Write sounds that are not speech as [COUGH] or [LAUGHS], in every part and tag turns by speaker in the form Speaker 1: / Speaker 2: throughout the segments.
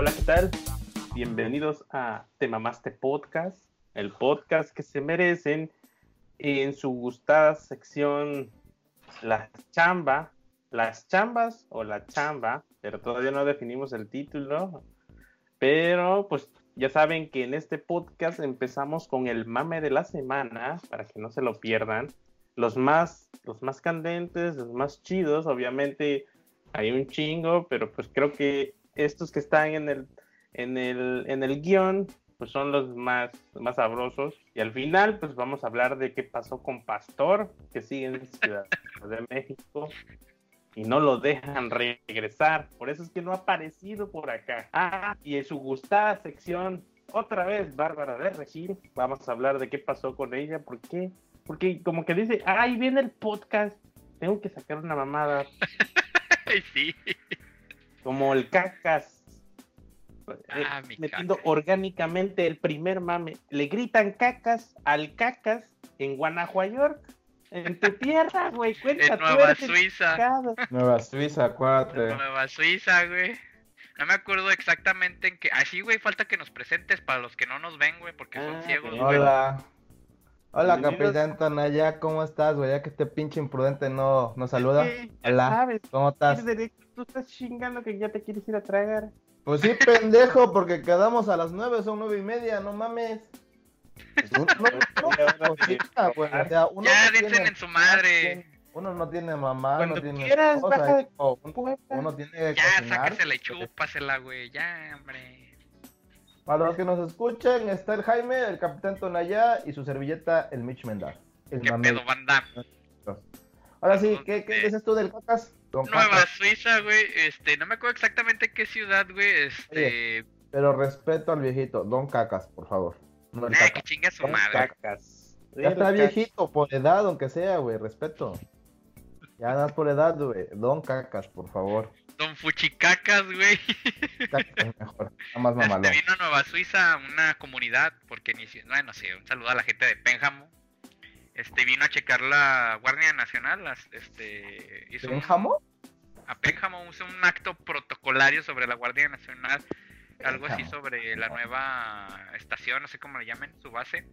Speaker 1: Hola, ¿qué tal? Bienvenidos a Te Mamaste Podcast, el podcast que se merecen en su gustada sección La Chamba, las chambas o la chamba, pero todavía no definimos el título. Pero pues ya saben que en este podcast empezamos con el mame de la semana, para que no se lo pierdan. Los más, los más candentes, los más chidos, obviamente hay un chingo, pero pues creo que estos que están en el, en el, en el guion, pues son los más, más sabrosos. Y al final, pues vamos a hablar de qué pasó con Pastor, que sigue en Ciudad de México y no lo dejan regresar. Por eso es que no ha aparecido por acá. Ah, y en su gustada sección, otra vez, Bárbara de Regir, vamos a hablar de qué pasó con ella, por qué. Porque como que dice, ah, ahí viene el podcast, tengo que sacar una mamada. [LAUGHS]
Speaker 2: sí.
Speaker 1: Como el cacas.
Speaker 2: Ah,
Speaker 1: eh, metiendo orgánicamente el primer mame. Le gritan cacas al cacas en Guanajuato. En tu tierra, güey, [LAUGHS] cuenta.
Speaker 2: En Nueva Suiza.
Speaker 3: Nueva Suiza, cuate.
Speaker 2: Nueva Suiza, güey. No me acuerdo exactamente en qué. Así, güey, falta que nos presentes para los que no nos ven, güey, porque son
Speaker 1: Ah,
Speaker 2: ciegos, güey.
Speaker 3: Hola. Hola,
Speaker 1: Bienvenidos.
Speaker 3: capitán Tonaya, ¿cómo estás, güey? Ya que este pinche imprudente no nos saluda.
Speaker 1: Sí,
Speaker 3: Hola,
Speaker 1: sabes,
Speaker 3: ¿cómo estás?
Speaker 1: Tú estás chingando que ya te quieres ir a tragar.
Speaker 3: Pues sí, pendejo, porque quedamos a las nueve, son nueve y media, no mames. Uno, no, no, cosita, güey, o sea, uno
Speaker 2: Ya
Speaker 3: no
Speaker 2: dicen
Speaker 3: tiene-
Speaker 2: en su madre.
Speaker 3: Uno no tiene mamá,
Speaker 1: Cuando
Speaker 3: no tiene
Speaker 1: quieras,
Speaker 3: esposa,
Speaker 1: baja de
Speaker 3: uno, uno tiene que
Speaker 2: Ya,
Speaker 3: cocinar.
Speaker 2: sáquesela y chúpasela, güey. Ya, hombre.
Speaker 3: Para los que nos escuchen, está el Jaime, el capitán Tonaya y su servilleta, el Mitch Mendar. El
Speaker 2: ¿Qué
Speaker 3: mamey.
Speaker 2: pedo, banda?
Speaker 3: Ahora sí, ¿qué, qué dices tú del cacas? Don
Speaker 2: Nueva. Suiza, güey. Este, no me acuerdo exactamente qué ciudad, güey. Este.
Speaker 3: Pero respeto al viejito, Don Cacas, por favor. No
Speaker 2: Nah, que chinga su
Speaker 1: Son
Speaker 2: madre.
Speaker 1: cacas.
Speaker 3: Ya está viejito, por edad, aunque sea, güey, respeto. Ya nada más por edad, güey. Don Cacas, por favor.
Speaker 2: Don Fuchicacas, güey.
Speaker 3: Cacas es [LAUGHS] mejor. Nada más
Speaker 2: Este,
Speaker 3: mamalón.
Speaker 2: vino a Nueva Suiza una comunidad, porque ni si- bueno, sí, un saludo a la gente de Pénjamo. Este, vino a checar la Guardia Nacional, las- este, hizo un-
Speaker 3: ¿Pénjamo?
Speaker 2: a Pénjamo hizo un acto protocolario sobre la Guardia Nacional, algo así sobre la nueva estación, no sé cómo le llamen, su base.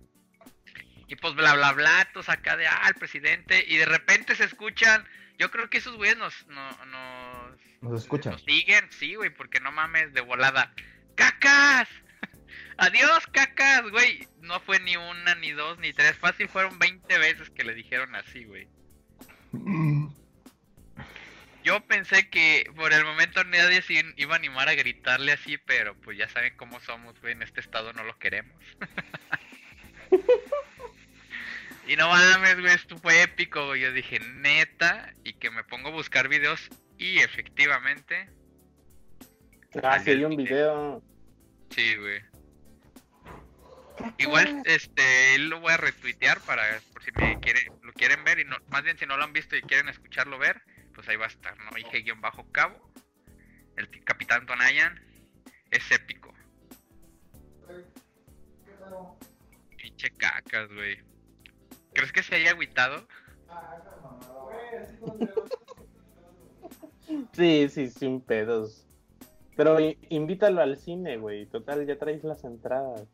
Speaker 2: Y pues bla bla bla, todos acá de, ah, el presidente, y de repente se escuchan, yo creo que esos güeyes nos, no- nos,
Speaker 3: Nos escuchan.
Speaker 2: nos siguen, sí, güey, porque no mames, de volada. ¡Cacas! Adiós, cacas, güey. No fue ni una, ni dos, ni tres. Fácil fueron 20 veces que le dijeron así, güey. Yo pensé que por el momento nadie se iba a animar a gritarle así, pero pues ya saben cómo somos, güey. En este estado no lo queremos. [LAUGHS] y no mames, güey, esto fue épico, güey. Yo dije, neta, y que me pongo a buscar videos y efectivamente,
Speaker 1: Ah, sí, hay un video.
Speaker 2: sí, güey. Igual, este, lo voy a retuitear para, por si me quiere, lo quieren ver, y no, más bien si no lo han visto y quieren escucharlo ver, pues ahí va a estar, ¿no? Ige guion bajo cabo, el Capitán Tonayan, es épico. Pinche cacas, güey. ¿Crees que se haya agüitado?
Speaker 1: Sí, sí, sin pedos. Pero invítalo al cine, güey. Total, ya traes las entradas.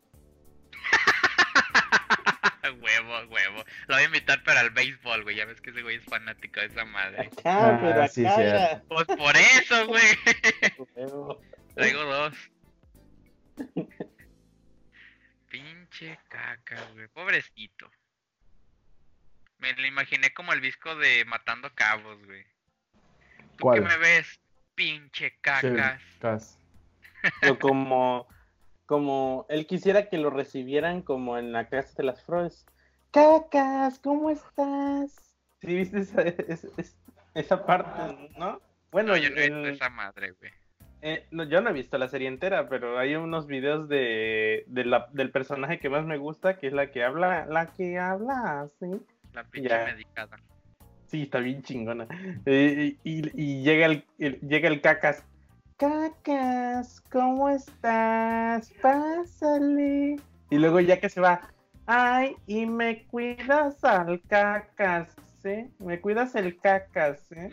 Speaker 2: Huevo, huevo. Lo voy a invitar para el béisbol, güey. Ya ves que ese güey es fanático de esa madre.
Speaker 1: Acá,
Speaker 3: Ah,
Speaker 1: pero
Speaker 3: sí,
Speaker 1: acá.
Speaker 3: cierto.
Speaker 2: Pues por eso, güey. Traigo dos. Pinche caca, güey. Pobrecito. Me lo imaginé como el disco de Matando Cabos, güey. ¿Tú
Speaker 3: ¿Cuál?
Speaker 2: qué me ves? Pinche cacas.
Speaker 3: Cacas.
Speaker 1: O como, como él quisiera que lo recibieran como en la casa de las flores. Cacas, ¿cómo estás? ¿Sí viste esa, es- es- esa parte, no? Bueno,
Speaker 2: No, yo no he visto
Speaker 1: el-
Speaker 2: esa madre, güey.
Speaker 1: eh, no, yo no he visto la serie entera, pero hay unos videos de, de la, del personaje que más me gusta, que es la que habla, la que habla, ¿sí?
Speaker 2: La pinche
Speaker 1: Ya.
Speaker 2: medicada.
Speaker 1: Sí, está bien chingona. Eh, y, y llega el, el- llega el cacas. Cacas, ¿cómo estás? Pásale. Y luego ya que se va, ay, y me cuidas al cacas, ¿sí? Me cuidas el cacas, ¿eh?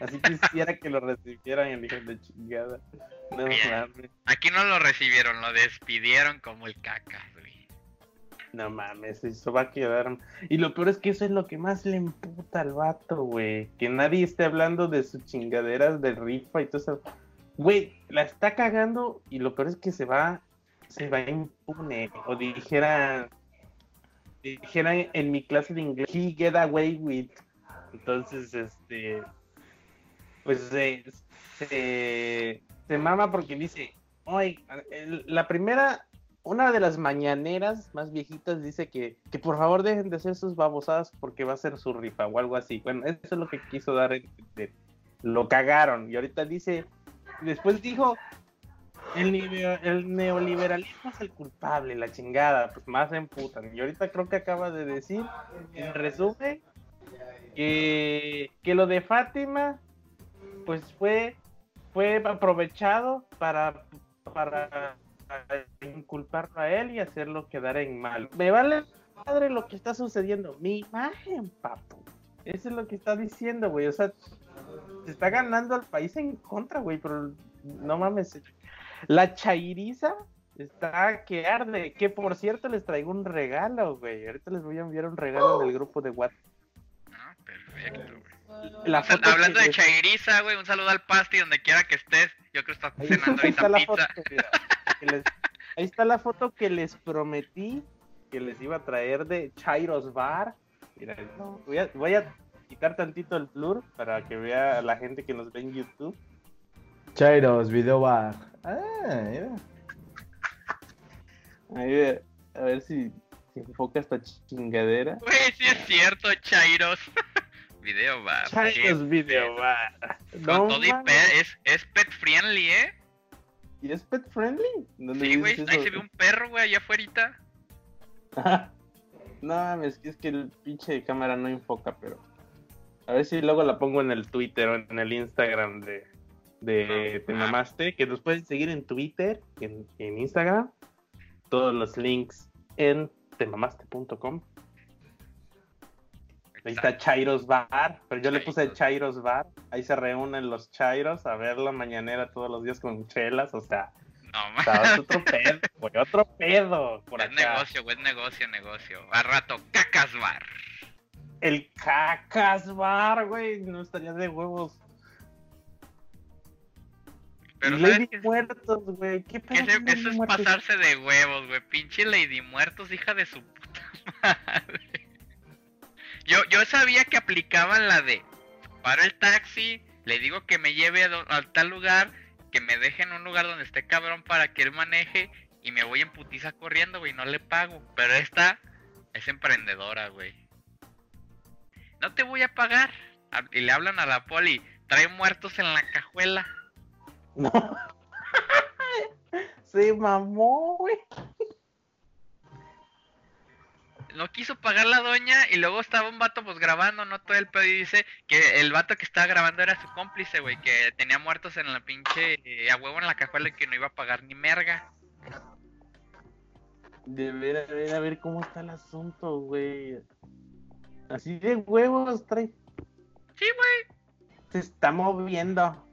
Speaker 1: Así quisiera que lo recibieran el hijo de chingada. No mames.
Speaker 2: Aquí no lo recibieron, lo despidieron como el caca, güey.
Speaker 1: No mames, eso va a quedar. Y lo peor es que eso es lo que más le emputa al vato, güey. Que nadie esté hablando de sus chingaderas de rifa y todo eso. Güey, la está cagando y lo peor es que se va, se va impune. O dijera, dijera en mi clase de inglés, he get away with. Entonces, este, pues se, se, se mama porque dice, oye, la primera, una de las mañaneras más viejitas dice que, que por favor dejen de hacer sus babosadas porque va a ser su rifa o algo así. Bueno, eso es lo que quiso dar. entender. Lo cagaron y ahorita dice, después dijo, el, el neoliberalismo es el culpable, la chingada, pues más se emputan. Y ahorita creo que acaba de decir, en resumen, que, que lo de Fátima, pues fue, fue aprovechado para, para inculparlo a él y hacerlo quedar en mal. Me vale madre lo que está sucediendo. Mi imagen, papu. Eso es lo que está diciendo, güey. O sea, se está ganando al país en contra, güey. Pero no mames. La chairiza está que arde. Que por cierto les traigo un regalo, güey. Ahorita les voy a enviar un regalo en el grupo de WhatsApp.
Speaker 2: Ah, perfecto, güey.
Speaker 1: La foto
Speaker 2: Hablando
Speaker 1: que
Speaker 2: de Chairiza, güey, un saludo al Pasti donde quiera que estés. Yo creo que estás
Speaker 1: Ahí,
Speaker 2: cenando [LAUGHS]
Speaker 1: ahí está
Speaker 2: ahorita
Speaker 1: la foto,
Speaker 2: pizza.
Speaker 1: les- ahí está la foto que les prometí que les iba a traer de Chairos Bar. Mira, voy, a, voy a quitar tantito el blur para que vea la gente que nos ve en YouTube.
Speaker 3: Chairos, video bar. Ah, mira.
Speaker 1: Ahí, ve, a ver si, si enfoca esta chingadera.
Speaker 2: Güey, sí es cierto, Chairos. [LAUGHS] Video va.
Speaker 1: Chairos Video Bar.
Speaker 2: Con
Speaker 1: No
Speaker 2: todo y es, es pet friendly, ¿eh?
Speaker 1: ¿Y es pet friendly? ¿Dónde
Speaker 2: Sí, güey, ahí
Speaker 1: eso?
Speaker 2: se ve un perro, güey, allá afuera. [LAUGHS]
Speaker 1: no mames, es que el pinche de cámara no enfoca, pero. A ver si luego la pongo en el Twitter o en el Instagram de, de Te Mamaste, que nos pueden seguir en Twitter, en, en Instagram. Todos los links en temamaste.com. Ahí está Chairos Bar, pero yo le puse
Speaker 2: Chairos.
Speaker 1: Bar. Ahí se reúnen los Chairos a ver la mañanera todos los días con chelas, o sea,
Speaker 2: No,
Speaker 1: o sea,
Speaker 2: mames.
Speaker 1: es otro pedo, güey, otro pedo por
Speaker 2: Es
Speaker 1: acá.
Speaker 2: negocio, güey, es negocio, negocio. A rato, cacas bar.
Speaker 1: El cacas bar, güey, no estaría de huevos.
Speaker 2: Pero
Speaker 1: Lady. Muertos, güey, qué pedo
Speaker 2: ese-
Speaker 1: con Lady
Speaker 2: eso es
Speaker 1: Muertos?
Speaker 2: pasarse de huevos, güey. Pinche Lady Muertos, hija de su puta madre. Yo, yo sabía que aplicaban la de paro el taxi, le digo que me lleve a, a tal lugar, que me deje en un lugar donde esté cabrón para que él maneje y me voy en putiza corriendo, güey, no le pago. Pero esta es emprendedora, güey. No te voy a pagar. Y le hablan a la poli, trae muertos en la cajuela.
Speaker 1: No. [LAUGHS] Se mamó, güey.
Speaker 2: no quiso pagar la doña y luego estaba un vato pues grabando, no todo el pedo y dice que el vato que estaba grabando era su cómplice, güey, que tenía muertos en la pinche eh, a huevo en la cajuela y que no iba a pagar ni merga.
Speaker 1: De ver, a ver, a ver cómo está el asunto, güey. Así de huevos trae.
Speaker 2: Sí, güey.
Speaker 1: Se está moviendo.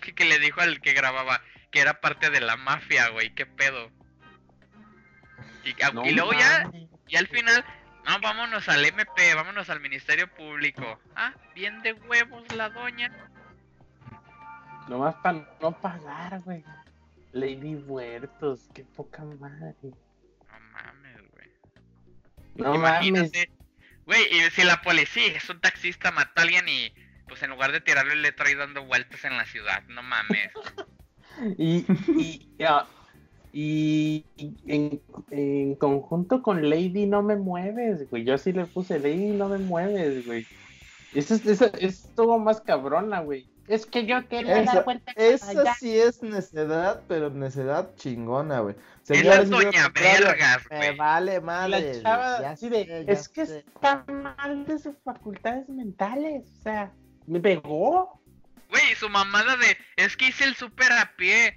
Speaker 2: Que, que le dijo al que grababa que era parte de la mafia, güey, qué pedo. Y, a-
Speaker 1: No
Speaker 2: y luego ya, y al final, no, vámonos al MP, vámonos al Ministerio Público. Ah, bien de huevos la doña.
Speaker 1: Nomás para no pagar, güey. Lady Muertos, qué poca madre.
Speaker 2: No mames, güey.
Speaker 1: No mames.
Speaker 2: Güey, y si la policía es un taxista, mató a alguien y pues en lugar de tirarlo le trae dando vueltas en la ciudad, no mames. [LAUGHS]
Speaker 1: Y, y, ya, y, en, en conjunto con Lady No Me Mueves, güey. Yo sí le puse Lady No Me Mueves, güey. Eso, es- eso, estuvo más cabrona, güey. Es que yo quería
Speaker 3: Esa,
Speaker 1: dar vuelta
Speaker 3: esa
Speaker 1: allá.
Speaker 3: sí es necedad, pero necedad chingona, güey.
Speaker 2: Es la
Speaker 3: Señores,
Speaker 2: doña vergas,
Speaker 3: Me vale madre.
Speaker 1: la chava
Speaker 3: ya
Speaker 1: así de,
Speaker 3: ya
Speaker 1: es que
Speaker 3: sé.
Speaker 1: está mal de sus facultades mentales. O sea, me pegó.
Speaker 2: Güey, su mamada de, es que hice el súper a pie.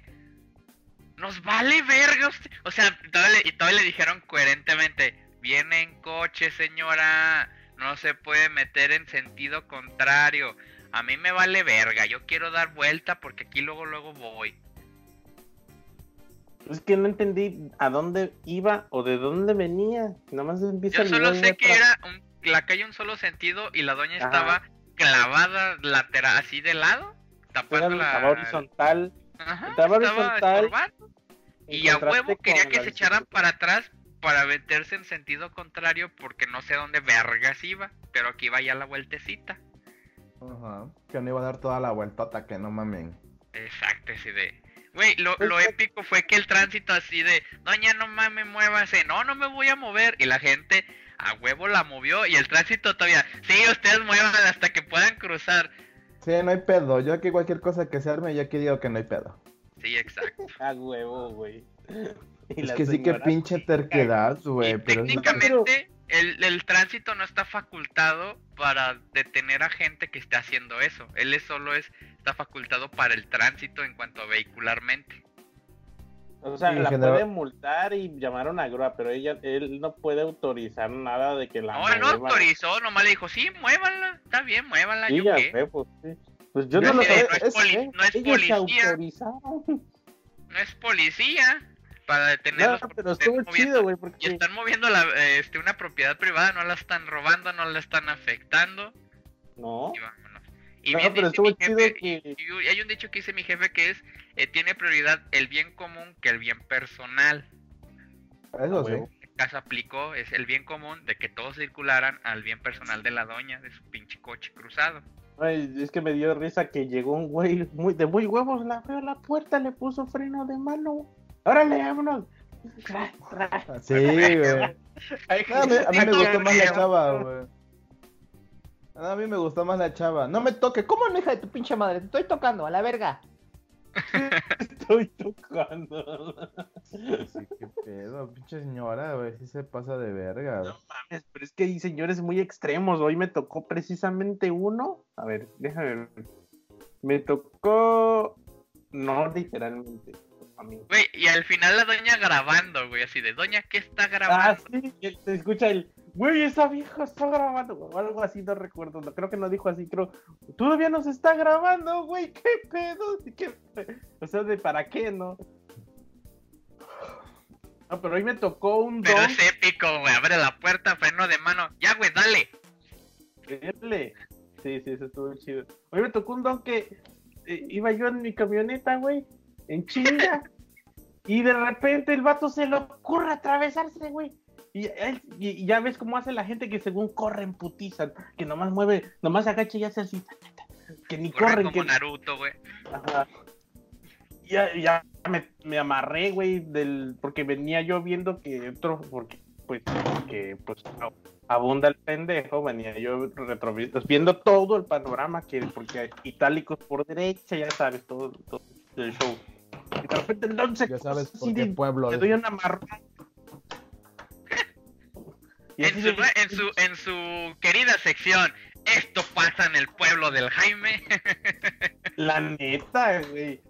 Speaker 2: Nos vale verga usted. O sea, todavía le- y todavía le dijeron coherentemente, viene en coche señora, no se puede meter en sentido contrario. A mí me vale verga, yo quiero dar vuelta porque aquí luego luego voy.
Speaker 1: Es que no entendí a dónde iba o de dónde venía. Nomás empieza
Speaker 2: Yo solo sé que
Speaker 1: atrás.
Speaker 2: era un, la calle un solo sentido y la doña
Speaker 1: Ajá.
Speaker 2: estaba clavada lateral, así de lado, tapando la...
Speaker 1: estaba horizontal.
Speaker 2: Ajá,
Speaker 1: estaba horizontal,
Speaker 2: Y a huevo quería que se echaran para atrás para meterse en sentido contrario porque no sé dónde vergas iba, pero aquí iba ya la vueltecita.
Speaker 3: Ajá. Que no iba a dar toda la vueltota, que no mamen.
Speaker 2: Exacto, así de... Güey, lo, lo épico fue que el tránsito así de, doña, no mames, muévase, no, no me voy a mover. Y la gente a huevo la movió y el tránsito todavía, sí, ustedes muevan hasta que puedan cruzar.
Speaker 3: Sí, no hay pedo. Yo aquí cualquier cosa que se arme, yo aquí digo que no hay pedo.
Speaker 2: Sí, exacto. [LAUGHS]
Speaker 1: A huevo, güey.
Speaker 3: Es que sí que pinche terquedad, güey.
Speaker 2: Y
Speaker 3: Pero es-
Speaker 2: técnicamente el, el tránsito no está facultado para detener a gente que esté haciendo eso. Él es solo es está facultado para el tránsito en cuanto a vehicularmente.
Speaker 1: O sea,
Speaker 3: Sí,
Speaker 1: la
Speaker 3: general-
Speaker 1: puede multar y llamar a una grúa, pero ella, él no puede autorizar nada de que la
Speaker 2: No, él no autorizó, nomás le dijo, sí, muévanla, está bien, muévanla,
Speaker 1: Sí,
Speaker 2: yo
Speaker 1: ya
Speaker 2: qué.
Speaker 1: sé, pues, sí. Pues yo
Speaker 2: No
Speaker 1: no lo
Speaker 2: es-
Speaker 1: sé.
Speaker 2: no es poli- no es policía. No es policía para
Speaker 1: No,
Speaker 2: detenerlos porque
Speaker 1: pero estuvo
Speaker 2: moviendo-
Speaker 1: chido, güey,
Speaker 2: Y
Speaker 1: porque
Speaker 2: están moviendo la, este, una propiedad privada, no la están robando, no la están afectando.
Speaker 1: no,
Speaker 2: Y vámonos. Y
Speaker 1: no,
Speaker 2: bien
Speaker 1: pero estuvo chido
Speaker 2: jefe,
Speaker 1: que
Speaker 2: Y hay un dicho que dice mi jefe que es, eh, tiene prioridad el bien común que el bien personal.
Speaker 3: Eso sí.
Speaker 1: huevo.
Speaker 2: En casa aplicó, es el bien común de que todos circularan al bien personal de la doña, de su pinche coche cruzado.
Speaker 1: Ay, es que me dio risa que llegó un güey muy de muy huevos, le abrió la puerta, le puso freno de mano. Órale, vámonos.
Speaker 3: Sí, güey. A mí, a mí me [LAUGHS] gustó más la chava, güey. A mí me gustó más la chava. No me toque. ¿Cómo no, hija de tu pinche madre? Te estoy tocando, a la verga. [LAUGHS]
Speaker 1: estoy tocando.
Speaker 3: Sí, qué pedo, pinche señora, güey. Sí se pasa de verga.
Speaker 1: No mames, pero es que hay señores muy extremos. Hoy me tocó precisamente uno. A ver, déjame ver. Me tocó. No literalmente. A mí.
Speaker 2: Güey, y al final la doña grabando, güey, así de, doña, ¿qué está
Speaker 1: Ah,
Speaker 2: grabando?
Speaker 1: sí, y se escucha el. Güey, esa vieja está grabando. O algo así, no recuerdo. no, Creo que no dijo así. Creo. Todavía nos está grabando, güey. ¿Qué pedo? [LAUGHS] ¿Qué O sea, ¿de para qué, no? No, pero hoy me tocó un
Speaker 2: Pero
Speaker 1: don.
Speaker 2: es épico, güey, abre la puerta, freno de mano, ya, güey, dale.
Speaker 1: Increíble. Sí, sí, eso estuvo chido. Hoy me tocó un don que eh, iba yo en mi camioneta, güey, en chinga. y de repente el vato se le ocurre atravesarse, güey. Y, él- y- ya ves cómo hace la gente que según corre en putiza, que nomás mueve, nomás agacha y hace así. Que ni
Speaker 2: Corre
Speaker 1: corren,
Speaker 2: como
Speaker 1: que,
Speaker 2: Naruto, güey.
Speaker 1: Ajá. Ya, ya me, me amarré, güey, del, porque venía yo viendo que otro, porque, pues, que, pues, abunda el pendejo, venía yo retrovistas, viendo todo el panorama, que, porque hay itálicos por derecha, ya sabes, todo, todo el show. De repente el don se
Speaker 3: Ya sabes
Speaker 1: así
Speaker 3: por qué pueblo
Speaker 1: le
Speaker 3: es.
Speaker 1: doy una marrón. [LAUGHS]
Speaker 2: En su, en su, en su querida sección, esto pasa en el pueblo del Jaime, [LAUGHS]
Speaker 1: La neta, güey.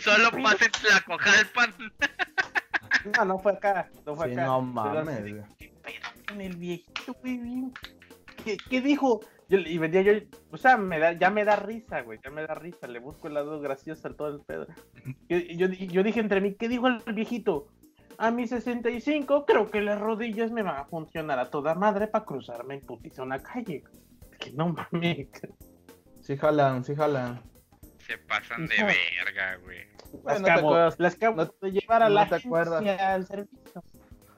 Speaker 2: Solo
Speaker 1: ¿qué
Speaker 2: pasa en Tlacojalpan. [LAUGHS]
Speaker 1: No, no fue acá, no fue
Speaker 3: Sí,
Speaker 1: acá.
Speaker 3: no mames, güey.
Speaker 1: ¿Qué pedo con el viejito, güey? ¿Qué, qué dijo? Yo, y venía yo, o sea, me da, ya me da risa, güey, ya me da risa, le busco el lado gracioso a todo el pedo. Yo, yo, yo dije entre mí, ¿qué dijo el viejito? A mis 65 creo que las rodillas me van a funcionar a toda madre para cruzarme en putiza una calle. Que no mames.
Speaker 3: Sí jalan, sí jalan.
Speaker 2: Se pasan de verga, güey.
Speaker 1: Las
Speaker 3: no te acuerdas-
Speaker 1: las acabo
Speaker 3: no-
Speaker 1: de llevar a
Speaker 3: no
Speaker 1: la
Speaker 3: te acuerdas.
Speaker 1: agencia, al servicio.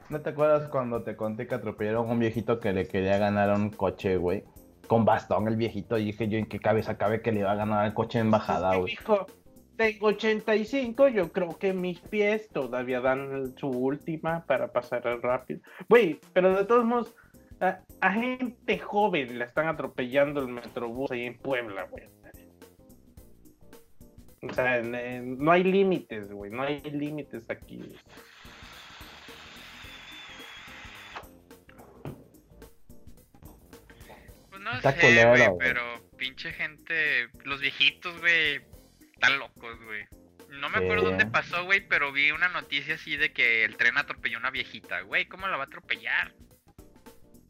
Speaker 3: ¿No te acuerdas cuando te conté que atropellaron a un viejito que le quería ganar un coche, güey? Con bastón el viejito, y dije yo en qué cabeza cabe que le iba a ganar al coche en bajada, güey.
Speaker 1: dijo, tengo 85, yo creo que mis pies todavía dan su última para pasar rápido. Güey, pero de todos modos, a, a gente joven la están atropellando el metrobús ahí en Puebla, güey. O sea, en- en- no hay límites, güey, no hay límites aquí.
Speaker 2: No
Speaker 3: Está
Speaker 2: sé,
Speaker 3: culero,
Speaker 2: güey,
Speaker 3: güey.
Speaker 2: pero pinche gente, los viejitos, güey, están locos, güey. No me acuerdo dónde pasó, güey, pero vi una noticia así de que el tren atropelló a una viejita. Güey, ¿cómo la va a atropellar?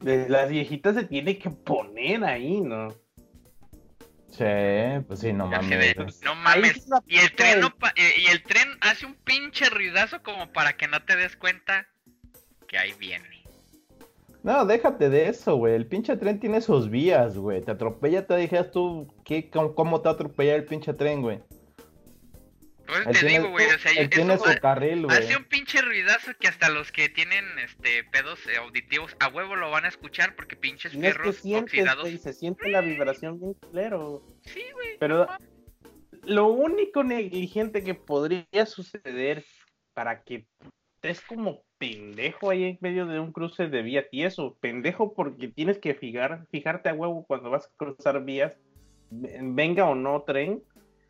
Speaker 1: Las viejitas se tiene que poner ahí, ¿no?
Speaker 3: Sí, pues sí, no mames.
Speaker 2: de, no mames. Y el tren no pa- eh, y el tren hace un pinche ruidazo como para que no te des cuenta que ahí viene.
Speaker 3: No, déjate de eso, güey. El pinche tren tiene sus vías, güey. Te atropella, te dijeras tú, ¿qué, cómo, cómo te atropella el pinche tren, güey?
Speaker 2: Pues
Speaker 3: Él
Speaker 2: te
Speaker 3: tiene,
Speaker 2: digo, güey, o sea,
Speaker 3: él
Speaker 2: eso
Speaker 3: tiene su carril, güey.
Speaker 2: hace un pinche ruidazo que hasta los que tienen este pedos eh, auditivos a huevo lo van a escuchar porque pinches
Speaker 1: No es que sientes,
Speaker 2: oxidados.
Speaker 1: güey, se siente la vibración bien culero.
Speaker 2: Sí, güey.
Speaker 1: Pero lo único negligente que podría suceder para que estés como pendejo ahí en medio de un cruce de vía tieso, pendejo porque tienes que fijar, fijarte a huevo cuando vas a cruzar vías, venga o no tren,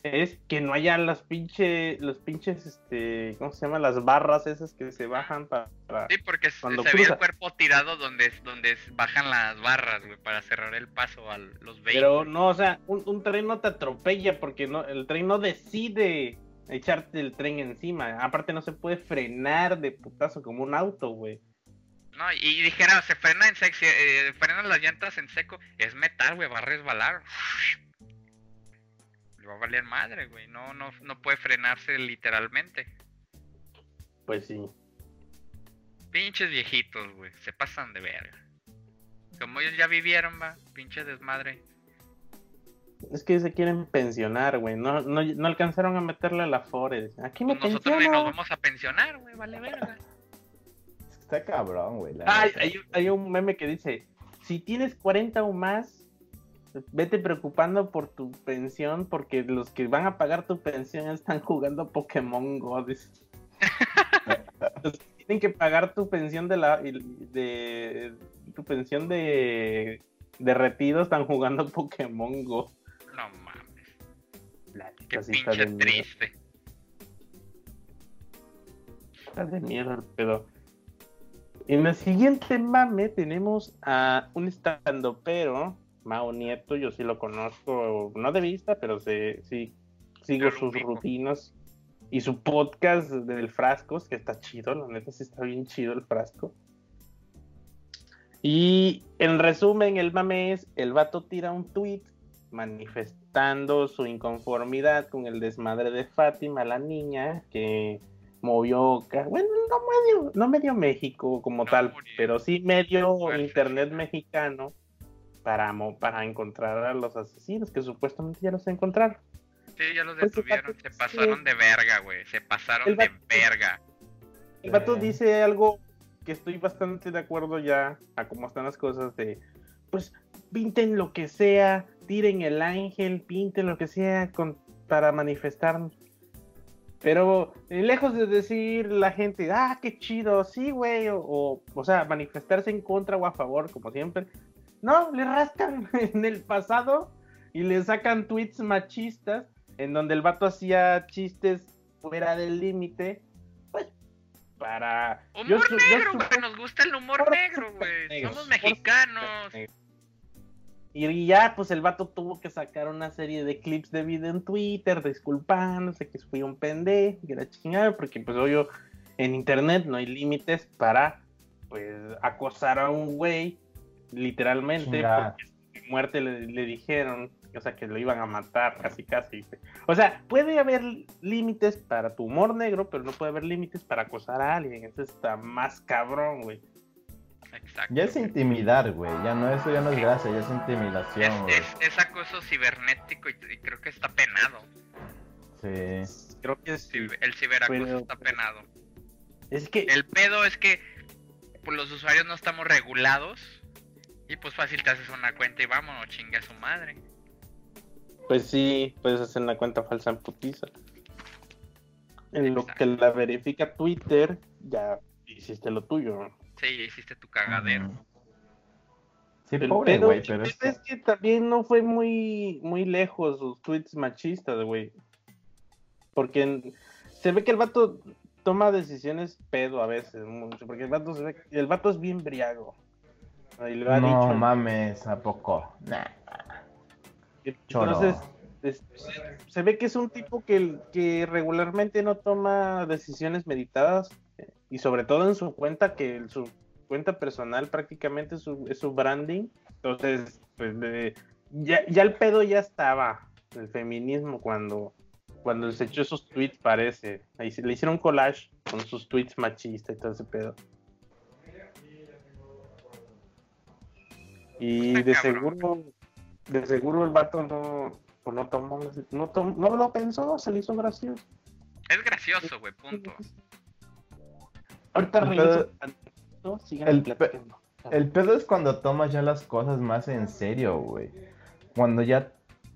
Speaker 1: es que no haya las pinches, los pinches, este, ¿cómo se llama? Las barras esas que se bajan para...
Speaker 2: Sí, porque
Speaker 1: Cuando
Speaker 2: se ve el
Speaker 1: cruza.
Speaker 2: cuerpo tirado donde, donde bajan las barras, güey, para cerrar el paso a los vehículos.
Speaker 1: Pero no, o sea, un, un tren no te atropella porque no, el tren no decide echarte el tren encima. Aparte no se puede frenar de putazo como un auto, güey.
Speaker 2: No, y, dijera, se frena en seco, eh, frenan las llantas en seco, es metal, güey, va a resbalar. Le va a valer madre, güey, no, no, no puede frenarse literalmente.
Speaker 1: Pues sí.
Speaker 2: Pinches viejitos, güey, se pasan de verga. Como ellos ya vivieron, va, pinche desmadre.
Speaker 1: Es que se quieren pensionar, güey. No, no, no alcanzaron a meterle a la Forest. Aquí me
Speaker 2: Pues nosotros nos vamos a pensionar, güey, vale verga.
Speaker 3: Está cabrón, güey.
Speaker 1: hay, hay un meme que dice, si tienes 40 o más, vete preocupando por tu pensión porque los que van a pagar tu pensión están jugando Pokémon Go. [LAUGHS] Los que tienen que pagar tu pensión de la de tu pensión de de retiro están jugando Pokémon Go. La
Speaker 2: qué
Speaker 1: de
Speaker 2: pinche
Speaker 1: mierda,
Speaker 2: triste.
Speaker 1: está de mierda el pedo. En el siguiente mame tenemos a un estandopero, Mao Nieto, yo sí lo conozco, no de vista, pero sé- sí sigo sus rutinas y su podcast del Frascos, que está chido, la neta sí está bien chido el frasco. Y en resumen, el mame es, el vato tira un tweet manifestando su inconformidad con el desmadre de Fátima, la niña, que movió, bueno, no medio, no medio México como
Speaker 2: No
Speaker 1: tal,
Speaker 2: murió.
Speaker 1: pero sí medio internet mexicano para, para encontrar a los asesinos, que supuestamente ya los encontraron.
Speaker 2: Sí, ya los
Speaker 1: Pues,
Speaker 2: detuvieron, se pasaron de verga, güey, se pasaron
Speaker 1: El
Speaker 2: de verga.
Speaker 1: El vato
Speaker 3: Eh.
Speaker 1: dice algo que estoy bastante de acuerdo ya a cómo están las cosas de, pues, pinten lo que sea, tiren el ángel, pinten lo que sea con, para manifestarnos. Pero eh, lejos de decir la gente, ah, qué chido, sí, güey, o, o, o sea, manifestarse en contra o a favor, como siempre. No, le rascan [LAUGHS] en el pasado y le sacan tweets machistas en donde el vato hacía chistes fuera del límite, pues, para...
Speaker 2: Humor
Speaker 1: yo
Speaker 2: negro, güey, nos gusta el humor negro, güey. Somos mexicanos.
Speaker 1: negro. Y ya, pues el vato tuvo que sacar una serie de clips de video en Twitter, disculpándose que fui un pendejo, que era chingada, porque pues obvio, en internet no hay límites para, pues, acosar a un güey, literalmente,
Speaker 3: Chinga.
Speaker 1: porque su muerte le, le dijeron, o sea, que lo iban a matar, casi, casi. O sea, puede haber límites para tu humor negro, pero no puede haber límites para acosar a alguien, eso está más cabrón, güey.
Speaker 2: Exacto.
Speaker 3: Ya es intimidar, güey. Ya no, eso ya no es gracia, ya es intimidación.
Speaker 2: Es, es, es acoso cibernético y, y creo que está penado.
Speaker 3: Sí.
Speaker 1: Creo que.
Speaker 2: Ciber- El ciberacoso
Speaker 1: Pero-
Speaker 2: está penado.
Speaker 1: Es que
Speaker 2: El pedo es que pues, los usuarios no estamos regulados y pues fácil te haces una cuenta y vámonos, chinga su madre.
Speaker 1: Pues sí, puedes hacer una cuenta falsa en putiza. En lo que la verifica Twitter, ya hiciste lo tuyo.
Speaker 2: Sí, ya hiciste tu cagadero.
Speaker 3: Sí,
Speaker 1: El
Speaker 3: pobre,
Speaker 1: pedo-
Speaker 3: güey, pero es que...
Speaker 1: es que también no fue muy, muy lejos sus tweets machistas, güey. Porque se ve que el vato toma decisiones pedo a veces, mucho, porque el vato, se ve- el vato es bien briago. Y lo ha
Speaker 3: No
Speaker 1: dicho.
Speaker 3: mames, ¿a poco? Nah.
Speaker 1: Entonces, es- se ve que es un tipo que, que regularmente no toma decisiones meditadas y sobre todo en su cuenta, que su cuenta personal prácticamente es su, es su branding. Entonces, pues, de- ya, ya el pedo ya estaba, el feminismo, cuando, cuando se echó esos tweets, parece. Ahí se- le hicieron un collage con sus tweets machistas y todo ese pedo. Y de seguro, de seguro el vato no, pues no tomó, no, tom- no lo pensó, se le hizo gracioso.
Speaker 2: Es gracioso, güey, punto.
Speaker 1: Ahorita
Speaker 3: El
Speaker 1: regreso.
Speaker 3: pedo-
Speaker 1: Sigan
Speaker 3: el pe-
Speaker 1: platicando.
Speaker 3: El pedo es cuando tomas ya las cosas más en serio, güey. Cuando ya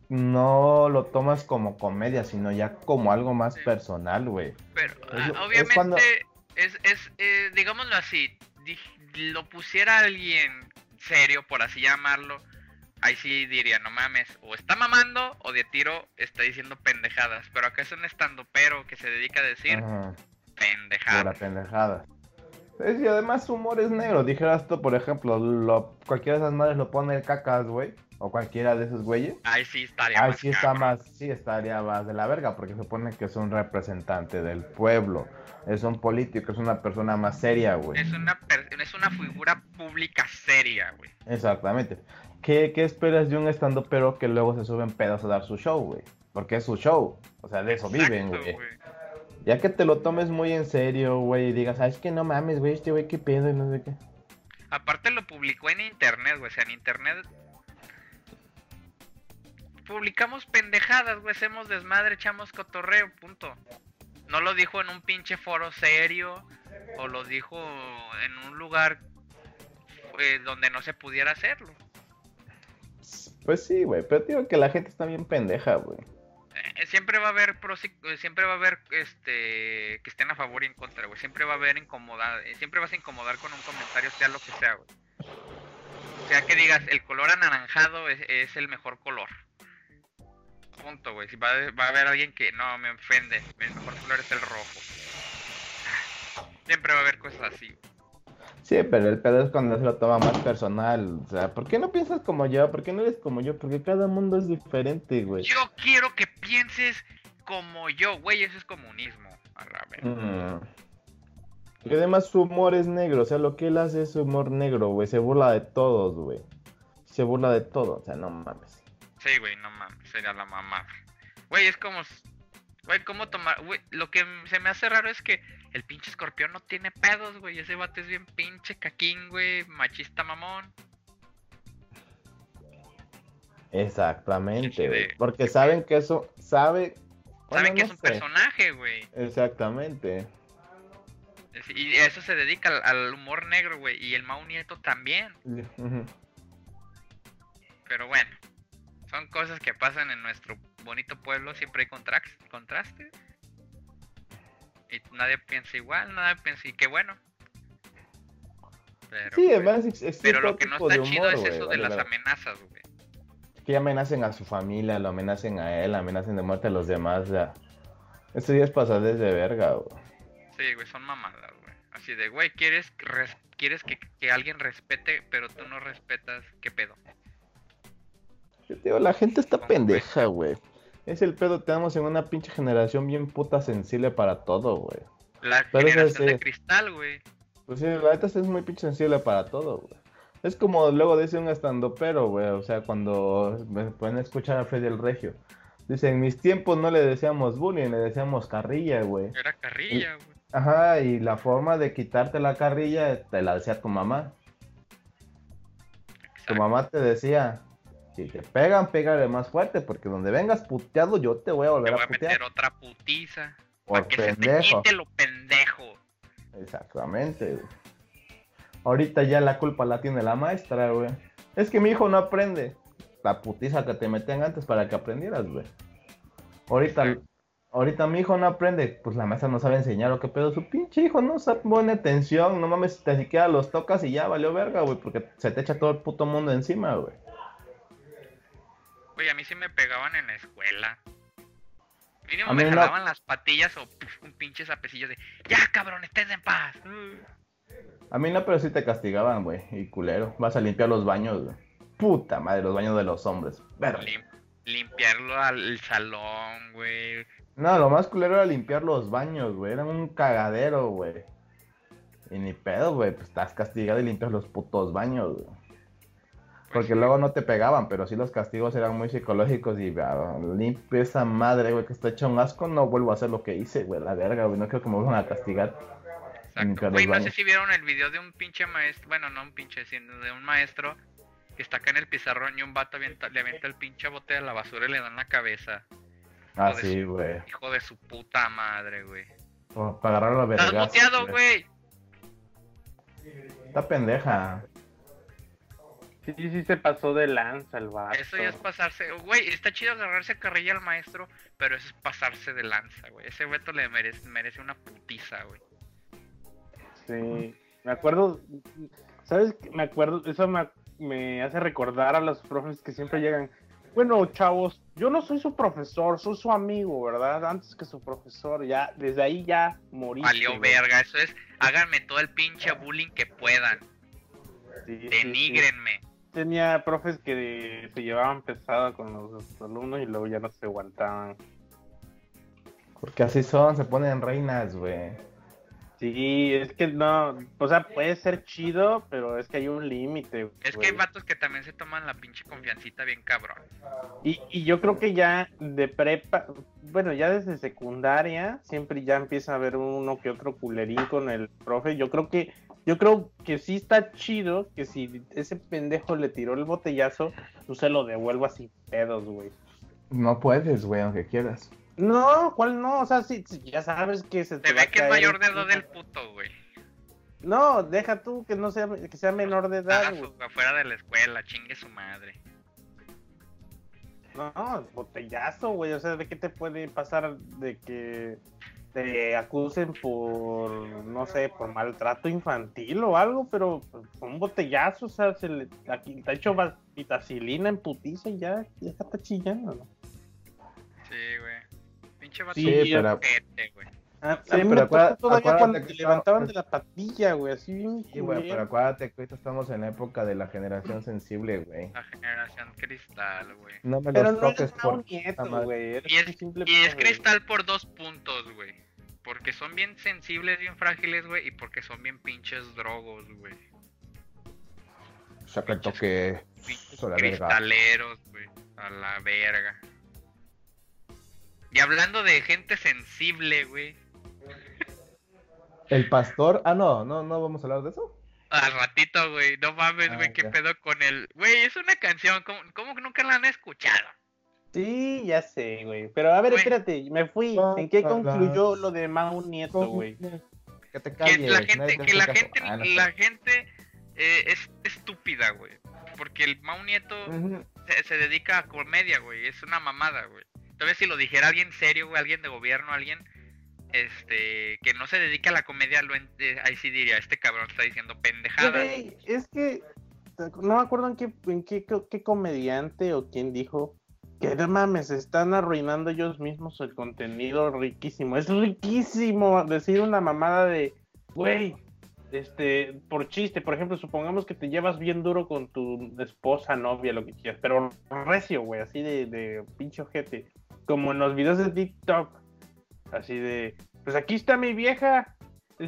Speaker 3: no lo tomas como comedia, sino ya como algo más
Speaker 2: Sí.
Speaker 3: personal, güey.
Speaker 2: Pero
Speaker 3: Es
Speaker 2: ah,
Speaker 3: es
Speaker 2: obviamente
Speaker 3: cuando-
Speaker 2: es, es eh, digámoslo así, di- lo pusiera alguien serio, por así llamarlo, ahí sí diría, no mames, o está mamando o de tiro está diciendo pendejadas. Pero acá es un estando pero que se dedica a decir
Speaker 3: Ajá. Pura
Speaker 2: pendejadas.
Speaker 3: pendejada. Es- Y además su humor es negro. Dijeras tú, por ejemplo, lo, cualquiera de esas madres lo pone el cacas, güey. O cualquiera de esos güeyes.
Speaker 2: Ahí sí estaría
Speaker 3: Ahí
Speaker 2: más
Speaker 3: sí está
Speaker 2: cabrón.
Speaker 3: más, sí estaría más de la verga, porque se supone que es un representante del pueblo. Es un político, es una persona más seria, güey.
Speaker 2: Es una, per- es una figura pública seria, güey.
Speaker 3: Exactamente. ¿Qué, qué esperas de un estando pero que luego se suben pedos a dar su show, güey? Porque es su show. O sea, de eso viven, güey. Ya que te lo tomes muy en serio, güey, y digas, ay, es que no mames, güey, este güey, qué pedo, y no sé qué.
Speaker 2: Aparte lo publicó en internet, güey. O sea, en internet publicamos pendejadas, güey. Hacemos desmadre, echamos cotorreo, punto. No lo dijo en un pinche foro serio. O lo dijo en un lugar eh, donde no se pudiera hacerlo.
Speaker 3: Pues sí, güey, pero digo que la gente está bien pendeja, güey.
Speaker 2: Eh, siempre va a haber pros y- eh, siempre va a haber este que estén a favor y en contra, güey. Siempre va a haber incomodar, eh, siempre vas a incomodar con un comentario, sea lo que sea, güey. O sea que digas, el color anaranjado es, el mejor color. Punto, güey. Si va, va a haber alguien que no me ofende, el mejor color es el rojo. Siempre va a haber cosas así. güey.
Speaker 3: Sí, pero el pedo es cuando se lo toma más personal. O sea, ¿por qué no piensas como yo? ¿Por qué no eres como yo? Porque cada mundo es diferente, güey.
Speaker 2: Yo quiero que pienses como yo, güey. Eso es comunismo. A la verga.
Speaker 3: Mm. Y además su humor es negro, o sea, lo que él hace es humor negro, güey. Se burla de todos, güey. Se burla de todo, o sea, no mames.
Speaker 2: Sí, güey, no mames, sería la mamada. Güey, es como. Güey, ¿cómo tomar? Güey, lo que se me hace raro es que el pinche escorpión no tiene pedos, güey. Ese vato es bien pinche caquín, güey. Machista mamón.
Speaker 3: Exactamente, güey. Porque saben que eso, sabe...
Speaker 2: Saben que
Speaker 3: no
Speaker 2: es un
Speaker 3: sé.
Speaker 2: personaje, güey.
Speaker 3: Exactamente.
Speaker 2: Y eso se dedica al, al humor negro, güey. Y el Mau Nieto también. [LAUGHS] Pero bueno, son cosas que pasan en nuestro bonito pueblo. Siempre hay contraste. Y nadie piensa igual, nadie piensa. Y qué bueno. Pero,
Speaker 3: Sí, además
Speaker 2: Pero lo que no está chido es eso de las amenazas, güey.
Speaker 3: Que amenacen a su familia, lo amenacen a él, amenacen de muerte a los demás, sea... Estos días pasados de verga, güey.
Speaker 2: Sí, güey, son mamadas, güey. Así de, güey, ¿quieres, res- quieres que, que alguien respete, pero tú no respetas? ¿Qué pedo?
Speaker 3: Yo te digo, la gente está pendeja, güey. Es el pedo, tenemos en una pinche generación bien puta sensible para todo, güey.
Speaker 2: La
Speaker 3: Pero
Speaker 2: generación
Speaker 3: sí.
Speaker 2: de cristal, güey.
Speaker 3: Pues sí, la neta es muy pinche sensible para todo, güey. Es como luego dice un estandopero, güey. O sea, cuando me pueden escuchar a Freddy el Regio. Dice, en mis tiempos no le decíamos bullying, le decíamos carrilla, güey.
Speaker 2: Era carrilla, güey.
Speaker 3: Ajá, y la forma de quitarte la carrilla te la decía tu mamá. Tu mamá te decía, si te pegan, pégale más fuerte, porque donde vengas puteado yo te voy a
Speaker 2: Te
Speaker 3: volver
Speaker 2: voy
Speaker 3: a
Speaker 2: a
Speaker 3: putear.
Speaker 2: meter otra putiza.
Speaker 3: Por
Speaker 2: Para que se te
Speaker 3: pendejo.
Speaker 2: quite lo pendejo.
Speaker 3: Exactamente, güey. Ahorita ya la culpa la tiene la maestra, güey. Es que mi hijo no aprende. La putiza que te metían antes para que aprendieras, güey. Ahorita, ahorita mi hijo no aprende, pues la maestra no sabe enseñar o qué pedo. Su pinche hijo no sabe, pone atención, no mames, te siquiera los tocas y ya valió verga, güey, porque se te echa todo el puto mundo encima, güey.
Speaker 2: Güey, a mí sí me pegaban en la escuela. Mínimo me
Speaker 3: no.
Speaker 2: jalaban las patillas o puf, un pinche zapecillo de ¡Ya, cabrón, estés en paz!
Speaker 3: A mí no, pero sí te castigaban, güey, y culero. Vas a limpiar los baños, güey. Puta madre, los baños de los hombres.
Speaker 2: Lim- limpiarlo al salón, güey.
Speaker 3: No, lo más culero era limpiar los baños, güey. Era un cagadero, güey. Y ni pedo, güey. Pues estás castigado y limpias los putos baños, güey. Porque luego no te pegaban, pero sí los castigos eran muy psicológicos y ah, limpia esa madre, güey, que está hecho un asco, no vuelvo a hacer lo que hice, güey, la verga, güey, no creo que me vuelvan a castigar.
Speaker 2: Exacto. Güey, no sé si vieron el video de un pinche maestro, bueno, no un pinche, sino de un maestro que está acá en el pizarrón y un vato avienta, le avienta el pinche bote de la basura y le dan la cabeza.
Speaker 3: Ah, sí, güey.
Speaker 2: Hijo de su puta madre, güey.
Speaker 3: para agarrar la verga.
Speaker 2: Estás boteado, güey.
Speaker 3: Está pendeja.
Speaker 1: Sí, sí, se pasó de lanza el vato.
Speaker 2: Eso ya es pasarse. Güey, está chido agarrarse carrilla al maestro, pero eso es pasarse de lanza, güey. Ese veto le merece, merece una putiza, güey.
Speaker 1: Sí, me acuerdo. ¿Sabes? Me acuerdo, eso me, me hace recordar a los profes que siempre llegan. Bueno, chavos, yo no soy su profesor, soy su amigo, ¿verdad? Antes que su profesor, ya, desde ahí ya morí.
Speaker 2: Valió verga, eso es, háganme todo el pinche bullying que puedan. Denigrenme.
Speaker 1: Tenía profes que se llevaban pesado con los alumnos y luego ya no se aguantaban.
Speaker 3: Porque así son, se ponen reinas, güey.
Speaker 1: Sí, es que no, o sea, puede ser chido, pero es que hay un límite.
Speaker 2: Es que hay vatos que también se toman la pinche confiancita bien cabrón.
Speaker 1: Y, y yo creo que ya de prepa, bueno, ya desde secundaria, siempre ya empieza a haber uno que otro culerín con el profe. Yo creo que, yo creo que sí está chido que si ese pendejo le tiró el botellazo, tú se lo devuelvas sin pedos, güey.
Speaker 3: No puedes, güey, aunque quieras.
Speaker 1: No, ¿cuál no? O sea, sí, ya sabes que se
Speaker 2: te, te ve que es mayor de edad del puto, güey.
Speaker 1: No, deja tú que no sea que sea menor de edad.
Speaker 2: Afuera de la escuela, chingue su madre.
Speaker 1: No, botellazo, güey. O sea, ¿de qué te puede pasar de que te acusen por, no sé, por maltrato infantil o algo? Pero un botellazo, o sea, se le, aquí te ha hecho vitacilina en putiza y ya, ya está chillando, ¿no?
Speaker 2: Sí, güey. Pinche
Speaker 3: vato sí, pero...
Speaker 1: güey. Ah, sí, pero acuérdate, todavía cuando te levantaban de la patilla, güey, así bien.
Speaker 3: Sí, güey, pero acuérdate que ahorita estamos en la época de la generación sensible, güey.
Speaker 2: La generación cristal, güey.
Speaker 3: No me pero los no toques
Speaker 1: por nieto, güey.
Speaker 2: Y es, y es cristal por dos puntos, güey. Porque son bien sensibles, bien frágiles, güey, y porque son bien pinches drogos, güey.
Speaker 3: Saca el toque.
Speaker 2: Pinches cristaleros, güey. A la verga. Y hablando de gente sensible, güey.
Speaker 3: El pastor. Ah, no, no, no vamos a hablar de eso.
Speaker 2: Al ratito, güey. No mames, güey, ah, qué pedo con el. Güey, es una canción. ¿Cómo, que nunca la han escuchado?
Speaker 1: Sí, ya sé, güey. Pero a ver, espérate, me fui. ¿En qué concluyó lo de Mau Nieto, güey?
Speaker 2: Que te calles, Que la gente, que la gente, ah, la gente eh, es estúpida, güey. Porque el Mau Nieto se, se, dedica a comedia, güey. Es una mamada, güey. Tal si lo dijera alguien serio, güey, alguien de gobierno, alguien este que no se dedica a la comedia, lo eh, ahí sí diría, este cabrón está diciendo pendejada.
Speaker 1: es que no me acuerdo en qué, en qué, qué comediante o quién dijo que no mames, están arruinando ellos mismos el contenido riquísimo. Es riquísimo decir una mamada de, güey, este, por chiste, por ejemplo, supongamos que te llevas bien duro con tu esposa, novia, lo que quieras, pero recio, güey, así de, de pinche ojete como en los videos de TikTok, así de, pues aquí está mi vieja,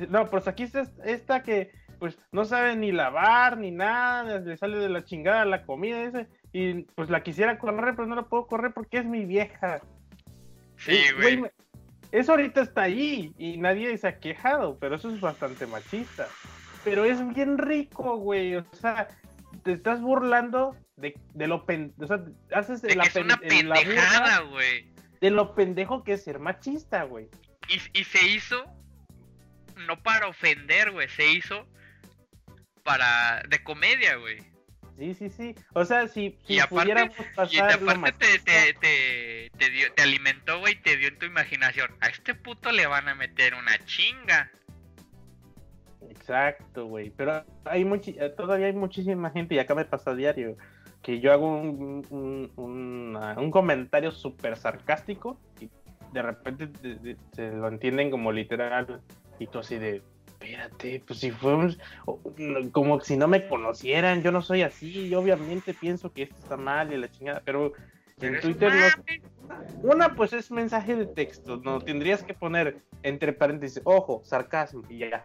Speaker 1: no, pues aquí está esta que pues no sabe ni lavar ni nada, le sale de la chingada la comida ese, y pues la quisiera correr, pero no la puedo correr porque es mi vieja.
Speaker 2: Sí, güey.
Speaker 1: Eso ahorita está ahí y nadie se ha quejado, pero eso es bastante machista. Pero es bien rico, güey. O sea, te estás burlando de, de lo pen, o sea, haces
Speaker 2: de la, es una pendejada, güey
Speaker 1: de lo pendejo que es ser machista, güey.
Speaker 2: Y, y se hizo no para ofender, güey, se hizo para de comedia, güey.
Speaker 1: Sí, sí, sí. O sea, si,
Speaker 2: si y pudiéramos pasar y aparte te, te, te, te, dio, te alimentó, güey, te dio en tu imaginación. A este puto le van a meter una chinga.
Speaker 1: Exacto, güey. Pero hay muchi todavía hay muchísima gente, y acá me pasa a diario, que yo hago un, un, comentario súper sarcástico y de repente se lo entienden como literal y tú así de, espérate, pues si fuimos, como si no me conocieran, yo no soy así, y obviamente pienso que esto está mal y la chingada, pero en Twitter no... Una, pues es mensaje de texto, no tendrías que poner entre paréntesis, ojo, sarcasmo y ya.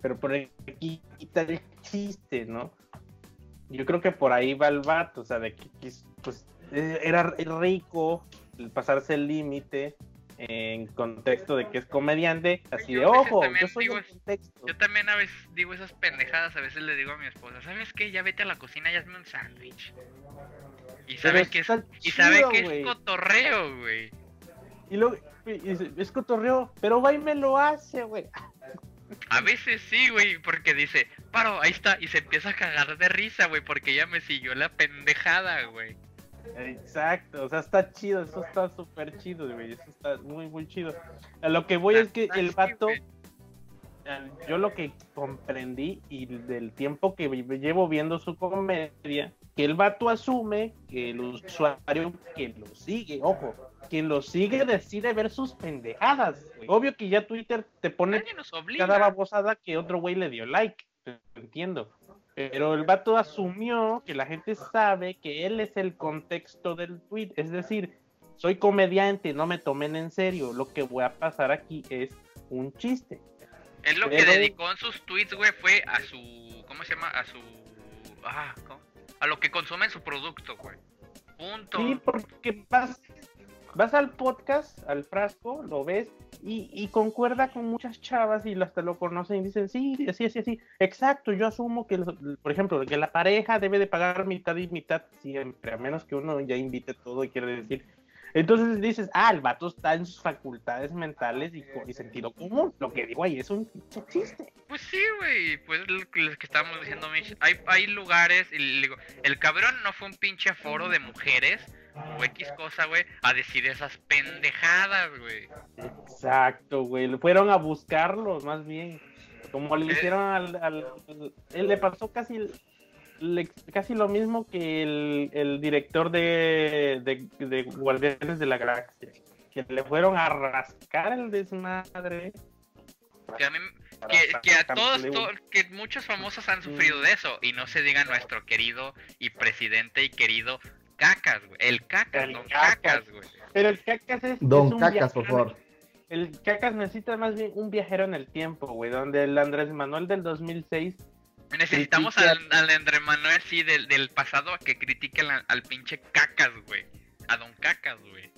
Speaker 1: Pero por aquí el chiste, ¿no? Yo creo que por ahí va el vato, o sea, de que pues eh, era rico pasarse el límite en contexto de que es comediante, así de ojo, yo soy
Speaker 2: contexto. Yo también a veces digo esas pendejadas, a veces le digo a mi esposa, ¿sabes qué? Ya vete a la cocina y hazme un sándwich. Y sabe que es, y sabe que es cotorreo, güey.
Speaker 1: Y luego, es cotorreo, pero va y me lo hace, güey.
Speaker 2: A veces sí, güey, porque dice, paro, ahí está, y se empieza a cagar de risa, güey, porque ya me siguió la pendejada, güey.
Speaker 1: Exacto, o sea, está chido, eso está súper chido, güey, eso está muy, muy chido. A lo que voy es que el vato, yo lo que comprendí y del tiempo que llevo viendo su comedia, que el vato asume que el usuario que lo sigue, ojo, quien lo sigue decide ver sus pendejadas. Obvio que ya Twitter te pone cada babosada que otro güey le dio like, entiendo. Pero el vato asumió que la gente sabe que él es el contexto del tweet. Es decir, soy comediante, no me tomen en serio. Lo que voy a pasar aquí es un chiste.
Speaker 2: Él lo que dedicó en sus tweets, güey, fue a su. ¿Cómo se llama? A su. Ah, A lo que consume en su producto, güey. Punto.
Speaker 1: Sí, porque vas, vas al podcast, al frasco, lo ves y, concuerda con muchas chavas y hasta lo conocen y dicen, sí, así, así, así. Exacto, yo asumo que, por ejemplo, que la pareja debe de pagar mitad y mitad siempre, a menos que uno ya invite todo y quiere decir. Entonces dices, ah, el vato está en sus facultades mentales y, y sentido común. Lo que digo ahí es un chiste.
Speaker 2: Pues sí, güey, pues lo que estábamos diciendo, Mitch. Hay, hay lugares, y digo, el cabrón no fue un pinche foro de mujeres o X cosa, güey, a decir esas pendejadas, güey.
Speaker 1: Exacto, güey. Fueron a buscarlos, más bien. Como le eh. hicieron al, él le pasó casi casi lo mismo que el, el director de, de, Guardianes de la Galaxia. Que le fueron a rascar el desmadre.
Speaker 2: Que a, que, a todos, que muchos famosos han sufrido de eso. Y no se diga nuestro querido y presidente y querido Cacas, güey. El Cacas, Don Cacas, güey.
Speaker 1: Pero el Cacas es.
Speaker 3: Don Cacas, por favor.
Speaker 1: El Cacas necesita más bien un viajero en el tiempo, güey. Donde el Andrés Manuel del 2006.
Speaker 2: Necesitamos al, Andrés Manuel, sí, del, del pasado, a que critique al, pinche Cacas, güey. A Don Cacas, güey.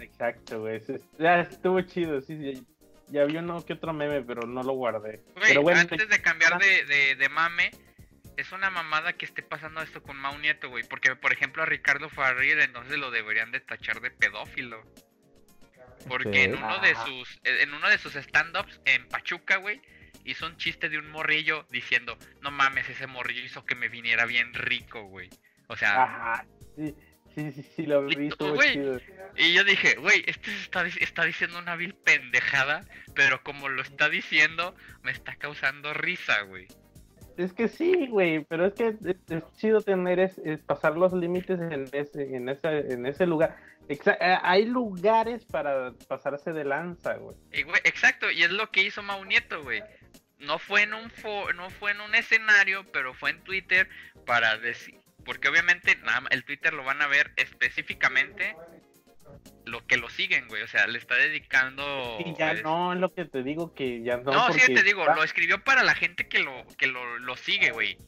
Speaker 1: Exacto, güey. Ya estuvo chido, sí, sí. Ya vi uno que otro meme, pero no lo guardé. pero
Speaker 2: bueno, antes de cambiar de, de, de mame, es una mamada que esté pasando esto con Mau Nieto, güey. Porque, por ejemplo, a Ricardo Farril entonces lo deberían de tachar de pedófilo. Porque en uno de sus en uno de sus stand-ups en Pachuca, güey, hizo un chiste de un morrillo diciendo, no mames, ese morrillo hizo que me viniera bien rico, güey. O sea...
Speaker 1: Ajá, sí, sí, sí, sí lo vi,
Speaker 2: güey. Y yo dije, güey, este está, está diciendo una vil pendejada, pero como lo está diciendo, me está causando risa, güey.
Speaker 1: Es que sí, güey, pero es que es, chido tener es, pasar los límites en ese, en ese, en ese lugar. Eh, hay lugares para pasarse de lanza, güey.
Speaker 2: Exacto, y es lo que hizo Mau Nieto, güey. No fue en un no fue en un escenario, pero fue en Twitter para decir, porque obviamente el Twitter lo van a ver específicamente lo que lo siguen, güey. O sea, le está dedicando.
Speaker 1: Y ya
Speaker 2: pues,
Speaker 1: no, es lo que te digo que ya no.
Speaker 2: No, sí, te digo, lo escribió para la gente que lo, que lo, lo sigue, güey.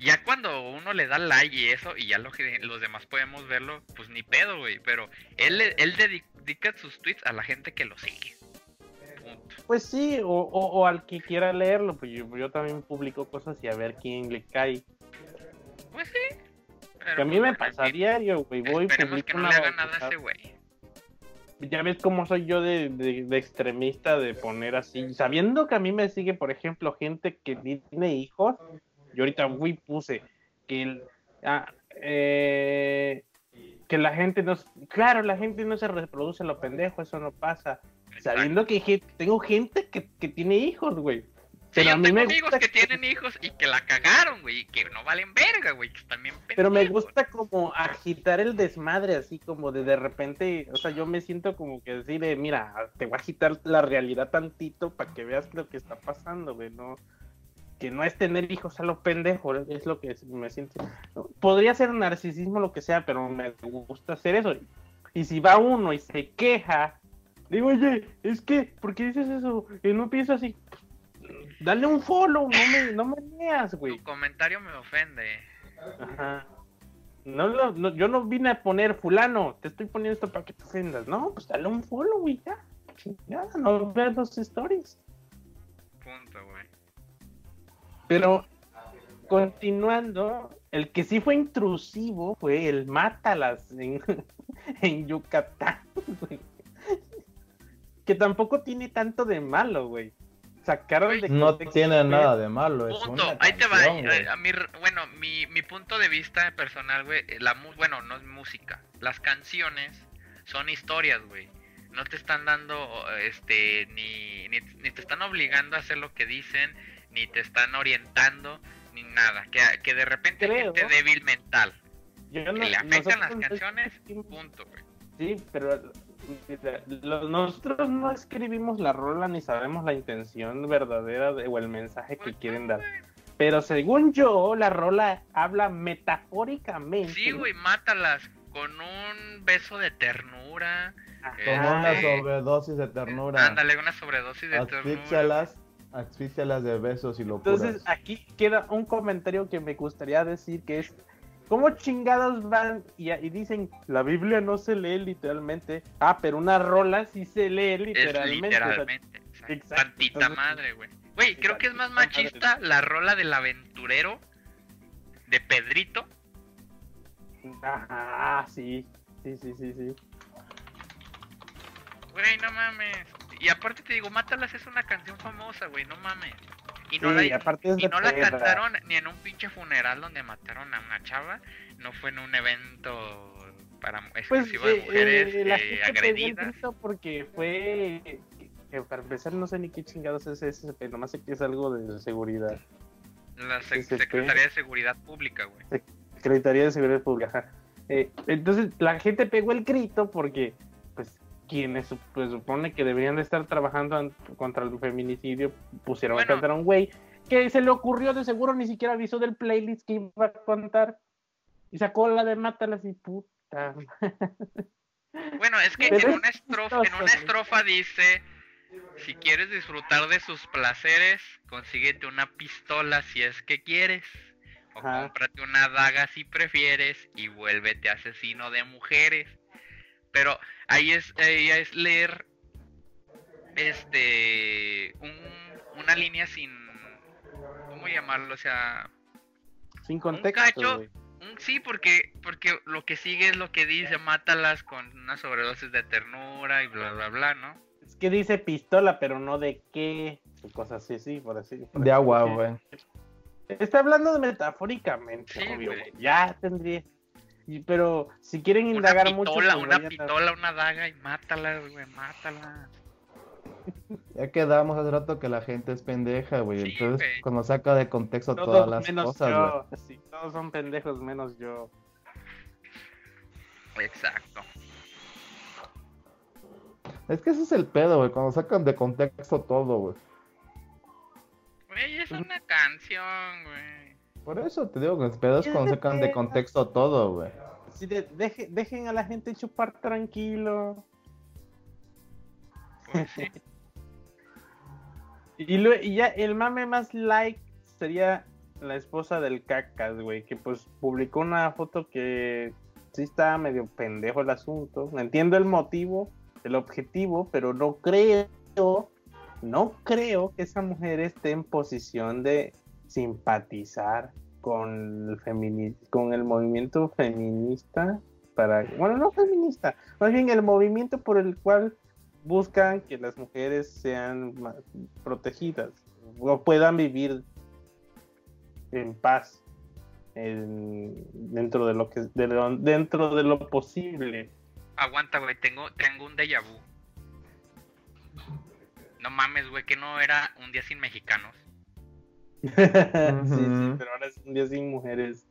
Speaker 2: Ya cuando uno le da like y eso, y ya lo que los demás podemos verlo, pues ni pedo, güey. Pero él, él dedica sus tweets a la gente que lo sigue.
Speaker 1: Pues sí, o, o, al que quiera leerlo, pues yo, yo, también publico cosas y a ver quién le cae.
Speaker 2: Pues sí.
Speaker 1: que a mí me pasa a diario, güey. Voy
Speaker 2: Esperemos que no le haga nada a ese güey
Speaker 1: ya ves cómo soy yo de, de, extremista de poner así, sabiendo que a mí me sigue, por ejemplo, gente que tiene hijos, yo ahorita muy puse que el, ah, eh, que la gente no, claro, la gente no se reproduce lo pendejo, eso no pasa, sabiendo que tengo gente que, que tiene hijos, güey.
Speaker 2: Pero a mí me amigos que, tienen hijos y que la cagaron, güey, y que no valen verga, güey, que también
Speaker 1: Pero me gusta como agitar el desmadre, así como de de repente, o sea, yo me siento como que decir, de, mira, te voy a agitar la realidad tantito para que veas lo que está pasando, güey, no que no es tener hijos a los pendejos, es lo que me siento. Podría ser narcisismo, lo que sea, pero me gusta hacer eso. Y si va uno y se queja, digo, oye, es que, ¿por qué dices eso? Y no pienso así, Dale un follow, no me, no me leas, güey.
Speaker 2: Tu comentario me ofende.
Speaker 1: Ajá. No, lo- no, yo no vine a poner fulano, te estoy poniendo esto para que te ofendas. No, pues dale un follow, güey, ya. Chingada, no veas los stories.
Speaker 2: Punto, güey.
Speaker 1: Pero continuando, el que sí fue intrusivo fue el Mátalas en, [LAUGHS] en Yucatán, güey. Que tampoco tiene tanto de malo, güey. Sacaron de
Speaker 3: No tiene nada de malo. Es
Speaker 2: Punto.
Speaker 3: una
Speaker 2: Ahí te va.
Speaker 3: canción,
Speaker 2: eh, a mi, bueno, mi, mi punto de vista personal, güey, eh, la bueno, no es música. Las canciones son historias, güey. No te están dando, este, ni, ni, ni te están obligando a hacer lo que dicen, ni te están orientando, ni nada. Que, que de repente
Speaker 1: Creo.
Speaker 2: gente débil mental,
Speaker 1: Yo
Speaker 2: que le afectan las canciones, punto, güey.
Speaker 1: Sí, pero nosotros no escribimos la rola ni sabemos la intención verdadera de- o el mensaje que quieren dar. Pero según yo, la rola habla metafóricamente.
Speaker 2: Sí, güey, mátalas con un beso de ternura.
Speaker 1: Ajá.
Speaker 3: Como una
Speaker 2: Ay.
Speaker 3: sobredosis de ternura.
Speaker 2: Ándale, una sobredosis de ternura.
Speaker 3: Asfíxialas, asfíxialas de besos y locuras.
Speaker 1: Entonces, aquí queda un comentario que me gustaría decir que es ¿Cómo chingados van y, y dicen la Biblia no se lee literalmente? Ah, pero una rola sí se lee
Speaker 2: Es
Speaker 1: literalmente. o sea,
Speaker 2: literalmente. exacto. Tantita
Speaker 1: entonces-
Speaker 2: madre, güey. Güey, creo que es más
Speaker 1: madre.
Speaker 2: machista la rola del aventurero de Pedrito.
Speaker 1: Ajá, sí. Sí, sí, sí, sí.
Speaker 2: Güey, no mames. Y aparte te digo, Mátalas es una canción famosa, güey, no mames. Y no,
Speaker 1: Sí,
Speaker 2: la,
Speaker 1: aparte
Speaker 2: y no la cantaron ni en un pinche funeral donde mataron a una chava. No fue en un evento para
Speaker 1: Pues
Speaker 2: exclusivo de
Speaker 1: eh,
Speaker 2: mujeres
Speaker 1: eh, la
Speaker 2: eh,
Speaker 1: el
Speaker 2: agredidas.
Speaker 1: porque fue que, para empezar no sé ni qué chingados es ese, pero nomás sé que es algo de seguridad.
Speaker 2: La sec-
Speaker 1: fue-
Speaker 2: Secretaría de Seguridad Pública, güey.
Speaker 1: Secretaría de Seguridad Pública. ajá. Eh, entonces la gente pegó el grito porque, pues, quienes su- pues, supone que deberían de estar trabajando an- contra el feminicidio pusieron
Speaker 2: Bueno.
Speaker 1: a cantar a un güey que se le ocurrió de seguro ni siquiera avisó del playlist que iba a contar y sacó la de Mátalas y puta. [LAUGHS]
Speaker 2: Bueno, es que en una, estrofa, en una estrofa dice, si quieres disfrutar de sus placeres, consíguete una pistola si es que quieres, o
Speaker 1: Ajá.
Speaker 2: cómprate una daga si prefieres y vuélvete asesino de mujeres. Pero ahí es, ahí es leer este un- una línea sin ¿cómo llamarlo? O sea,
Speaker 1: Sin contexto,
Speaker 2: un- sí, porque porque lo que sigue es lo que dice, mátalas con una sobredosis de ternura y bla bla bla, ¿no?
Speaker 1: Es que dice pistola, pero no de qué. o Cosas así, sí, por así. por
Speaker 3: De
Speaker 1: así
Speaker 3: agua, güey.
Speaker 1: Está hablando de metafóricamente,
Speaker 2: Sí,
Speaker 1: obvio,
Speaker 2: güey.
Speaker 1: Ya tendría. Y- Pero si quieren
Speaker 2: Una
Speaker 1: indagar mucho. pues
Speaker 2: una
Speaker 1: vayan a-
Speaker 2: pistola, una daga y mátalas, güey, mátalas. [LAUGHS]
Speaker 3: Ya quedamos hace rato que la gente es pendeja, güey.
Speaker 2: Sí,
Speaker 3: Entonces, cuando saca de contexto
Speaker 1: Todos
Speaker 3: todas las
Speaker 1: menos
Speaker 3: cosas, güey.
Speaker 1: yo. Sí, todos son pendejos menos yo.
Speaker 2: Exacto.
Speaker 3: Es que ese es el pedo, güey. Cuando sacan de contexto todo, güey.
Speaker 2: Güey, es una canción, güey.
Speaker 3: Por eso te digo que el pedo es cuando sacan de contexto todo, güey.
Speaker 1: Así de, deje- dejen a la gente chupar tranquilo.
Speaker 2: Pues [LAUGHS] sí.
Speaker 1: Y, lue- y ya el mame más like sería la esposa del cacas, güey, que pues publicó una foto que sí está medio pendejo el asunto. Entiendo el motivo, el objetivo, pero no creo, no creo que esa mujer esté en posición de simpatizar con el femini- con el movimiento feminista para, bueno, no feminista, más bien el movimiento por el cual buscan que las mujeres sean protegidas o puedan vivir en paz en- dentro de lo que de dentro de lo posible.
Speaker 2: Aguanta, güey, tengo, tengo un déjà vu. No mames, güey, que no era un día sin mexicanos.
Speaker 1: Sí, sí, pero ahora es un día sin mujeres.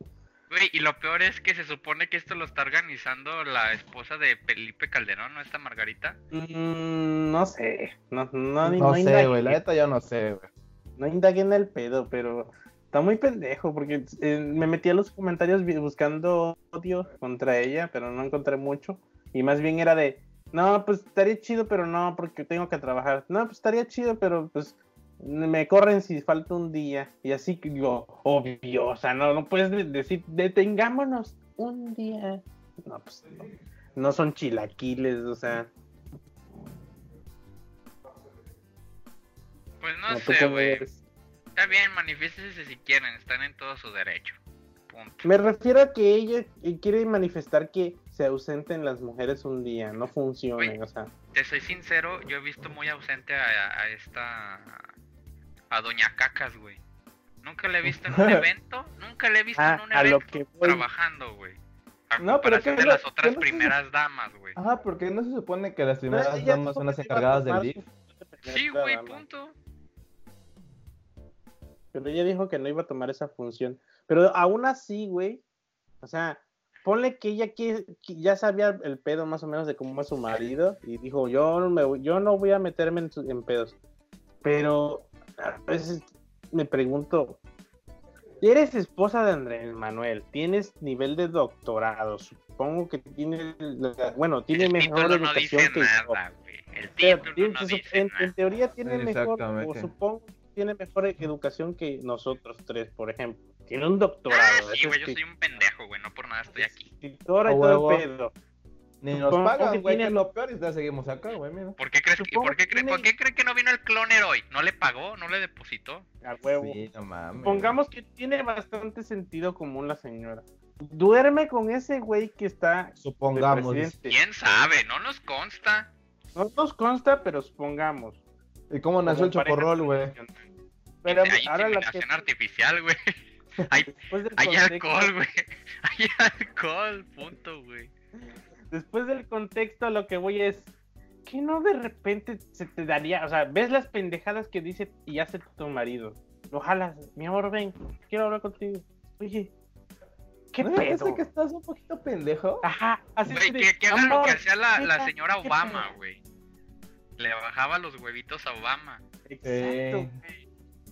Speaker 2: Güey, y lo peor es que se supone que esto lo está organizando la esposa de Felipe Calderón, ¿no? Esta Margarita.
Speaker 1: Mm, no sé, no, no,
Speaker 3: No sé,
Speaker 1: indagué.
Speaker 3: güey. La neta yo no sé, güey.
Speaker 1: no indagué en el pedo, pero está muy pendejo porque eh, me metí a los comentarios buscando odio contra ella, pero no encontré mucho. Y más bien era de, no, pues estaría chido, pero no, porque tengo que trabajar. No, pues estaría chido, pero pues me corren si falta un día. Y así que digo, obvio, o sea, no, no puedes decir, detengámonos un día. No, pues no, no son chilaquiles, o sea.
Speaker 2: Pues no, sé, güey. Está bien, manifiéstese si quieren, están en todo su derecho.
Speaker 1: Me refiero a que ella quiere manifestar que se ausenten las mujeres un día, no funcione, o sea.
Speaker 2: Te soy sincero, yo he visto muy ausente a, esta. A Doña Cacas, güey. Nunca la he visto en un [LAUGHS] evento, nunca la he visto en un evento trabajando, güey. no, pero que de las otras primeras damas, güey.
Speaker 3: Ajá, porque no se supone que las primeras damas son las encargadas del DIF.
Speaker 2: Sí, güey, punto.
Speaker 1: Pero ella dijo que no iba a tomar esa función. Pero aún así, güey, o sea, ponle que ella que, ya sabía el pedo más o menos de cómo es su marido y dijo, yo, me, yo no voy a meterme en, pedos. Pero a veces me pregunto, eres esposa de Andrés Manuel, tienes nivel de doctorado, supongo que tiene, bueno, tiene mejor educación que nada, El título no dice en, en, teoría tiene mejor, o supongo tiene mejor educación que nosotros tres, por ejemplo. Tiene un doctorado.
Speaker 2: Ah, sí, güey, yo soy un pendejo, güey, no por nada estoy aquí.
Speaker 1: y todo el pedo.
Speaker 3: Ni nos pagan, güey, tiene... lo peor y ya seguimos acá, güey, mira.
Speaker 2: ¿Por qué crees que, ¿por qué, cree, ¿por qué cree que no vino el cloner hoy? ¿No le pagó? ¿No le depositó?
Speaker 1: A huevo. Sí, no mames. Supongamos que tiene bastante sentido común la señora. Duerme con ese güey que está.
Speaker 3: Supongamos.
Speaker 2: ¿Quién sabe? No nos consta.
Speaker 1: No nos consta, pero supongamos.
Speaker 3: ¿Y cómo nació el chocorrol, güey?
Speaker 2: Pero hay ahora la que... artificial, güey. [LAUGHS] Hay, hay alcohol, güey. [LAUGHS] Hay alcohol, punto, güey.
Speaker 1: Después del contexto, lo que voy es que no de repente se te daría, o sea, ves las pendejadas que dice y hace tu marido. Ojalá, mi amor, ven, quiero hablar contigo. Oye, ¿qué ¿No pedo?
Speaker 3: que estás un poquito pendejo?
Speaker 1: Ajá,
Speaker 2: así güey, que, que haga lo que hacía la, la señora Obama, güey. Le bajaba los huevitos a Obama.
Speaker 1: Exacto, güey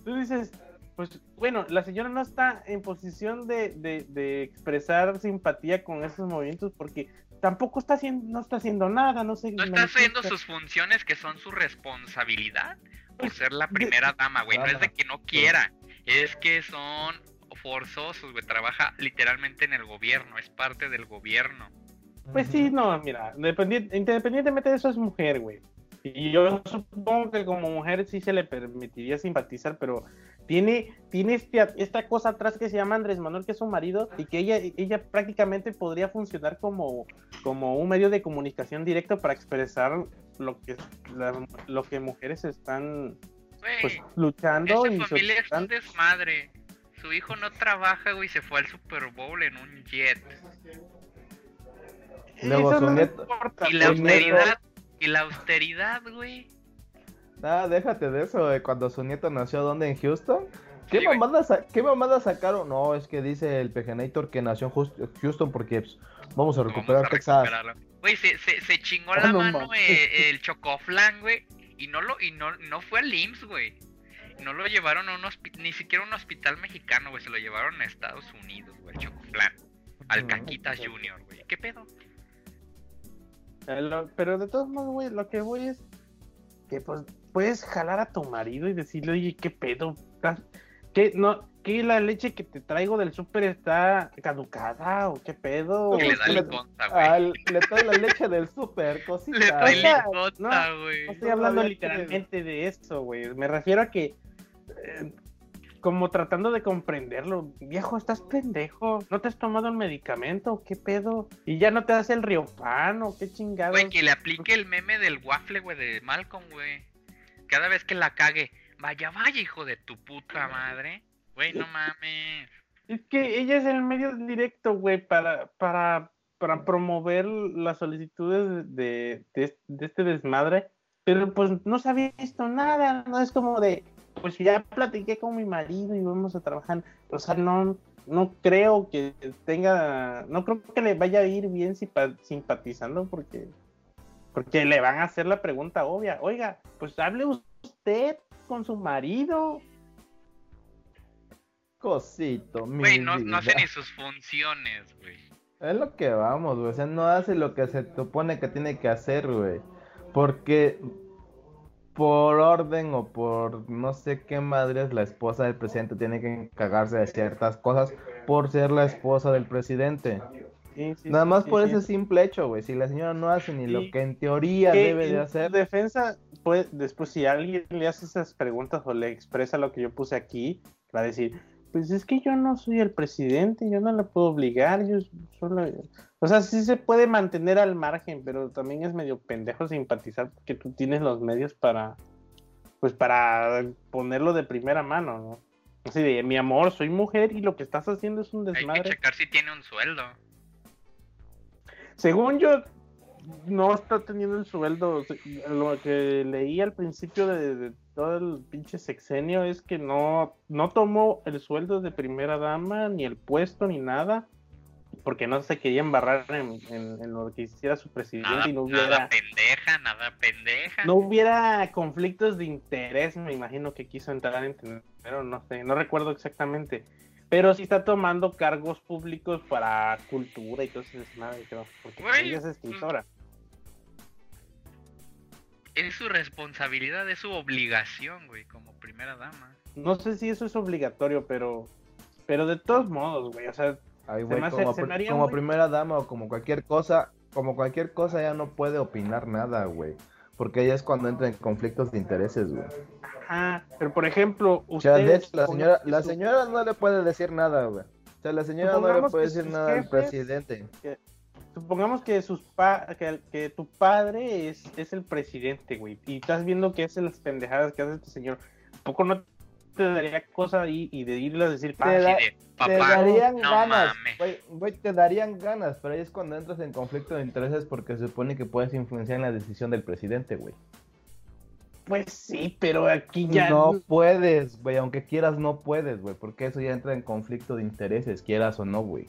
Speaker 1: tú dices, pues bueno, la señora no está en posición de, de, expresar simpatía con esos movimientos porque tampoco está haciendo, no está haciendo nada, no sé.
Speaker 2: No está haciendo sus funciones que son su responsabilidad por ser la primera dama, güey. No es de que no quiera, es que son forzosos, güey. Trabaja literalmente en el gobierno, es parte del gobierno.
Speaker 1: Pues sí, no, mira, independientemente de eso es mujer, güey. Y yo supongo que como mujer sí se le permitiría simpatizar, pero tiene, tiene este, esta cosa atrás que se llama Andrés Manuel, que es su marido, y que ella, ella prácticamente podría funcionar como, como un medio de comunicación directo para expresar lo que, lo que mujeres están pues, luchando.
Speaker 2: y familia es un desmadre. Su hijo no trabaja, güey, se fue al Super Bowl en un jet.
Speaker 3: Luego su nieto,
Speaker 2: y la austeridad y la austeridad, güey.
Speaker 3: Ah, déjate de eso, de cuando su nieto nació, ¿dónde? ¿En Houston? ¿Qué, mamada ¿Qué mamada sacaron? No, es que dice el Pegenator que nació en Houston porque pues, vamos a recuperar Texas.
Speaker 2: Güey, se, se, se, chingó ah, la mano eh, el chocoflan, güey, y no lo y no, no fue al IMSS, güey. No lo llevaron a un hospital, ni siquiera a un hospital mexicano, güey, se lo llevaron a Estados Unidos, güey, el chocoflan. Al Caquitas Junior, güey. ¿Qué pedo?
Speaker 1: Eh, pero de todos modos, güey, lo que voy es que pues puedes jalar a tu marido y decirle, oye, ¿qué pedo? ¿Qué, no, ¿qué la leche que te traigo del súper está caducada o qué pedo?
Speaker 2: Le da güey.
Speaker 3: le trae la leche del súper, [LAUGHS] cosita.
Speaker 2: Le trae licota, güey.
Speaker 1: No, estoy hablando literalmente de eso, güey. Me refiero a que eh, como tratando de comprenderlo. Viejo, estás pendejo. ¿No te has tomado un medicamento? ¿Qué pedo? Y ya no te hace el pan o qué chingado.
Speaker 2: Güey, que le aplique el meme del waffle, güey, de Malcolm, güey. Cada vez que la cague, vaya, vaya, hijo de tu puta madre. Güey, no mames.
Speaker 1: Es que ella es el medio directo, güey, para, para, para promover las solicitudes de, de, de este desmadre. Pero pues no se había visto nada, no es como de, pues ya platiqué con mi marido y vamos a trabajar. O sea, no, no creo que tenga, no creo que le vaya a ir bien simpatizando porque, porque le van a hacer la pregunta obvia. Oiga, pues hable usted con su marido.
Speaker 3: Cosito,
Speaker 2: Güey, no, no hace ni sus funciones, güey.
Speaker 3: Es lo que vamos, güey. O sea, no hace lo que se supone que tiene que hacer, güey. Porque por orden o por no sé qué madres la esposa del presidente tiene que encargarse de ciertas cosas por ser la esposa del presidente. Nada más por ese simple hecho, güey. Si la señora no hace ni lo que en teoría debe de hacer.
Speaker 1: defensa, pues, después si alguien le hace esas preguntas o le expresa lo que yo puse aquí, va a decir, pues es que yo no soy el presidente, yo no la puedo obligar, yo solo... O sea, sí se puede mantener al margen, pero también es medio pendejo simpatizar porque tú tienes los medios para, pues para ponerlo de primera mano, ¿no? Así de, mi amor, soy mujer y lo que estás haciendo es un desmadre.
Speaker 2: Hay que checar si tiene un sueldo.
Speaker 1: Según yo, no está teniendo el sueldo. Lo que leí al principio de, todo el pinche sexenio es que no, no tomó el sueldo de primera dama, ni el puesto, ni nada porque no se quería embarrar en, lo que hiciera su presidente y no hubiera...
Speaker 2: Nada pendeja, nada pendeja.
Speaker 1: No hubiera conflictos de interés, me imagino que quiso entrar en pero no sé, no recuerdo exactamente. Pero sí está tomando cargos públicos para cultura y cosas así, nada, creo, porque ella es escritora.
Speaker 2: Es su responsabilidad, es su obligación, güey, como primera dama.
Speaker 1: No sé si eso es obligatorio, pero pero de todos modos, güey, o sea,
Speaker 3: como, primera dama o como cualquier cosa, como cualquier cosa ya no puede opinar nada, güey. Porque ella es cuando entra en conflictos de intereses, güey.
Speaker 1: Ajá, pero por ejemplo,
Speaker 3: usted... la señora, la señora no le puede decir nada, güey. O sea, la señora no le puede decir nada al presidente.
Speaker 1: supongamos que sus pa que, que, tu padre es, es el presidente, güey. Y estás viendo que hace las pendejadas que hace este señor. ¿Un poco no te daría cosa ahí y de irle a decir,
Speaker 3: te, darían ganas, güey, te darían ganas, pero ahí es cuando entras en conflicto de intereses porque se supone que puedes influenciar en la decisión del presidente, güey.
Speaker 1: Pues sí, pero aquí ya
Speaker 3: no puedes, güey, aunque quieras no puedes, güey, porque eso ya entra en conflicto de intereses, quieras o no, güey.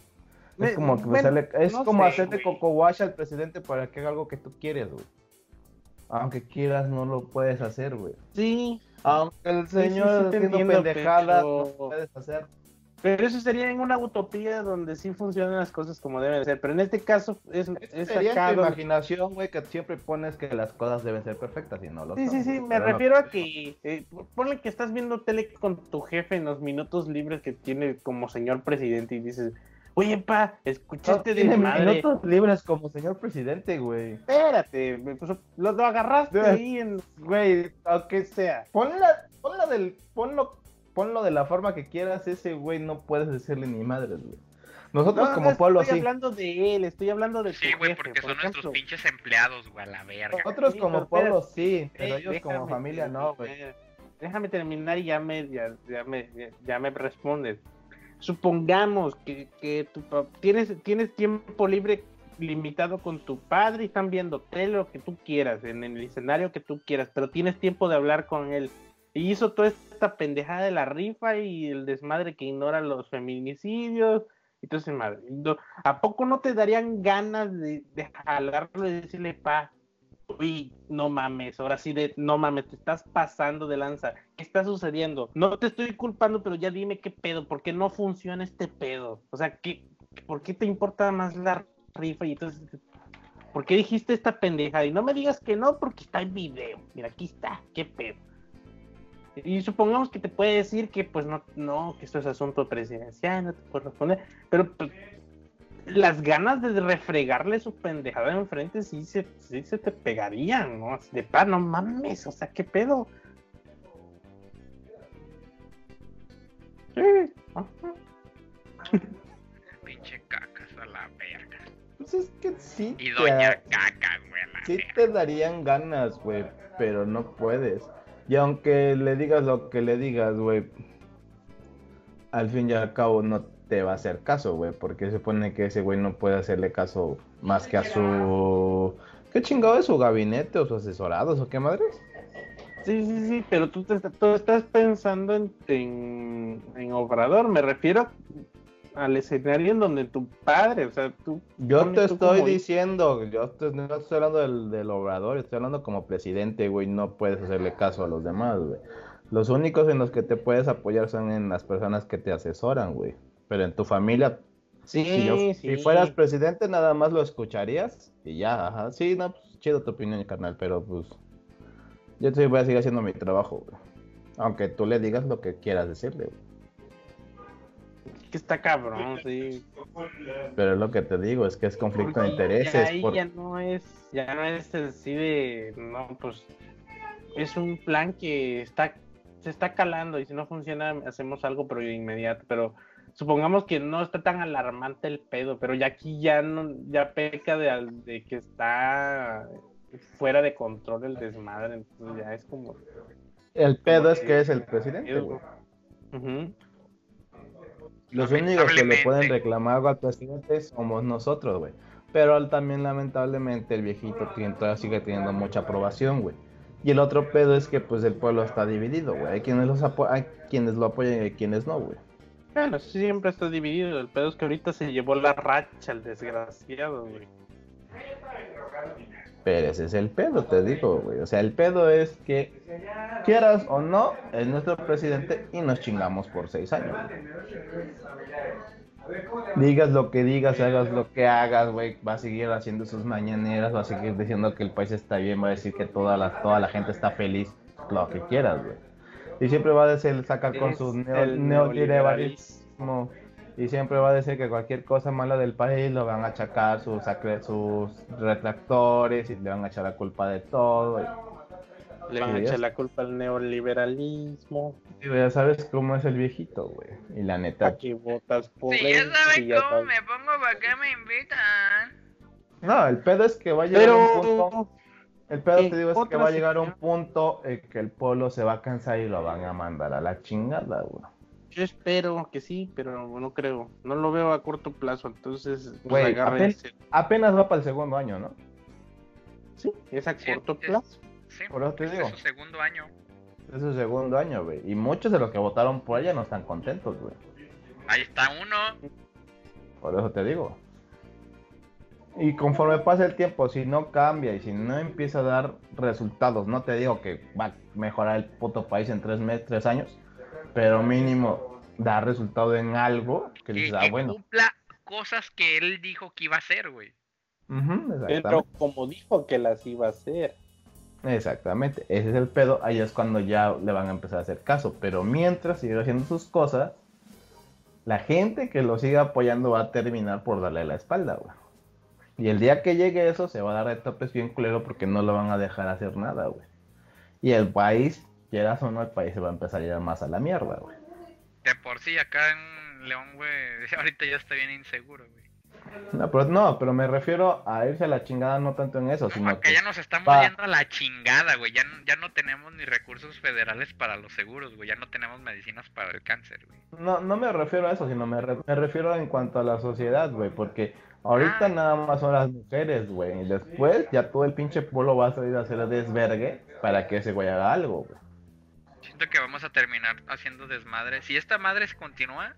Speaker 3: Es como, que es como hacerte coco wash al presidente para que haga algo que tú quieres, güey. Aunque quieras, no lo puedes hacer, güey.
Speaker 1: Sí,
Speaker 3: aunque el señor sí, pendejadas, pero... puedes hacer.
Speaker 1: Pero eso sería en una utopía donde sí funcionan las cosas como deben ser. Pero en este caso es, es
Speaker 3: sería tu imaginación, güey, que siempre pones que las cosas deben ser perfectas y no lo
Speaker 1: Sí, sí, sí, me refiero a que eh, ponle que estás viendo tele con tu jefe en los minutos libres que tiene como señor presidente y dices, Oye, pa, escuchaste de
Speaker 3: mi madre. minutos libres como señor presidente, güey.
Speaker 1: Espérate, pues, lo, agarraste ahí en...
Speaker 3: Güey, aunque sea. Ponla, ponla del, ponlo, ponlo de la forma que quieras, ese güey no puedes decirle ni madres, güey. Nosotros como pueblo
Speaker 1: sí. Estoy hablando de él, estoy hablando de
Speaker 2: Sí, güey, porque son nuestros pinches empleados, güey, a la verga.
Speaker 3: Nosotros como pueblo sí, pero ellos como familia no, güey.
Speaker 1: Déjame terminar y ya me, ya, ya me, ya me respondes supongamos que, que tu, tienes, tienes tiempo libre limitado con tu padre y están viendo tele lo que tú quieras, en el escenario que tú quieras, pero tienes tiempo de hablar con él. Y hizo toda esta pendejada de la rifa y el desmadre que ignora los feminicidios. Entonces, madre, ¿a poco no te darían ganas de, de jalarlo y decirle, pa, uy, no mames, ahora sí de, no mames, te estás pasando de lanza, ¿qué está sucediendo? No te estoy culpando, pero ya dime qué pedo, ¿por qué no funciona este pedo? O sea, ¿qué, ¿por qué te importa más la rifa? Y entonces, ¿por qué dijiste esta pendeja? Y no me digas que no, porque está el video, mira, aquí está, qué pedo. Y supongamos que te puede decir que pues no, no, que esto es asunto presidencial, no te puedo responder, pero pues, las ganas de refregarle su pendejada enfrente sí se, sí se te pegarían, ¿no? de pan, no mames, o sea, ¿qué pedo?
Speaker 2: Sí. [LAUGHS] Pinche cacas a la verga.
Speaker 3: Pues es que sí.
Speaker 2: Y doña cacas, güey.
Speaker 3: Sí te darían ganas, güey, pero no puedes. Y aunque le digas lo que le digas, güey, al fin y al cabo no te va a hacer caso, güey, porque se supone que ese güey no puede hacerle caso más que a su... ¿Qué chingado es su gabinete o su asesorados o qué madres?
Speaker 1: Sí, sí, sí, pero tú, te, estás pensando en, en, Obrador, me refiero al escenario en donde tu padre, o sea, tú...
Speaker 3: Yo te estoy diciendo, yo no estoy hablando del, del Obrador, estoy hablando como presidente, güey, no puedes hacerle caso a los demás, güey. Los únicos en los que te puedes apoyar son en las personas que te asesoran, güey. Pero en tu familia,
Speaker 1: sí, si,
Speaker 3: si fueras presidente, nada más lo escucharías y ya, ajá. Sí, no, pues chido tu opinión, carnal, pero pues Yo te voy a seguir haciendo mi trabajo, güey. Aunque tú le digas lo que quieras decirle, güey.
Speaker 1: Que está cabrón, sí.
Speaker 3: Pero es lo que te digo, es que es conflicto de intereses.
Speaker 1: Ahí
Speaker 3: por-
Speaker 1: ya no es, ya no es así de, no, pues es un plan que está, se está calando y si no funciona hacemos algo pero de inmediato, pero supongamos que no está tan alarmante el pedo, pero ya aquí ya no, ya peca de, al- de que está fuera de control el desmadre, entonces ya es como...
Speaker 3: El pedo
Speaker 1: como
Speaker 3: es que es el presidente, güey.
Speaker 1: Ujú.
Speaker 3: Los únicos que le pueden reclamar algo al presidente somos nosotros, güey. Pero también, lamentablemente, el viejito tiene- todavía sigue teniendo mucha aprobación, güey. Y el otro pedo es que, pues, el pueblo está dividido, güey. Hay quienes, los apo- hay quienes lo apoyan y hay quienes no, güey.
Speaker 1: Bueno, siempre está dividido, el pedo es que ahorita se llevó la racha el desgraciado, güey.
Speaker 3: Pero ese es el pedo, te digo, güey. O sea, el pedo es que, quieras o no, es nuestro presidente y nos chingamos por seis años. Digas lo que digas, hagas lo que hagas, güey, va a seguir haciendo sus mañaneras, va a seguir diciendo que el país está bien, va a decir que toda la, toda la gente está feliz, lo que quieras, güey. Y siempre va a decir, sacar con sus neoliberalismo. Y siempre va a decir que cualquier cosa mala del país lo van a achacar sus, sus retractores y le van a echar la culpa de todo. y-
Speaker 1: Le van a
Speaker 3: Sí,
Speaker 1: echar la culpa al neoliberalismo.
Speaker 3: y ya sabes cómo es el viejito, güey. Y la neta,
Speaker 1: ¿Para qué votas por
Speaker 2: Si ya
Speaker 1: ya
Speaker 2: cómo
Speaker 1: sabes-
Speaker 2: me pongo, ¿para qué me invitan?
Speaker 3: No, el pedo es que va a llegar un punto. El pedo
Speaker 1: en
Speaker 3: te digo es que va a llegar un punto en que el pueblo se va a cansar y lo van a mandar a la chingada, güey.
Speaker 1: yo espero que sí, pero no creo. No lo veo a corto plazo, entonces pues,
Speaker 3: Güey,
Speaker 1: agárrense.
Speaker 3: Apenas va para el segundo año, ¿no?
Speaker 1: Sí, es a
Speaker 2: Sí,
Speaker 1: corto
Speaker 2: es-
Speaker 1: plazo.
Speaker 2: Sí,
Speaker 3: Por eso te
Speaker 2: este
Speaker 3: digo.
Speaker 2: es su segundo año.
Speaker 3: Es su segundo año, güey. Y muchos de los que votaron por ella no están contentos, güey.
Speaker 2: Ahí está uno.
Speaker 3: Por eso te digo. Y conforme pasa el tiempo, si no cambia y si no empieza a dar resultados, no te digo que va a mejorar el puto país en tres, meses, tres años, pero mínimo dar resultado en algo que
Speaker 2: Que,
Speaker 3: dices, ah,
Speaker 2: que
Speaker 3: bueno.
Speaker 2: cumpla cosas que él dijo que iba a hacer, güey.
Speaker 1: Pero como dijo que las iba a hacer.
Speaker 3: Exactamente, ese es el pedo, ahí es cuando ya le van a empezar a hacer caso, pero mientras sigue haciendo sus cosas, la gente que lo siga apoyando va a terminar por darle la espalda, güey. Y el día que llegue eso, se va a dar de topes bien culero porque no lo van a dejar hacer nada, güey. Y el país, quieras o no, el país se va a empezar a ir más a la mierda, güey.
Speaker 2: De por sí, acá en León, güey, [LAUGHS] ahorita ya está bien inseguro, güey.
Speaker 3: No pero, no, pero me refiero a irse a la chingada no tanto en eso, sino que...
Speaker 2: ya nos estamos
Speaker 3: va.
Speaker 2: yendo a la chingada, güey. Ya, no- ya no tenemos ni recursos federales para los seguros, güey. Ya no tenemos medicinas para el cáncer, güey.
Speaker 3: No, no me refiero a eso, sino me, re- me refiero en cuanto a la sociedad, güey, porque ahorita
Speaker 2: Ah.
Speaker 3: nada más son las mujeres, güey, y después ya todo el pinche pueblo va a salir a hacer desvergue para que ese güey haga algo, güey.
Speaker 2: Siento que vamos a terminar haciendo desmadre. Si esta madre se continúa,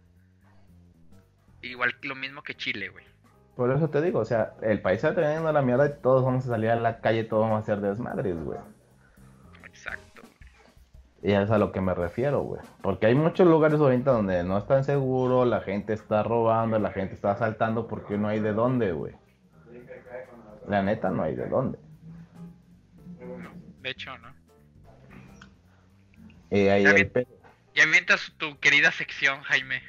Speaker 2: igual lo mismo que Chile, güey.
Speaker 3: Por eso te digo, o sea, el país está teniendo la mierda y todos vamos a salir a la calle, todos vamos a hacer desmadres, güey. Y es a lo que me refiero, güey. Porque hay muchos lugares ahorita donde no están seguros, la gente está robando, la gente está asaltando porque no hay de dónde, güey. La neta no hay de dónde.
Speaker 2: De hecho, ¿no?
Speaker 3: Y ahí
Speaker 2: Ya
Speaker 3: el
Speaker 2: vi-
Speaker 3: pe-
Speaker 2: Y avientas tu querida sección, Jaime.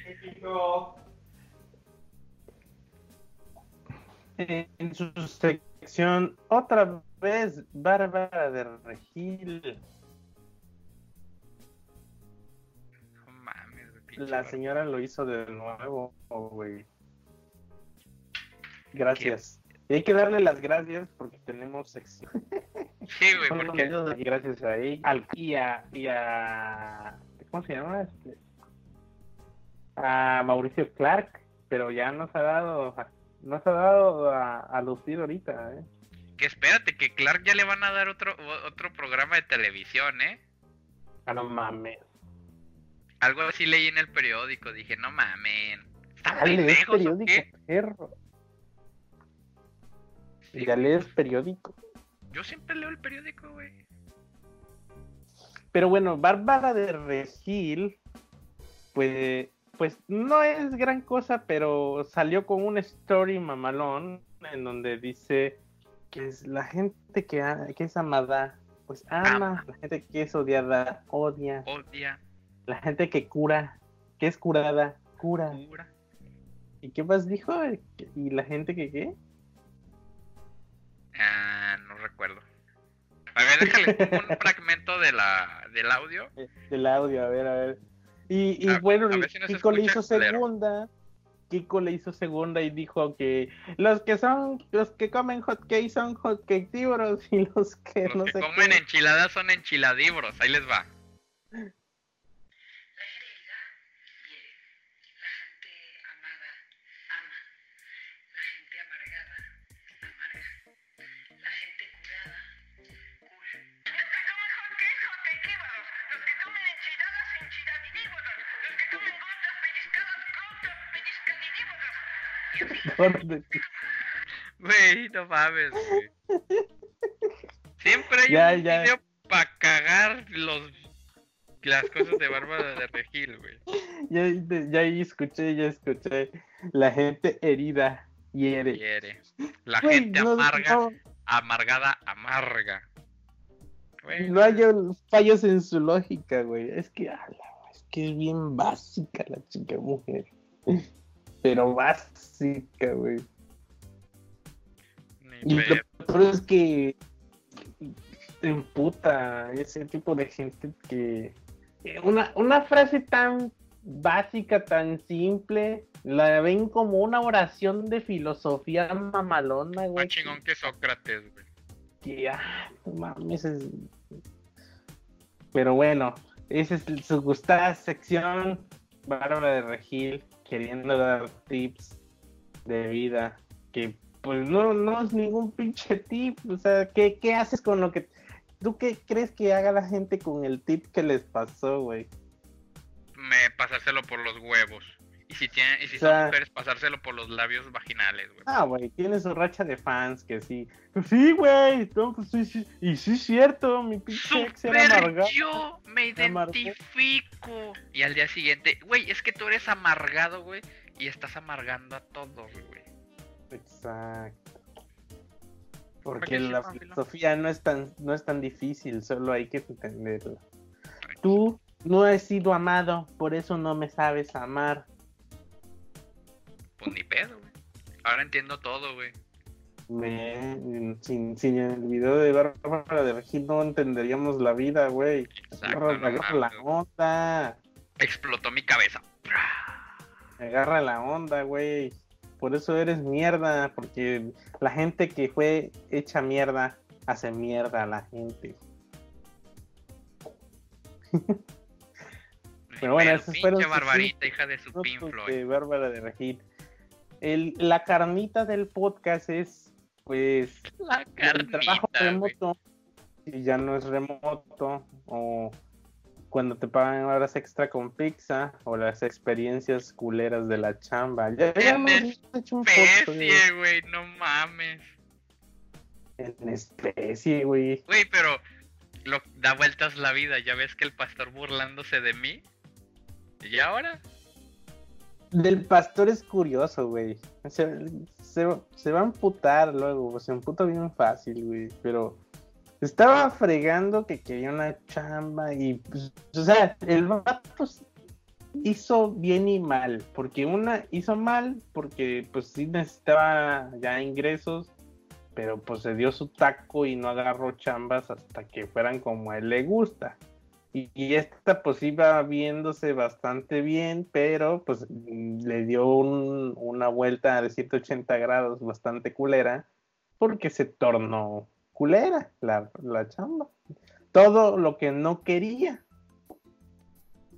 Speaker 1: En su sección, otra vez, Bárbara de Regil. La señora lo hizo de nuevo, güey. Gracias. Y hay que darle las gracias porque tenemos sección. [LAUGHS]
Speaker 2: Sí, güey, porque
Speaker 1: gracias a ella. Al, y, a, y a. ¿Cómo se llama? Este, A Mauricio Clark, pero ya nos ha dado. Nos ha dado a, a lucir ahorita, ¿eh?
Speaker 2: que espérate, que Clark ya le van a dar otro otro programa de televisión, ¿eh?
Speaker 1: Ah, no mames.
Speaker 2: Algo así leí en el periódico, dije, no mamen. ¿Están
Speaker 1: Ya lees periódico,
Speaker 2: qué?
Speaker 1: perro.
Speaker 2: Sí,
Speaker 1: Ya lees periódico.
Speaker 2: Yo siempre leo el periódico, güey.
Speaker 1: Pero bueno, Bárbara de Regil, pues, pues no es gran cosa, pero salió con un story mamalón en donde dice que es la gente que, que es amada pues ama. La gente que es odiada, odia.
Speaker 2: Odia.
Speaker 1: La gente que cura, que es curada, cura.
Speaker 2: Cura.
Speaker 1: ¿Y qué más dijo? ¿Y la gente que qué?
Speaker 2: Ah, no recuerdo. A ver, déjale un [LAUGHS] fragmento de la, del audio.
Speaker 1: Del audio, a ver, a ver. Y, y
Speaker 2: A-
Speaker 1: bueno,
Speaker 2: a si
Speaker 1: Kiko le hizo segunda. Kiko le hizo segunda y dijo que los que son, los que comen hotcakes son hotcakeívoros y los que
Speaker 2: Los
Speaker 1: no
Speaker 2: que
Speaker 1: sé
Speaker 2: comen
Speaker 1: qué.
Speaker 2: enchiladas son enchiladibros. Ahí les va. Güey, no mames, güey. Siempre hay
Speaker 1: Ya,
Speaker 2: un
Speaker 1: ya.
Speaker 2: video para cagar los las cosas de Bárbara de Regil, güey.
Speaker 1: Ya, ya ahí escuché, ya escuché. La gente herida hiere.
Speaker 2: Quiere. La
Speaker 1: Güey,
Speaker 2: gente
Speaker 1: no-
Speaker 2: amarga,
Speaker 1: no-
Speaker 2: amargada, amarga. Güey,
Speaker 1: No hay fallos en su lógica, güey. Es que, ala, es que es bien básica la chica mujer. Pero básica, güey. Y lo peor es que te emputa ese tipo de gente que una, una frase tan básica, tan simple, la ven como una oración de filosofía mamalona, güey.
Speaker 2: Más chingón que Sócrates, güey.
Speaker 1: que, ah, no mames, es- Pero bueno, esa es su gustada sección. Bárbara de Regil queriendo dar tips de vida. Que pues no, no es ningún pinche tip. O sea, ¿qué, qué haces con lo que. ¿Tú qué crees que haga la gente con el tip que les pasó, güey?
Speaker 2: Me pasárselo por los huevos. Y si tienen, y si
Speaker 1: O sea-
Speaker 2: son mujeres, pasárselo por los labios vaginales, güey.
Speaker 1: Ah, güey, tiene su racha de fans que sí. Pues sí, güey. no, pues sí, sí. Y sí es cierto, mi pinche ex era
Speaker 2: Super
Speaker 1: amargado.
Speaker 2: yo me identifico. Y al día siguiente, güey, es que tú eres amargado, güey. Y estás amargando a todos, güey.
Speaker 1: Exacto.
Speaker 2: ¿Para
Speaker 1: Porque la filosofía no es tan, no es tan difícil, solo hay que entenderla. Tú no has sido amado, por eso no me sabes amar.
Speaker 2: Pues ni pedo, güey. Ahora entiendo todo, güey.
Speaker 1: Me- sin, sin el video de Bárbara de Regil no entenderíamos la vida, güey.
Speaker 2: Exacto,
Speaker 1: Agarra,
Speaker 2: no
Speaker 1: agarra la onda.
Speaker 2: Explotó mi cabeza.
Speaker 1: Agarra la onda, güey. Por eso eres mierda, porque la gente que fue hecha mierda hace mierda a la gente. [LAUGHS] Pero bueno,
Speaker 2: Pero
Speaker 1: esos
Speaker 2: pinche barbarita, hija de su
Speaker 1: de Bárbara de Regil. El, la carnita del podcast es, pues,
Speaker 2: La
Speaker 1: el trabajo
Speaker 2: carnita, güey.
Speaker 1: remoto, y ya no es remoto, o cuando te pagan horas extra con pizza, o las experiencias culeras de la chamba. Ya, ya
Speaker 2: En
Speaker 1: hemos hecho un
Speaker 2: Especie, güey, no mames.
Speaker 1: en especie, güey.
Speaker 2: Güey, pero lo, da vueltas la vida. Ya ves que el pastor burlándose de mí. ¿Y ahora?
Speaker 1: Del pastor es curioso, güey. Se, se, se va a amputar luego, se amputa bien fácil, güey. Pero estaba fregando que quería una chamba y, pues, o sea, el vato hizo bien y mal. Porque una hizo mal porque, pues, sí necesitaba ya ingresos, pero pues se dio su taco y no agarró chambas hasta que fueran como a él le gusta. Y, esta pues iba viéndose bastante bien, pero pues le dio un- una vuelta de 180 grados bastante culera, porque se tornó culera la, la chamba. Todo lo que no quería.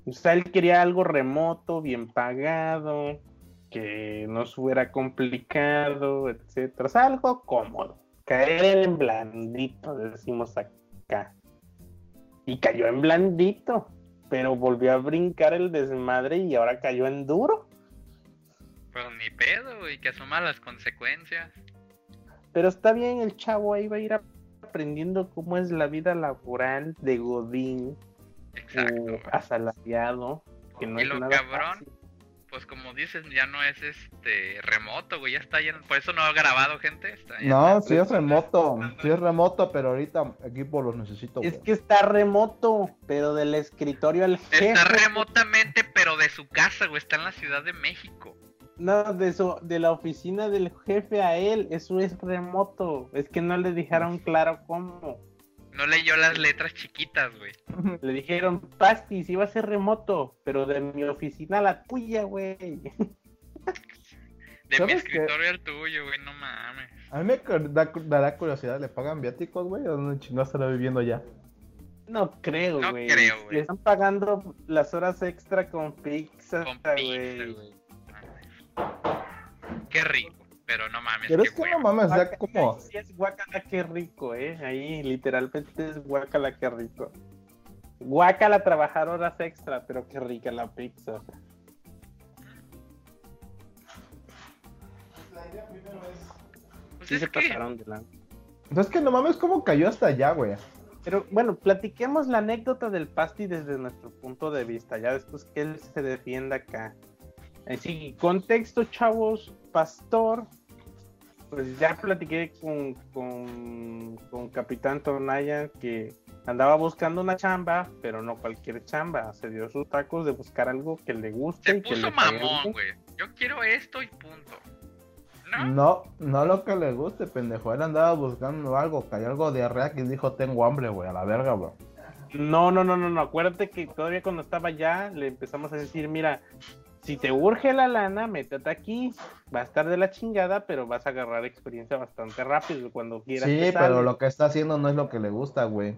Speaker 1: O sea, él quería algo remoto, bien pagado, que no fuera complicado, etcétera. O sea, algo cómodo. Caer en blandito, decimos acá. Y cayó en blandito, pero volvió a brincar el desmadre y ahora cayó en duro.
Speaker 2: Pues ni pedo, güey, que asuma las consecuencias.
Speaker 1: Pero está bien, el chavo ahí va a ir aprendiendo cómo es la vida laboral de Godín
Speaker 2: Exacto.
Speaker 1: o
Speaker 2: güey.
Speaker 1: asalariado. Que no
Speaker 2: Y
Speaker 1: es
Speaker 2: lo
Speaker 1: nada
Speaker 2: cabrón,
Speaker 1: fácil.
Speaker 2: Pues como dices, ya no es este remoto, güey, ya está lleno. Por eso no ha grabado, gente. Está ya
Speaker 3: No,
Speaker 2: está-
Speaker 3: sí es remoto, sí es remoto, pero ahorita equipo los necesito.
Speaker 1: Es que está remoto, pero del escritorio al jefe.
Speaker 2: Está remotamente, pero de su casa, güey, está en la Ciudad de México.
Speaker 1: No, de, su, de la oficina del jefe a él, eso es remoto. Es que no le dijeron claro cómo.
Speaker 2: No leyó las letras chiquitas, güey. [LAUGHS]
Speaker 1: Le dijeron, Pasti, sí va a ser remoto, pero de mi oficina a la tuya, güey. [LAUGHS]
Speaker 2: De mi escritorio al tuyo, güey, no mames.
Speaker 3: A mí me da, dará curiosidad, ¿le pagan viáticos, güey? ¿O dónde chingados estará viviendo ya?
Speaker 1: No creo,
Speaker 2: No
Speaker 1: güey.
Speaker 2: creo, güey.
Speaker 1: Le están pagando las horas extra con pizza,
Speaker 2: Con
Speaker 1: güey.
Speaker 2: pizza, güey. Qué rico, pero no mames,
Speaker 3: Pero es que no mames, o sea, como...
Speaker 1: Sí es guacala, qué rico, ¿eh? Ahí literalmente es guacala, qué rico. Guacala trabajar horas extra, pero qué rica la pizza.
Speaker 2: Pues
Speaker 1: Sí
Speaker 2: es
Speaker 1: se
Speaker 2: que,
Speaker 1: pasaron de la...
Speaker 3: Es que no mames, ¿cómo cayó hasta allá, güey?
Speaker 1: Pero bueno, platiquemos la anécdota del Pasti desde nuestro punto de vista, ya después que él se defienda acá. Así, contexto, chavos, Pastor, pues ya platiqué con, con, con Capitán Tornaya que andaba buscando una chamba, pero no cualquier chamba, se dio sus tacos de buscar algo que le guste
Speaker 2: se
Speaker 1: y que
Speaker 2: puso
Speaker 1: le pague
Speaker 2: mamón, güey. Yo quiero esto y punto. ¿No?
Speaker 3: No, no lo que le guste, pendejo. Él andaba buscando algo, cayó algo de diarrea y dijo, tengo hambre, güey, a la verga, güey.
Speaker 1: No, no, no, no, no. Acuérdate que todavía cuando estaba allá le empezamos a decir, mira, si te urge la lana, métete aquí. Va a estar de la chingada, pero vas a agarrar experiencia bastante rápido cuando quieras.
Speaker 3: Sí, pero
Speaker 1: sale".
Speaker 3: lo que está haciendo no es lo que le gusta, güey.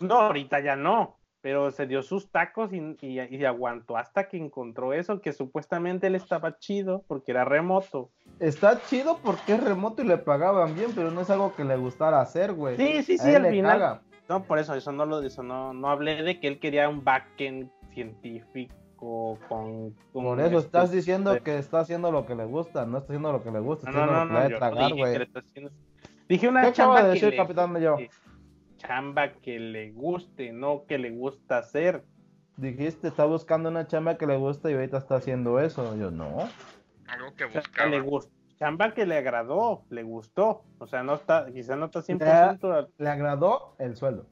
Speaker 1: No, ahorita ya no. Pero se dio sus tacos y, y- y aguantó hasta que encontró eso, que supuestamente él estaba chido porque era remoto.
Speaker 3: Está chido porque es remoto y le pagaban bien, pero no es algo que le gustara hacer, güey.
Speaker 1: Sí, sí, sí, al final.
Speaker 3: caga.
Speaker 1: No, por eso, eso no lo eso no, no hablé de que él quería un backend científico con, con
Speaker 3: Por eso
Speaker 1: este,
Speaker 3: estás diciendo
Speaker 1: de-
Speaker 3: que está haciendo lo que le gusta, no está haciendo lo que le gusta,
Speaker 1: No,
Speaker 3: está
Speaker 1: no,
Speaker 3: haciendo
Speaker 1: no,
Speaker 3: lo que
Speaker 1: no,
Speaker 3: le
Speaker 1: yo
Speaker 3: va a
Speaker 1: no
Speaker 3: tragar,
Speaker 1: dije que
Speaker 3: güey.
Speaker 1: le está haciendo- Dije una
Speaker 3: ¿Qué
Speaker 1: chamba
Speaker 3: de
Speaker 1: que
Speaker 3: decir,
Speaker 1: le
Speaker 3: capitán Melló?
Speaker 1: guste. Chamba que le guste, no que le gusta hacer.
Speaker 3: Dijiste, está buscando una chamba que le gusta y ahorita está haciendo eso. Yo, no.
Speaker 2: Algo que
Speaker 1: Chamba
Speaker 2: buscaba.
Speaker 1: le gustó. Chamba que le agradó, le gustó. O sea, no está, quizá no está 100%. al-
Speaker 3: Le agradó el sueldo.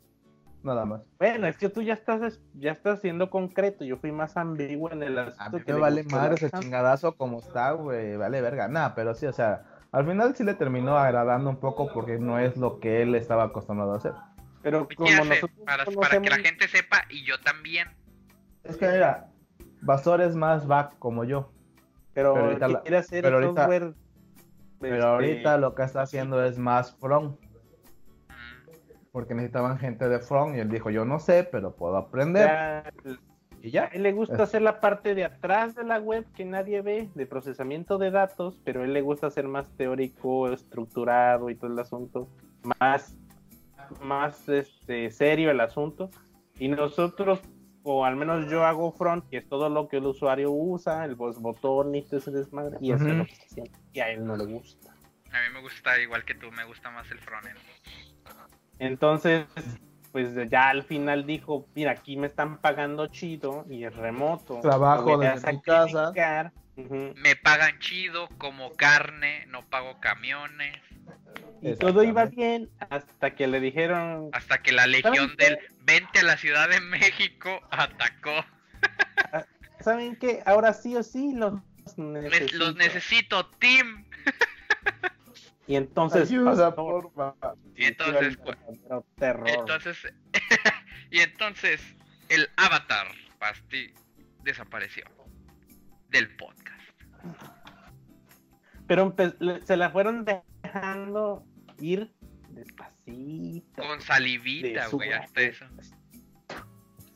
Speaker 3: Nada más.
Speaker 1: Bueno, es que tú ya estás, ya estás siendo concreto. Yo fui más ambiguo en el
Speaker 3: A
Speaker 1: asunto.
Speaker 3: mí
Speaker 1: que
Speaker 3: me
Speaker 1: le
Speaker 3: vale madre ese chingadazo como está, güey. Vale verga. Nada, pero sí, o sea, al final sí le terminó agradando un poco porque no es lo que él estaba acostumbrado a hacer.
Speaker 1: Pero
Speaker 2: ¿Qué
Speaker 1: como nosotros
Speaker 2: Para, para que la gente sepa y yo también.
Speaker 3: Es que mira, Basor es más back como yo.
Speaker 1: Pero,
Speaker 3: pero ahorita
Speaker 1: quiere hacer
Speaker 3: pero ahorita-
Speaker 1: software.
Speaker 3: Pero
Speaker 1: este,
Speaker 3: ahorita lo que está haciendo es más front. Porque necesitaban gente de front y él dijo, yo no sé, pero puedo aprender.
Speaker 1: ya-
Speaker 3: Y ya.
Speaker 1: A él le gusta hacer la parte de atrás de la web que nadie ve, de procesamiento de datos, pero a él le gusta ser más teórico, estructurado y todo el asunto, más, más este, serio el asunto. Y nosotros, o al menos yo hago front, que es todo lo que el usuario usa, el voz botón y todo ese desmadre, y eso es lo que haciendo. Y a él no le gusta.
Speaker 2: A mí me gusta igual que tú, me gusta más el frontend.
Speaker 1: Entonces, pues ya al final dijo, mira, aquí me están pagando chido y es remoto.
Speaker 3: Trabajo desde mi casa.
Speaker 2: Me pagan chido, como carne, no pago camiones.
Speaker 1: Y todo iba bien hasta que le dijeron,
Speaker 2: Hasta que la legión del 20 a la Ciudad de México atacó.
Speaker 1: ¿saben qué? Ahora sí o sí los
Speaker 2: Ne-
Speaker 1: necesito.
Speaker 2: los necesito, team.
Speaker 1: Y entonces
Speaker 3: Ayuda,
Speaker 1: pasó
Speaker 3: porfa.
Speaker 2: Y entonces, pues,
Speaker 1: terror.
Speaker 2: entonces, [LAUGHS] y entonces el avatar Basti desapareció del podcast.
Speaker 1: Pero se la fueron dejando ir despacito.
Speaker 2: Con salivita, güey, hasta eso.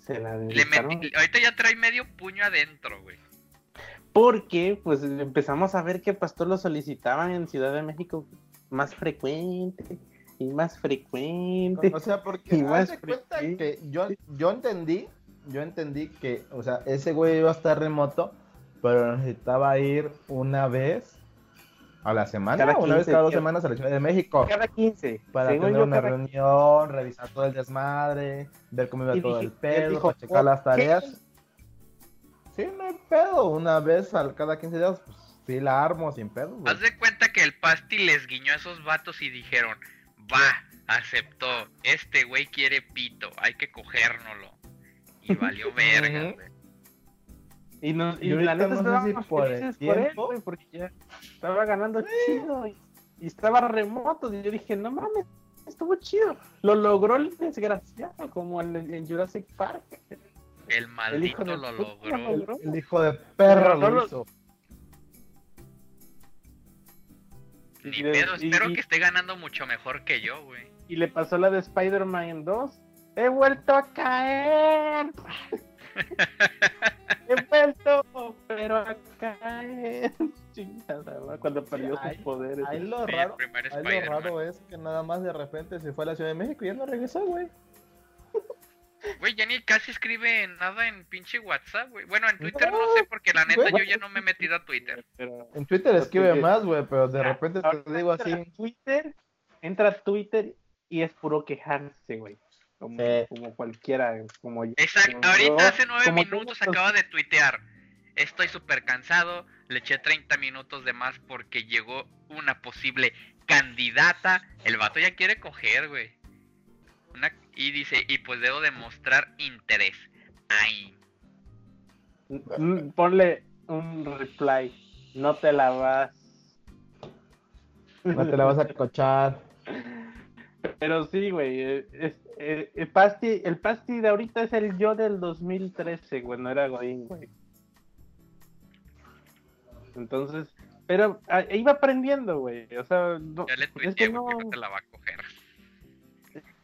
Speaker 1: Se la
Speaker 2: Le metí- ahorita ya trae medio puño adentro, güey.
Speaker 1: Porque pues empezamos a ver que Pastor lo solicitaban en Ciudad de México más frecuente y más frecuente.
Speaker 3: O sea, porque
Speaker 1: Y más
Speaker 3: cuenta que yo, yo entendí, yo entendí que, o sea, ese güey iba a estar remoto, pero necesitaba ir una vez a la semana,
Speaker 1: Cada
Speaker 3: una vez
Speaker 1: 15
Speaker 3: cada dos semanas a la Ciudad de México.
Speaker 1: Cada 15.
Speaker 3: Para
Speaker 1: según
Speaker 3: tener
Speaker 1: yo,
Speaker 3: una reunión, revisar todo el desmadre, ver cómo iba
Speaker 1: Y
Speaker 3: todo
Speaker 1: dije-
Speaker 3: el pedo,
Speaker 1: dijo,
Speaker 3: checar las
Speaker 1: "¿Qué?".
Speaker 3: tareas. Sí, no hay pedo. Una vez al cada 15 días, pues sí la armo sin pedo, güey.
Speaker 2: Haz de cuenta que el Pasti les guiñó a esos vatos y dijeron, va, aceptó, este güey quiere pito, hay que cogérnoslo. Y valió [LAUGHS] verga, güey.
Speaker 1: Y, no, y
Speaker 3: Y
Speaker 1: la neta
Speaker 3: no sé si por el
Speaker 1: felices por él, porque ya estaba ganando chido y, y estaba remoto. Y yo dije, no mames, estuvo chido. Lo logró el desgraciado, como en, en Jurassic Park.
Speaker 2: El maldito
Speaker 1: de
Speaker 2: lo logró.
Speaker 1: logró.
Speaker 3: El hijo de
Speaker 1: no,
Speaker 3: lo hizo.
Speaker 2: Ni pedo, espero
Speaker 1: y-
Speaker 2: que esté ganando mucho mejor que yo, güey.
Speaker 1: Y le pasó la de Spider-Man 2. He vuelto a caer. [LAUGHS] He vuelto, pero a caer. [LAUGHS] Chingada, cuando perdió sus
Speaker 3: Ahí-
Speaker 1: poderes.
Speaker 3: Ahí lo
Speaker 2: Sí,
Speaker 3: raro, ahí lo raro es que nada más de repente se fue a la Ciudad de México y ya no regresó, güey.
Speaker 2: Güey, ya ni casi escribe nada en pinche WhatsApp, güey. Bueno, en Twitter no,
Speaker 3: No,
Speaker 2: sé, porque la neta yo ya no me he metido a Twitter.
Speaker 1: Pero,
Speaker 3: En Twitter escribe más, güey, pero de repente
Speaker 1: Ahora
Speaker 3: te digo así.
Speaker 1: a Twitter, entra a Twitter y es puro quejarse, güey. Como,
Speaker 3: Sí.
Speaker 1: como cualquiera, como yo.
Speaker 2: Exacto,
Speaker 1: como
Speaker 2: ahorita
Speaker 1: yo,
Speaker 2: hace nueve minutos acaba de tuitear. Estoy súper cansado, le eché 30 minutos de más porque llegó una posible candidata. El vato ya quiere coger, güey. Una- Y dice, y pues debo demostrar interés. Ay,
Speaker 1: Mm, Ponle un reply. No te la vas.
Speaker 3: No te la vas a cochar.
Speaker 1: Pero sí, güey. eh, es- eh, el, pasti, el Pasti de ahorita es el yo del 2013, güey. No era Godín, güey. Entonces, pero ah, iba aprendiendo, güey. O sea, no,
Speaker 2: ya le
Speaker 1: es
Speaker 2: tuiteé,
Speaker 1: que
Speaker 2: güey,
Speaker 1: no,
Speaker 2: que no te la va a coger.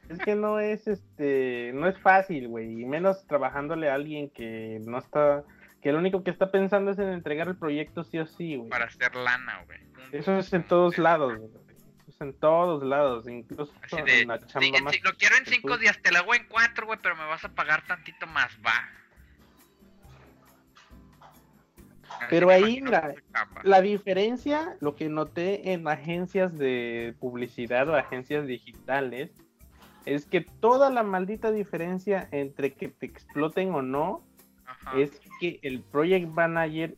Speaker 1: Es que no es este, no es fácil, güey. Y menos trabajándole a alguien que no está, que lo único que está pensando es en entregar el proyecto sí o sí, güey.
Speaker 2: Para hacer lana, güey.
Speaker 1: Eso es en todos lados, güey. Eso es en todos lados, incluso
Speaker 2: de,
Speaker 1: en la
Speaker 2: sí,
Speaker 1: chamba
Speaker 2: en
Speaker 1: más.
Speaker 2: ci- lo quiero en cinco
Speaker 1: tú-
Speaker 2: días, te la hago en cuatro, güey, pero me vas a pagar tantito más, va.
Speaker 1: Pero ahí,
Speaker 2: chamba.
Speaker 1: La diferencia, lo que noté en agencias de publicidad o agencias digitales, es que toda la maldita diferencia entre que te exploten o no
Speaker 2: Ajá.
Speaker 1: es que el project manager,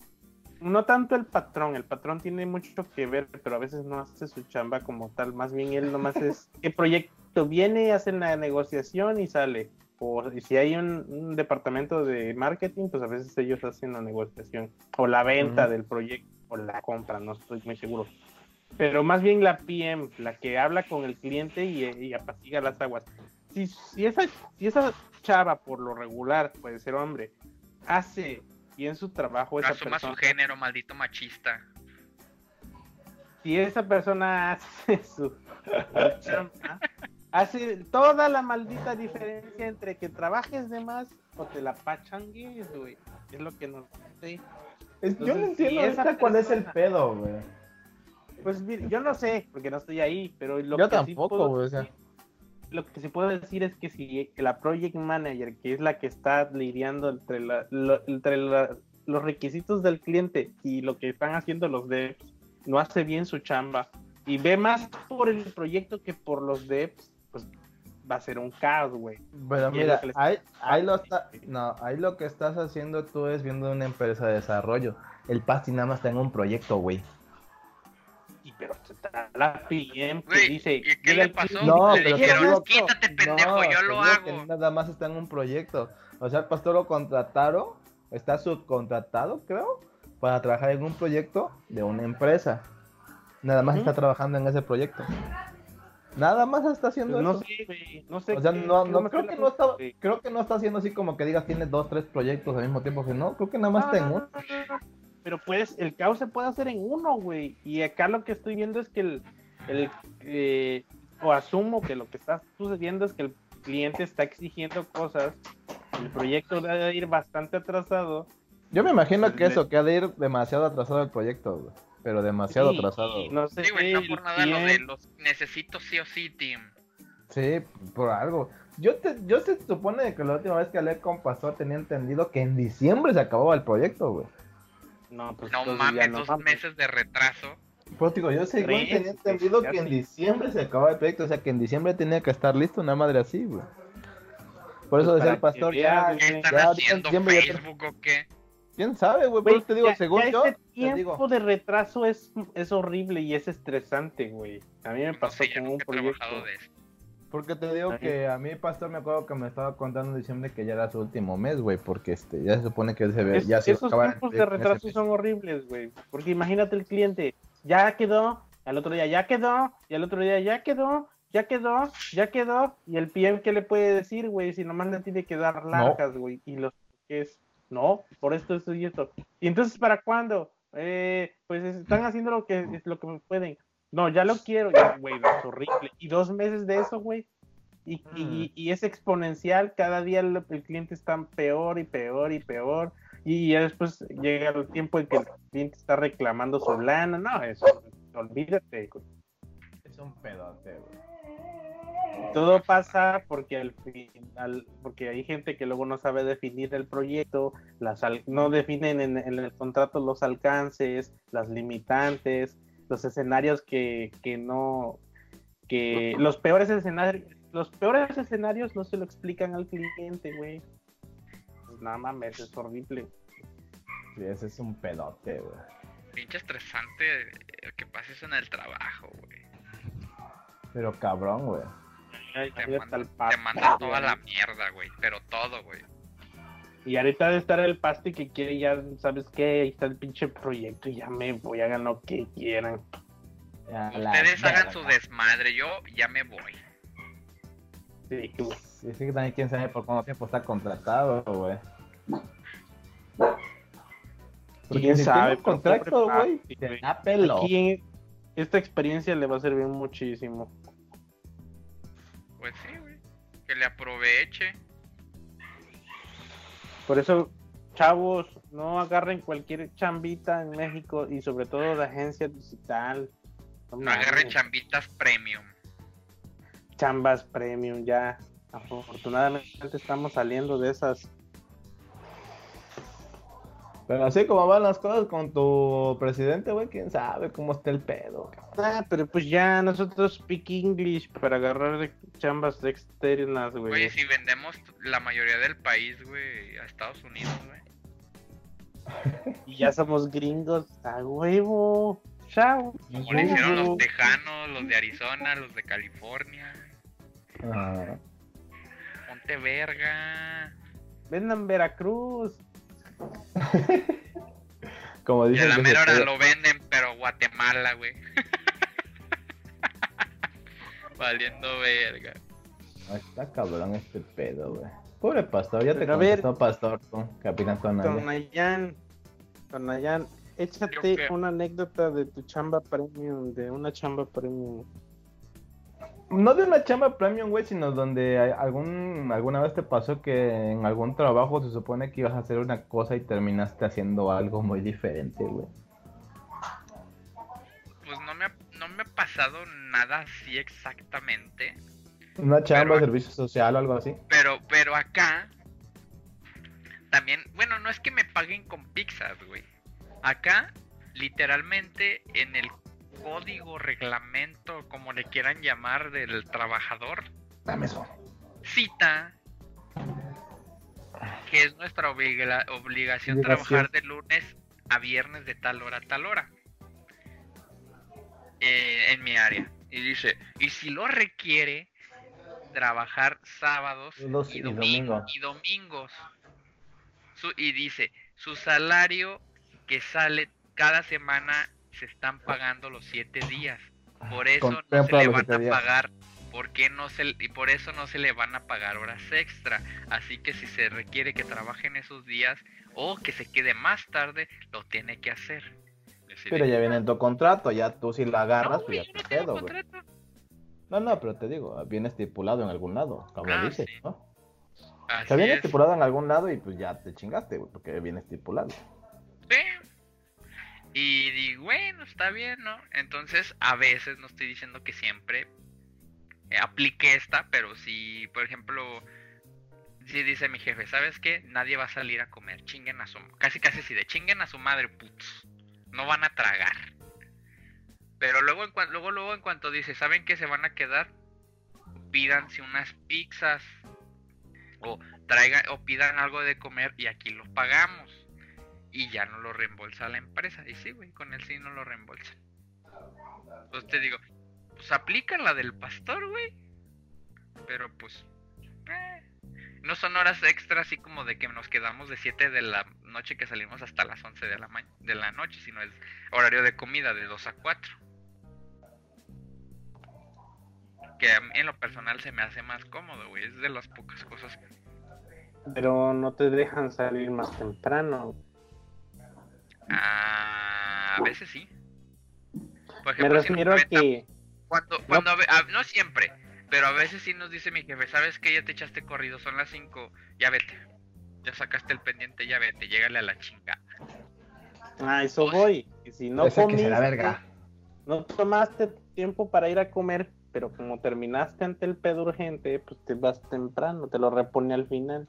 Speaker 1: no tanto el patrón, el patrón tiene mucho que ver, pero a veces no hace su chamba como tal, más bien él nomás es [LAUGHS] qué proyecto viene, hacen la negociación y sale. O si hay un, un departamento de marketing, pues a veces ellos hacen la negociación o la venta del proyecto o la compra, no estoy muy seguro. Pero más bien la PM, la que habla con el cliente y, y apaciga las aguas. Si, si, esa, si esa chava, por lo regular, puede ser hombre, hace bien su trabajo, esa
Speaker 2: Asuma su
Speaker 1: persona,
Speaker 2: género, maldito machista.
Speaker 1: si esa persona hace [LAUGHS] su chamba, hace toda la maldita diferencia entre que trabajes de más o te la pachangues, güey. Es lo que no sé.
Speaker 3: Es- yo no entiendo
Speaker 1: si
Speaker 3: cuál es el pedo, güey.
Speaker 1: Pues mira, yo no sé, porque no estoy ahí, pero lo
Speaker 3: Yo
Speaker 1: que sí
Speaker 3: tampoco,
Speaker 1: puedo
Speaker 3: güey, o sea.
Speaker 1: decir- Lo que sí puedo decir es que si la project manager, que es la que está lidiando entre, la, lo- entre la- los requisitos del cliente y lo que están haciendo los devs, no hace bien su chamba y ve más por el proyecto que por los devs, pues va a ser un caos, güey.
Speaker 3: Pero mira,
Speaker 1: les-
Speaker 3: ahí, ahí lo está, no, ahí lo que estás haciendo tú es viendo una empresa de desarrollo. El Pasti nada más está en un proyecto, güey.
Speaker 1: Y pero está la PM que dice,
Speaker 2: ¿y qué le pasó?
Speaker 1: cliente,
Speaker 3: No,
Speaker 2: le
Speaker 3: pero te
Speaker 2: dijeron,
Speaker 3: digo-
Speaker 2: quítate pendejo, yo lo hago.
Speaker 3: nada más está en un proyecto. O sea, el pastor lo contrataron, está subcontratado, creo, para trabajar en un proyecto de una empresa. Nada más está trabajando en ese proyecto. Nada más está haciendo
Speaker 1: Pues no
Speaker 3: eso.
Speaker 1: sé, güey, no sé.
Speaker 3: O sea,
Speaker 1: qué-
Speaker 3: no, no creo que no está, creo que no está haciendo así como que digas tiene dos, tres proyectos al mismo tiempo que no, creo que nada más está en uno.
Speaker 1: Pero pues el caos se puede hacer en uno, güey. Y acá lo que estoy viendo es que el, el eh, o asumo que lo que está sucediendo es que el cliente está exigiendo cosas. El proyecto debe ir bastante atrasado.
Speaker 3: Yo me imagino que
Speaker 1: Le-
Speaker 3: eso, que ha de ir demasiado atrasado el proyecto, güey. Pero demasiado atrasado. güey.
Speaker 1: no sé,
Speaker 2: Sí, güey, no por nada lo de los necesito sí o sí, team.
Speaker 3: Sí, por algo. Yo te, yo se supone que la última vez que hablé con Pastor tenía entendido que en diciembre se acababa el proyecto, güey.
Speaker 1: No, pues
Speaker 2: No mames,
Speaker 1: no
Speaker 2: dos
Speaker 1: mames.
Speaker 2: meses de retraso.
Speaker 3: Pues digo, yo según tenía entendido que en diciembre se acababa el proyecto, o sea que en diciembre tenía que estar listo, una madre así, güey. Por eso
Speaker 1: Pues
Speaker 3: decía el pastor, ya,
Speaker 2: ¿Qué están
Speaker 3: ya
Speaker 2: haciendo?
Speaker 3: diciembre ya
Speaker 2: ¿Facebook o qué?
Speaker 3: ¿Quién sabe, güey? Pero te digo,
Speaker 1: ya-
Speaker 3: según
Speaker 1: ya
Speaker 3: yo,
Speaker 1: este
Speaker 3: te
Speaker 1: tiempo
Speaker 3: digo.
Speaker 1: de retraso es, es horrible y es estresante, güey. A mí me
Speaker 2: No
Speaker 1: pasó
Speaker 2: sé, yo
Speaker 1: con un proyecto.
Speaker 2: de eso.
Speaker 3: Porque te digo que a mí, pastor, me acuerdo que me estaba contando en diciembre que ya era su último mes, güey, porque este, ya se supone que se ve,
Speaker 1: Es-
Speaker 3: ya se
Speaker 1: esos tiempos de retraso son horribles, güey. Porque imagínate el cliente, ya quedó, al otro día ya quedó, y al otro día ya quedó, ya quedó, ya quedó, y el PM, ¿qué le puede decir, güey? Si nomás le tiene que dar largas, güey, y los que es, no, por esto, esto y esto. ¿Y entonces para cuándo? Eh, pues están haciendo lo que, lo que pueden. No, ya lo quiero, ya, güey, es horrible. Y dos meses de eso, güey. Y, y- y es exponencial, cada día el, el cliente está peor y peor y peor. Y ya después llega el tiempo en que el cliente está reclamando su lana. No, eso, olvídate. güey.
Speaker 3: Es un pedote, güey.
Speaker 1: Todo pasa porque al final, porque hay gente que luego no sabe definir el proyecto, las al- no definen en, en el contrato los alcances, las limitantes, los escenarios que, que no, que los peores escenarios, los peores escenarios no se lo explican al cliente, güey. Pues nada mames, es horrible.
Speaker 3: Sí, ese es un pedote, güey.
Speaker 2: Pinche estresante que pase eso en el trabajo, güey.
Speaker 3: Pero cabrón, güey.
Speaker 2: Te
Speaker 1: el
Speaker 2: te mandan toda la mierda, güey. Pero todo, güey.
Speaker 1: Y ahorita de estar el pasti que quiere, ya sabes qué, ahí está el pinche proyecto y ya me voy, hagan lo que quieran.
Speaker 3: La
Speaker 2: Ustedes hagan
Speaker 3: verga.
Speaker 2: su desmadre, yo ya me voy.
Speaker 1: Sí, tú.
Speaker 3: Sí, sí, que también quién sabe por cuánto tiempo está contratado, güey. Porque
Speaker 1: ¿Quién
Speaker 3: si
Speaker 1: sabe? Pero
Speaker 3: contrato, güey.
Speaker 1: Aquí esta experiencia le va a servir muchísimo.
Speaker 2: Pues sí, güey. Que le aproveche.
Speaker 1: Por eso, chavos, no agarren cualquier chambita en México y sobre todo de agencia digital. No
Speaker 2: No agarren chambitas premium.
Speaker 1: chambas premium ya. Afortunadamente estamos saliendo de esas.
Speaker 3: Pero así como van las cosas con tu presidente, güey, quién sabe cómo está el pedo.
Speaker 1: Ah, pero pues ya nosotros speak English para agarrar chambas externas, güey.
Speaker 2: Güey, si vendemos la mayoría del país, güey, a Estados Unidos, güey.
Speaker 1: Y ya somos gringos a huevo. Chao.
Speaker 2: Como lo hicieron los tejanos, los de Arizona, los de California.
Speaker 3: Ah,
Speaker 2: Ponte verga.
Speaker 1: Vendan Veracruz. [LAUGHS]
Speaker 3: como
Speaker 2: Y a
Speaker 3: dicen
Speaker 2: la mera hora lo venden, pero Guatemala, güey. [LAUGHS] Valiendo verga.
Speaker 3: Ah, Está cabrón este pedo, güey. Pobre pastor, ya te
Speaker 1: a ver-
Speaker 3: contestó pastor, tú, capitán.
Speaker 1: Tonayan.
Speaker 2: ¿Yo
Speaker 1: Échate una anécdota de tu chamba premium, de una chamba premium.
Speaker 3: No de una chamba premium, güey, sino donde hay- algún, alguna vez te pasó que en algún trabajo se supone que ibas a hacer una cosa y terminaste haciendo algo muy diferente, güey.
Speaker 2: Pues no me, ha, no me ha pasado nada así exactamente.
Speaker 3: Una chamba de servicio social o algo así.
Speaker 2: Pero, pero acá también, bueno, no es que me paguen con pizzas, güey. Acá, literalmente, en el código, reglamento, como le quieran llamar, del trabajador,
Speaker 3: Dame eso.
Speaker 2: cita que es nuestra obliga- obligación
Speaker 3: Obligación.
Speaker 2: trabajar de lunes a viernes de tal hora a tal hora eh, en mi área. Y dice, y si lo requiere, trabajar sábados
Speaker 3: Los-
Speaker 2: y,
Speaker 3: y
Speaker 2: domin-
Speaker 3: domingos.
Speaker 2: y domingos. Su- y dice, su salario que sale cada semana se están pagando los siete días. Por eso no se le van a pagar, porque no se, y por eso no se le van a pagar horas extra. Así que si se requiere que trabaje en esos días o que se quede más tarde, lo tiene que hacer.
Speaker 3: Pero ya viene en tu contrato, ya tú si la agarras,
Speaker 2: "No,
Speaker 3: pues ya te
Speaker 2: no
Speaker 3: güey.
Speaker 2: contrato".
Speaker 3: No, no, pero te digo, viene estipulado en algún lado, como
Speaker 2: Ah,
Speaker 3: dices,
Speaker 2: sí.
Speaker 3: ¿no?
Speaker 2: Así es.
Speaker 3: estipulado en algún lado y pues ya te chingaste, porque viene estipulado.
Speaker 2: Sí. Y digo, bueno, está bien, ¿no? Entonces, a veces, no estoy diciendo que siempre eh, aplique esta, pero si, por ejemplo, si dice mi jefe, ¿sabes qué? Nadie va a salir a comer, chinguen a su... Casi, casi así de chinguen a su madre, putos. No van a tragar. Pero luego, en luego, luego, en cuanto dice, ¿saben qué se van a quedar? Pídanse unas pizzas. O traigan, o pidan algo de comer y aquí lo pagamos. Y ya no lo reembolsa la empresa. Y sí, güey, con él sí no lo reembolsan. Entonces te digo, pues aplican la del pastor, güey. Pero pues, eh, no son horas extras así como de que nos quedamos de 7 de la noche que salimos hasta las 11 de la, ma- de la noche, sino es horario de comida de 2 a 4. Que a mí en lo personal se me hace más cómodo, güey. Es de las pocas cosas que
Speaker 1: Pero no te dejan salir más temprano.
Speaker 2: Ah, a veces sí. Por
Speaker 1: Me
Speaker 2: ejemplo, si
Speaker 1: refiero a que
Speaker 2: Cuando, cuando a ve- a- no siempre, pero a veces sí nos dice mi jefe, ¿sabes que Ya te echaste corrido, son las 5, ya vete. Ya sacaste el pendiente, ya vete, llégale a la chingada.
Speaker 1: a eso
Speaker 2: Pues,
Speaker 1: voy. Y si no
Speaker 3: que se la
Speaker 1: comiste,
Speaker 3: verga.
Speaker 1: no tomaste tiempo para ir a comer, pero como terminaste ante el pedo urgente, pues te vas temprano, te lo repone al final.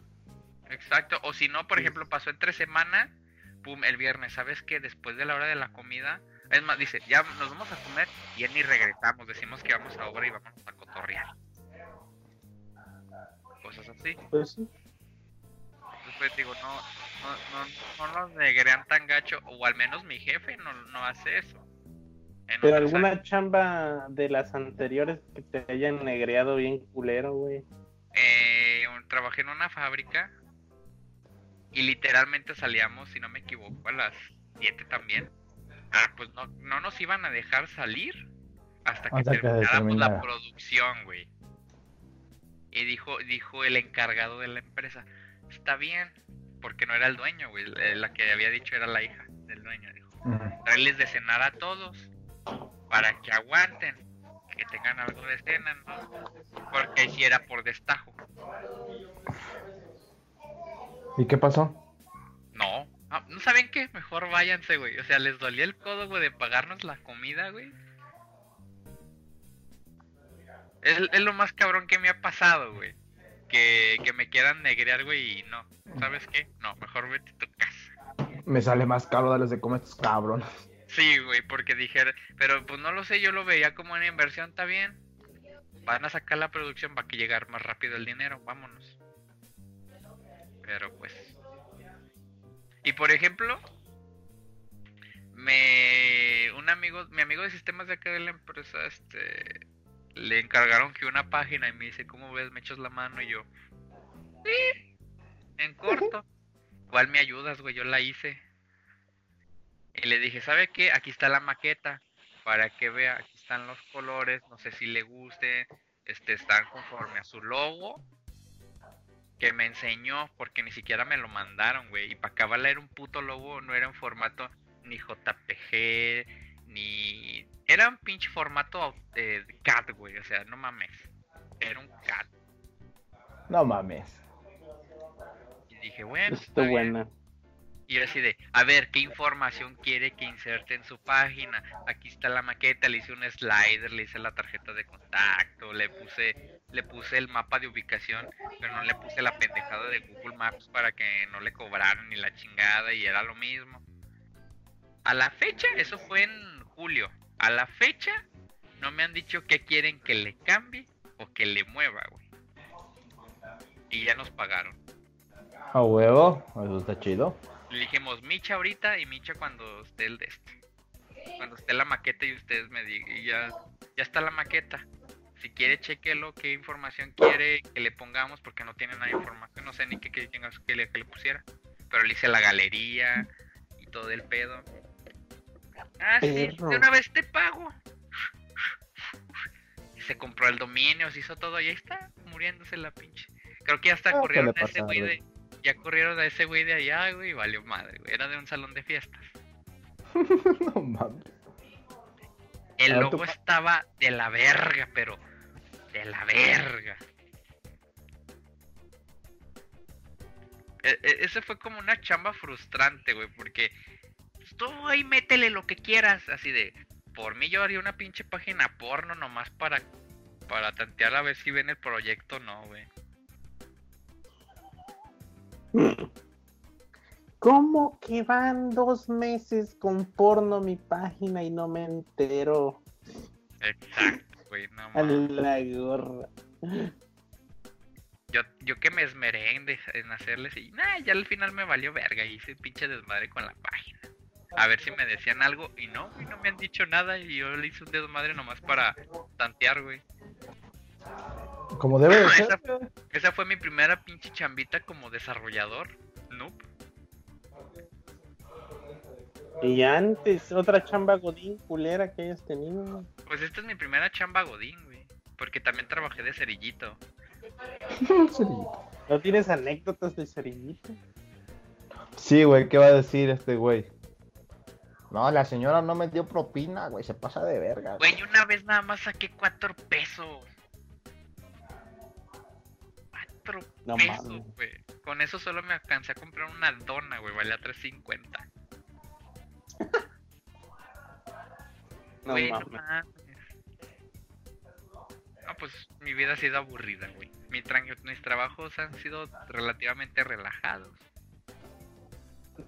Speaker 2: Exacto, o si no, por ejemplo, pasó entre semana, pum, el viernes, ¿sabes qué? Después de la hora de la comida, es más, dice, ya nos vamos a comer y ya ni regresamos, decimos que vamos a obra y vamos a cotorrear. Cosas así.
Speaker 1: Pues sí.
Speaker 2: Después digo, no, no, no, no nos negrean tan gacho, o al menos mi jefe no, no hace eso.
Speaker 1: Pero alguna chamba de las anteriores que te hayan negreado bien culero, güey.
Speaker 2: eh, trabajé en una fábrica y literalmente salíamos, si no me equivoco, a las 7 también. Ah, pues no, no nos iban a dejar salir hasta que
Speaker 3: Hasta que
Speaker 2: termináramos la producción, güey. Y dijo, dijo el encargado de la empresa, está bien, porque no era el dueño, güey. La que había dicho era la hija del dueño, dijo. Traerles de cenar a todos para que aguanten, que tengan algo de cena, ¿no? Porque sí era por destajo.
Speaker 3: ¿Y qué pasó?
Speaker 2: No, ah, ¿no saben qué? Mejor váyanse, güey. O sea, les dolía el codo, güey, de pagarnos la comida, güey. Es, es lo más cabrón que me ha pasado, güey. Que, que me quieran negrear, güey, y no. ¿Sabes qué? No, mejor vete a tu casa.
Speaker 3: Me sale más caro darles de comer estos cabrones.
Speaker 2: Sí, güey, porque dijera, pero pues no lo sé, yo lo veía como una inversión, está bien. Van a sacar la producción para que llegar más rápido el dinero, vámonos. Pero pues. Y por ejemplo, me un amigo, mi amigo de sistemas de acá de la empresa, este le encargaron que una página y me dice, ¿cómo ves? Me echas la mano y yo. Sí, en corto. ¿Cuál me ayudas, güey? Yo la hice. Y le dije, ¿sabe qué? Aquí está la maqueta. Para que vea, aquí están los colores. No sé si le guste. Este, están conforme a su logo. Que me enseñó, porque ni siquiera me lo mandaron, güey. Y para acabar era un puto logo, no era en formato ni JPG, ni. Era un pinche formato eh, de CAD, güey. O sea, no mames. Era un CAD.
Speaker 3: No mames.
Speaker 2: Y dije, bueno,
Speaker 1: Está
Speaker 2: bien. Y yo así de, a ver, ¿qué información quiere que inserte en su página? Aquí está la maqueta, le hice un slider, le hice la tarjeta de contacto, le puse, le puse el mapa de ubicación, pero no le puse la pendejada de Google Maps para que no le cobraran ni la chingada y era lo mismo. A la fecha, eso fue en julio, a la fecha no me han dicho qué quieren que le cambie o que le mueva, güey. Y ya nos pagaron.
Speaker 3: A huevo, eso está chido.
Speaker 2: Le dijimos Micha ahorita y Micha cuando esté el de este. Cuando esté la maqueta y ustedes me digan. Y ya, ya está la maqueta. Si quiere, chequelo qué información quiere que le pongamos, porque no tiene nada de información. No sé ni qué, qué, que, le, que le pusiera. Pero le hice la galería y todo el pedo. Ah, sí, de una vez te pago. Se compró el dominio, se hizo todo y ahí está, muriéndose la pinche. Creo que ya hasta
Speaker 3: Ah,
Speaker 2: a ese güey. de. Ya corrieron a ese güey de allá, güey, y valió madre, güey. Era de un salón de fiestas. [LAUGHS]
Speaker 3: no mames.
Speaker 2: El
Speaker 3: Ah, tú
Speaker 2: logo estaba de la verga, pero de la verga. E- e- ese fue como una chamba frustrante, güey, porque pues, tú ahí métele lo que quieras, así de, por mí yo haría una pinche página porno nomás para para tantear a ver si ven el proyecto o no, güey.
Speaker 1: ¿Cómo que van dos meses con porno mi página y no me entero?
Speaker 2: Exacto, güey, no
Speaker 1: A la gorra.
Speaker 2: Yo, yo que me esmeré en, de- en hacerles y nah, ya al final me valió verga y hice pinche desmadre con la página. A ver si me decían algo y no, güey, no me han dicho nada y yo le hice un desmadre nomás para tantear, güey.
Speaker 3: Como debe de
Speaker 2: Esa-
Speaker 3: ser.
Speaker 2: Esa fue mi primera pinche chambita como desarrollador. Noob.
Speaker 1: Y antes, otra chamba godín culera que hayas tenido.
Speaker 2: Pues esta es mi primera chamba godín, güey. Porque también trabajé de cerillito.
Speaker 1: ¿No tienes anécdotas de cerillito?
Speaker 3: Sí, güey, ¿qué va a decir este güey? No, la señora no me dio propina, güey, se pasa de verga.
Speaker 2: Güey, una vez nada más saqué cuatro pesos. Cuatro
Speaker 1: No
Speaker 2: pesos,
Speaker 1: mames.
Speaker 2: güey. Con eso solo me alcancé a comprar una dona, güey. Valía 3.50. [LAUGHS]
Speaker 1: No
Speaker 2: Güey, no
Speaker 1: mames.
Speaker 2: mames. No, pues mi vida ha sido aburrida, güey. Mi mis trabajos han sido relativamente relajados.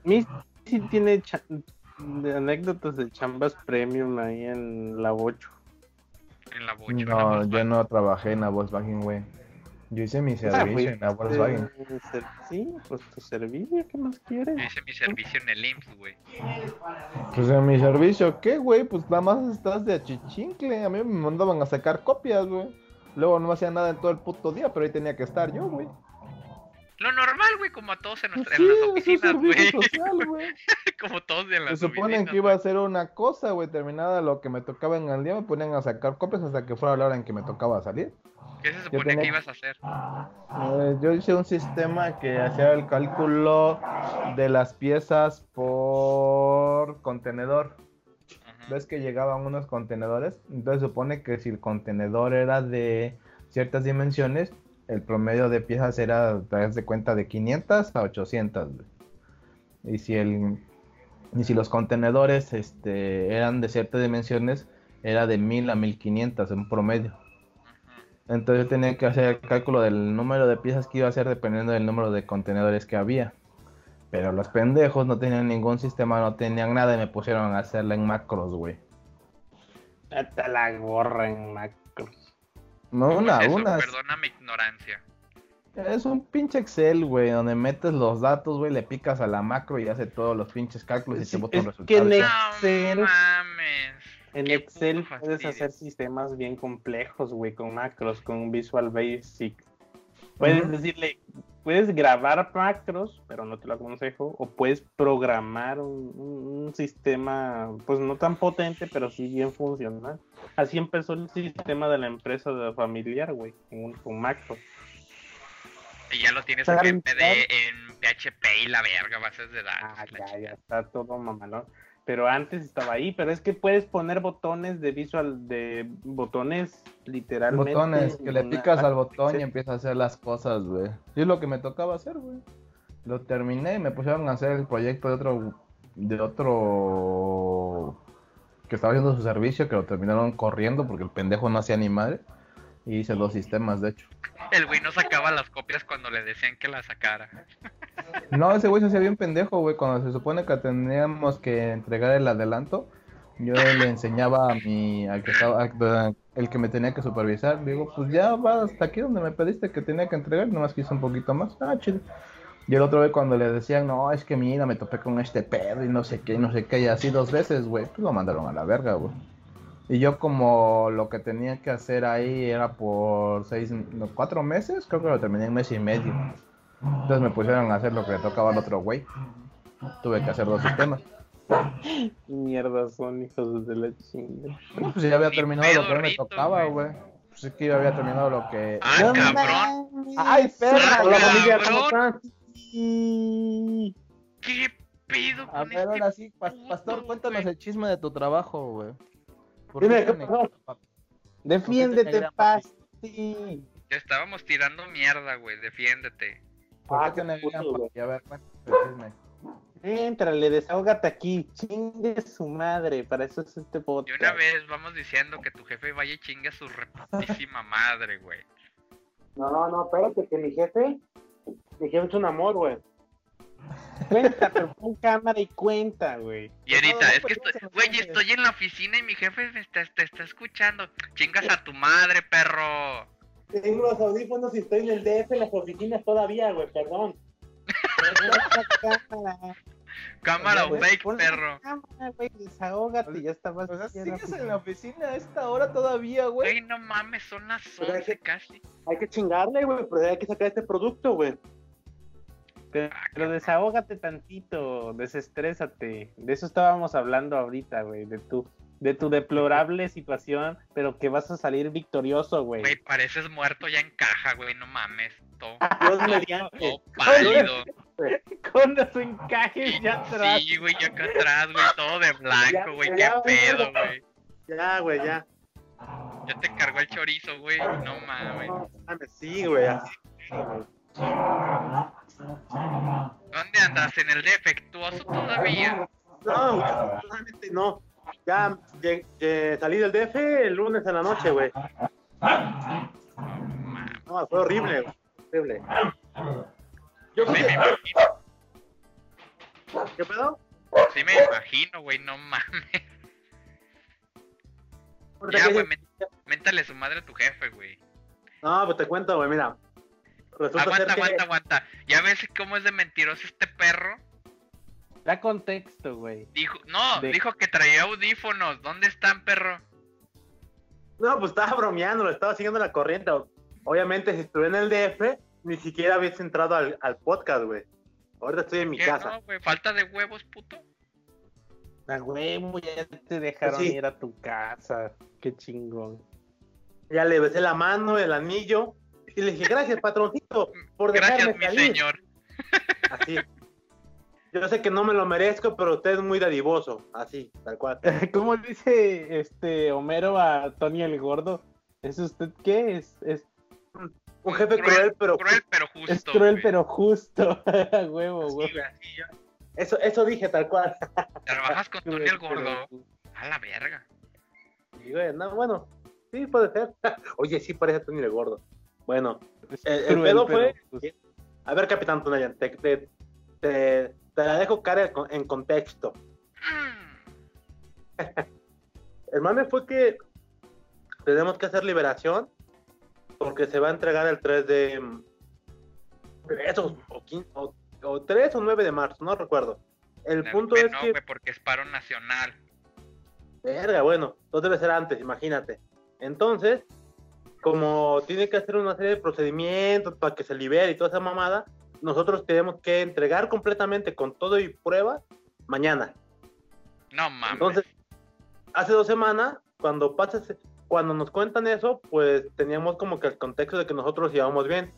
Speaker 1: Mi sí tiene de anécdotas de chambas premium ahí en la 8.
Speaker 2: En la bocha.
Speaker 3: No, yo no trabajé en la Volkswagen, güey. Yo hice mi servicio en la Volkswagen.
Speaker 1: Sí, pues tu servicio, ¿qué más quieres?
Speaker 2: Yo hice mi servicio en el IMSS, güey.
Speaker 3: Pues en mi servicio, ¿qué, güey? Pues nada más estás de achichincle. A mí me mandaban a sacar copias, güey. Luego no hacía nada en todo el puto día, pero ahí tenía que estar yo, güey.
Speaker 2: Lo normal, güey, como a todos en,
Speaker 3: Pues
Speaker 2: nuestra,
Speaker 3: sí,
Speaker 2: en las oficinas, güey.
Speaker 3: social, [LAUGHS] güey.
Speaker 2: como todos en las
Speaker 3: Se suponen
Speaker 2: oficinas,
Speaker 3: que iba a hacer una cosa, güey. Terminada lo que me tocaba en el día, me ponían a sacar copias hasta que fuera la hora en que me tocaba salir.
Speaker 2: ¿Qué se supone
Speaker 3: tenía-
Speaker 2: que ibas a hacer?
Speaker 3: Yo hice un sistema que hacía el cálculo de las piezas por contenedor. Ves que llegaban unos contenedores, entonces supone que si el contenedor era de ciertas dimensiones, el promedio de piezas era, te de cuenta, de 500 a 800. güey. Y si el y si los contenedores este, eran de ciertas dimensiones, era de 1000 a 1500 en promedio. Entonces yo tenía que hacer el cálculo del número de piezas que iba a hacer dependiendo del número de contenedores que había. Pero los pendejos no tenían ningún sistema, no tenían nada y me pusieron a hacerla en macros, güey.
Speaker 1: Hasta la gorra en macros.
Speaker 3: No,
Speaker 2: ¿Cómo
Speaker 3: una,
Speaker 2: eso?
Speaker 3: una.
Speaker 2: Perdona mi ignorancia.
Speaker 3: Es un pinche Excel, güey, donde metes los datos, güey, le picas a la macro y hace todos los pinches cálculos y
Speaker 1: Sí,
Speaker 3: te bota un
Speaker 1: es
Speaker 3: resultado.
Speaker 1: que en
Speaker 2: No mames.
Speaker 1: En
Speaker 2: Qué
Speaker 1: Excel puedes hacer sistemas bien complejos, güey, con macros, con Visual Basic. Puedes decirle, puedes grabar macros, pero no te lo aconsejo, o puedes programar un, un- un sistema, pues no tan potente, pero sí bien funcional. Así empezó el sistema de la empresa de familiar, güey, con, un- con macros.
Speaker 2: Y ya lo tienes en en PHP y la verga, bases de datos.
Speaker 1: Ah,
Speaker 2: la
Speaker 1: ya, ya está todo mamalón. Pero antes estaba ahí, pero es que puedes poner botones de visual, de botones literalmente.
Speaker 3: botones, que le
Speaker 1: una
Speaker 3: picas al botón y empieza a hacer las cosas, güey. Y es lo que me tocaba hacer, güey. Lo terminé y me pusieron a hacer el proyecto de otro, de otro que estaba haciendo su servicio, que lo terminaron corriendo porque el pendejo no hacía ni madre. Y hice dos sistemas, de hecho.
Speaker 2: El güey no sacaba las copias cuando le decían que las sacara.
Speaker 3: No, ese güey se hacía bien pendejo, güey. Cuando se supone que teníamos que entregar el adelanto, yo le enseñaba a mi, al que estaba, el que me tenía que supervisar. Digo, pues ya va hasta aquí donde me pediste que tenía que entregar, nomás hice un poquito más. Ah, chido. Y el otro vez cuando le decían, no, es que mira, me topé con este pedo y no sé qué, y no sé qué, y así dos veces, güey, pues lo mandaron a la verga, güey. Y yo como lo que tenía que hacer ahí era por seis, no, cuatro meses, creo que lo terminé en mes y medio. Entonces me pusieron a hacer lo que le tocaba al otro güey. Tuve que hacer dos sistemas.
Speaker 1: Mierda, son hijos de la chingada.
Speaker 3: Pues ya había terminado lo que me tocaba,
Speaker 2: güey.
Speaker 3: Pues es que ya había terminado lo que...
Speaker 2: Ah, cabrón.
Speaker 3: ¡Ay, perra!
Speaker 1: Hola, familia. ¿cómo están?
Speaker 2: ¿Qué pedo
Speaker 3: A
Speaker 2: con
Speaker 3: ver,
Speaker 2: este
Speaker 3: ahora sí, Pastor, cuéntanos el chisme de tu trabajo, güey. ¿Por
Speaker 1: Dime,
Speaker 3: qué
Speaker 1: ¿qué
Speaker 3: te
Speaker 1: pasó? Defiéndete? Pasti.
Speaker 2: Te estábamos tirando mierda, güey. Defiéndete.
Speaker 3: ¿Por
Speaker 1: Ah,
Speaker 3: qué te
Speaker 1: puto?
Speaker 3: A ver, cuéntame.
Speaker 1: Éntrale, desahógate aquí. Chingue su madre. Para eso es este
Speaker 2: De
Speaker 1: podcast.
Speaker 2: una vez vamos diciendo que tu jefe vaya y chingue a su reputísima [LAUGHS] madre, güey.
Speaker 1: No, no, espérate, que mi jefe. Mi jefe es un amor, güey. Cuenta, pero [LAUGHS] pon cámara y cuenta, güey.
Speaker 2: Y ahorita,
Speaker 3: no,
Speaker 2: es que
Speaker 3: no
Speaker 2: estoy, güey, estoy en la oficina y mi jefe me está, te está escuchando. Chingas a tu madre, perro.
Speaker 4: Tengo los audífonos y estoy en el DF en las oficinas todavía, güey, perdón. [LAUGHS]
Speaker 2: Cámara o
Speaker 4: Güey,
Speaker 2: fake,
Speaker 4: pon la
Speaker 2: perro.
Speaker 4: cámara, güey, desahógate, ya estabas.
Speaker 3: O sea, sigues en la oficina a esta hora todavía, güey.
Speaker 2: Güey, no mames, son las
Speaker 4: Pero hay
Speaker 2: 11
Speaker 4: que-
Speaker 2: casi.
Speaker 4: Hay que chingarle, güey, pero hay que sacar este producto, güey. Pero, pero desahógate tantito, desestrésate. De eso estábamos hablando ahorita, güey, de tu, de tu deplorable situación, pero que vas a salir victorioso, güey.
Speaker 2: Güey, pareces muerto ya en caja, güey, no mames. Todo,
Speaker 4: Dios mediante.
Speaker 2: todo pálido.
Speaker 4: Con los encajes ya atrás.
Speaker 2: Sí, güey, ya acá atrás, güey, todo de blanco, güey, qué
Speaker 4: Ya,
Speaker 2: pedo, güey.
Speaker 4: Ya, güey, ya.
Speaker 2: Ya te cargó el chorizo, güey, no mames.
Speaker 4: Sí, güey, así.
Speaker 2: ¿Dónde andas? ¿En el defectuoso todavía?
Speaker 4: No, afortunadamente no. Ya salí del DF el lunes en la noche, güey. No, fue horrible, güey. Horrible. Yo
Speaker 2: sí me imagino,
Speaker 4: ¿Qué pedo?
Speaker 2: sí me imagino, güey, no mames. Ya, güey, méntale su madre a tu jefe, güey.
Speaker 4: No, pues te cuento, güey, mira. Resulta
Speaker 2: Aguanta,
Speaker 4: que...
Speaker 2: aguanta, aguanta. ¿Ya ves cómo es de mentiroso este perro?
Speaker 1: Da contexto, güey.
Speaker 2: Dijo, no,
Speaker 1: De-
Speaker 2: dijo que traía audífonos. ¿Dónde están, perro?
Speaker 4: No, pues estaba bromeando, lo estaba siguiendo la corriente. Obviamente, si estuve en el DF, ni siquiera habías entrado al, al podcast, güey. Ahorita estoy en mi
Speaker 2: ¿Qué
Speaker 4: casa.
Speaker 2: no, güey? ¿Falta de huevos, puto?
Speaker 1: A huevo, ya te dejaron
Speaker 4: Sí.
Speaker 1: ir a tu casa. Qué chingón.
Speaker 4: Ya le besé la mano, el anillo. Y le dije, gracias, patroncito, por dejarme
Speaker 2: Gracias, mi
Speaker 4: salir.
Speaker 2: señor.
Speaker 4: Así. Yo sé que no me lo merezco, pero usted es muy dadivoso. Así, tal cual. [LAUGHS]
Speaker 1: ¿Cómo dice este Homero a Tony el Gordo? ¿Es usted qué? Es, es,
Speaker 4: Un jefe cruel, pero
Speaker 2: Cruel, pero justo.
Speaker 1: es cruel,
Speaker 2: güey.
Speaker 1: pero justo. [LAUGHS] Huevo,
Speaker 4: Sí,
Speaker 1: güey.
Speaker 4: güey, así yo- Eso, eso dije tal cual.
Speaker 2: Trabajas con [LAUGHS] Tony el
Speaker 1: Cruel,
Speaker 2: gordo. A la verga.
Speaker 4: Y, güey, no, bueno, sí puede ser. Oye, sí parece Tony el gordo. Bueno, el, el
Speaker 1: cruel,
Speaker 4: pedo fue.
Speaker 1: justo.
Speaker 4: A ver, Capitán Tonayan, te, te, te, te la dejo cara en- contexto. [LAUGHS] El mame fue que tenemos que hacer liberación porque se va a entregar el 3 de. mm, 3 o, o, 15 o- o 3 o 9 de marzo, no recuerdo. El
Speaker 2: no,
Speaker 4: punto es
Speaker 2: no,
Speaker 4: que.
Speaker 2: porque es paro nacional.
Speaker 4: Verga, bueno, entonces debe ser antes, imagínate. Entonces, como tiene que hacer una serie de procedimientos para que se libere y toda esa mamada, nosotros tenemos que entregar completamente con todo y pruebas mañana.
Speaker 2: No mames.
Speaker 4: Entonces, hace dos semanas, cuando pasas, cuando nos cuentan eso, pues teníamos como que el contexto de que nosotros íbamos bien.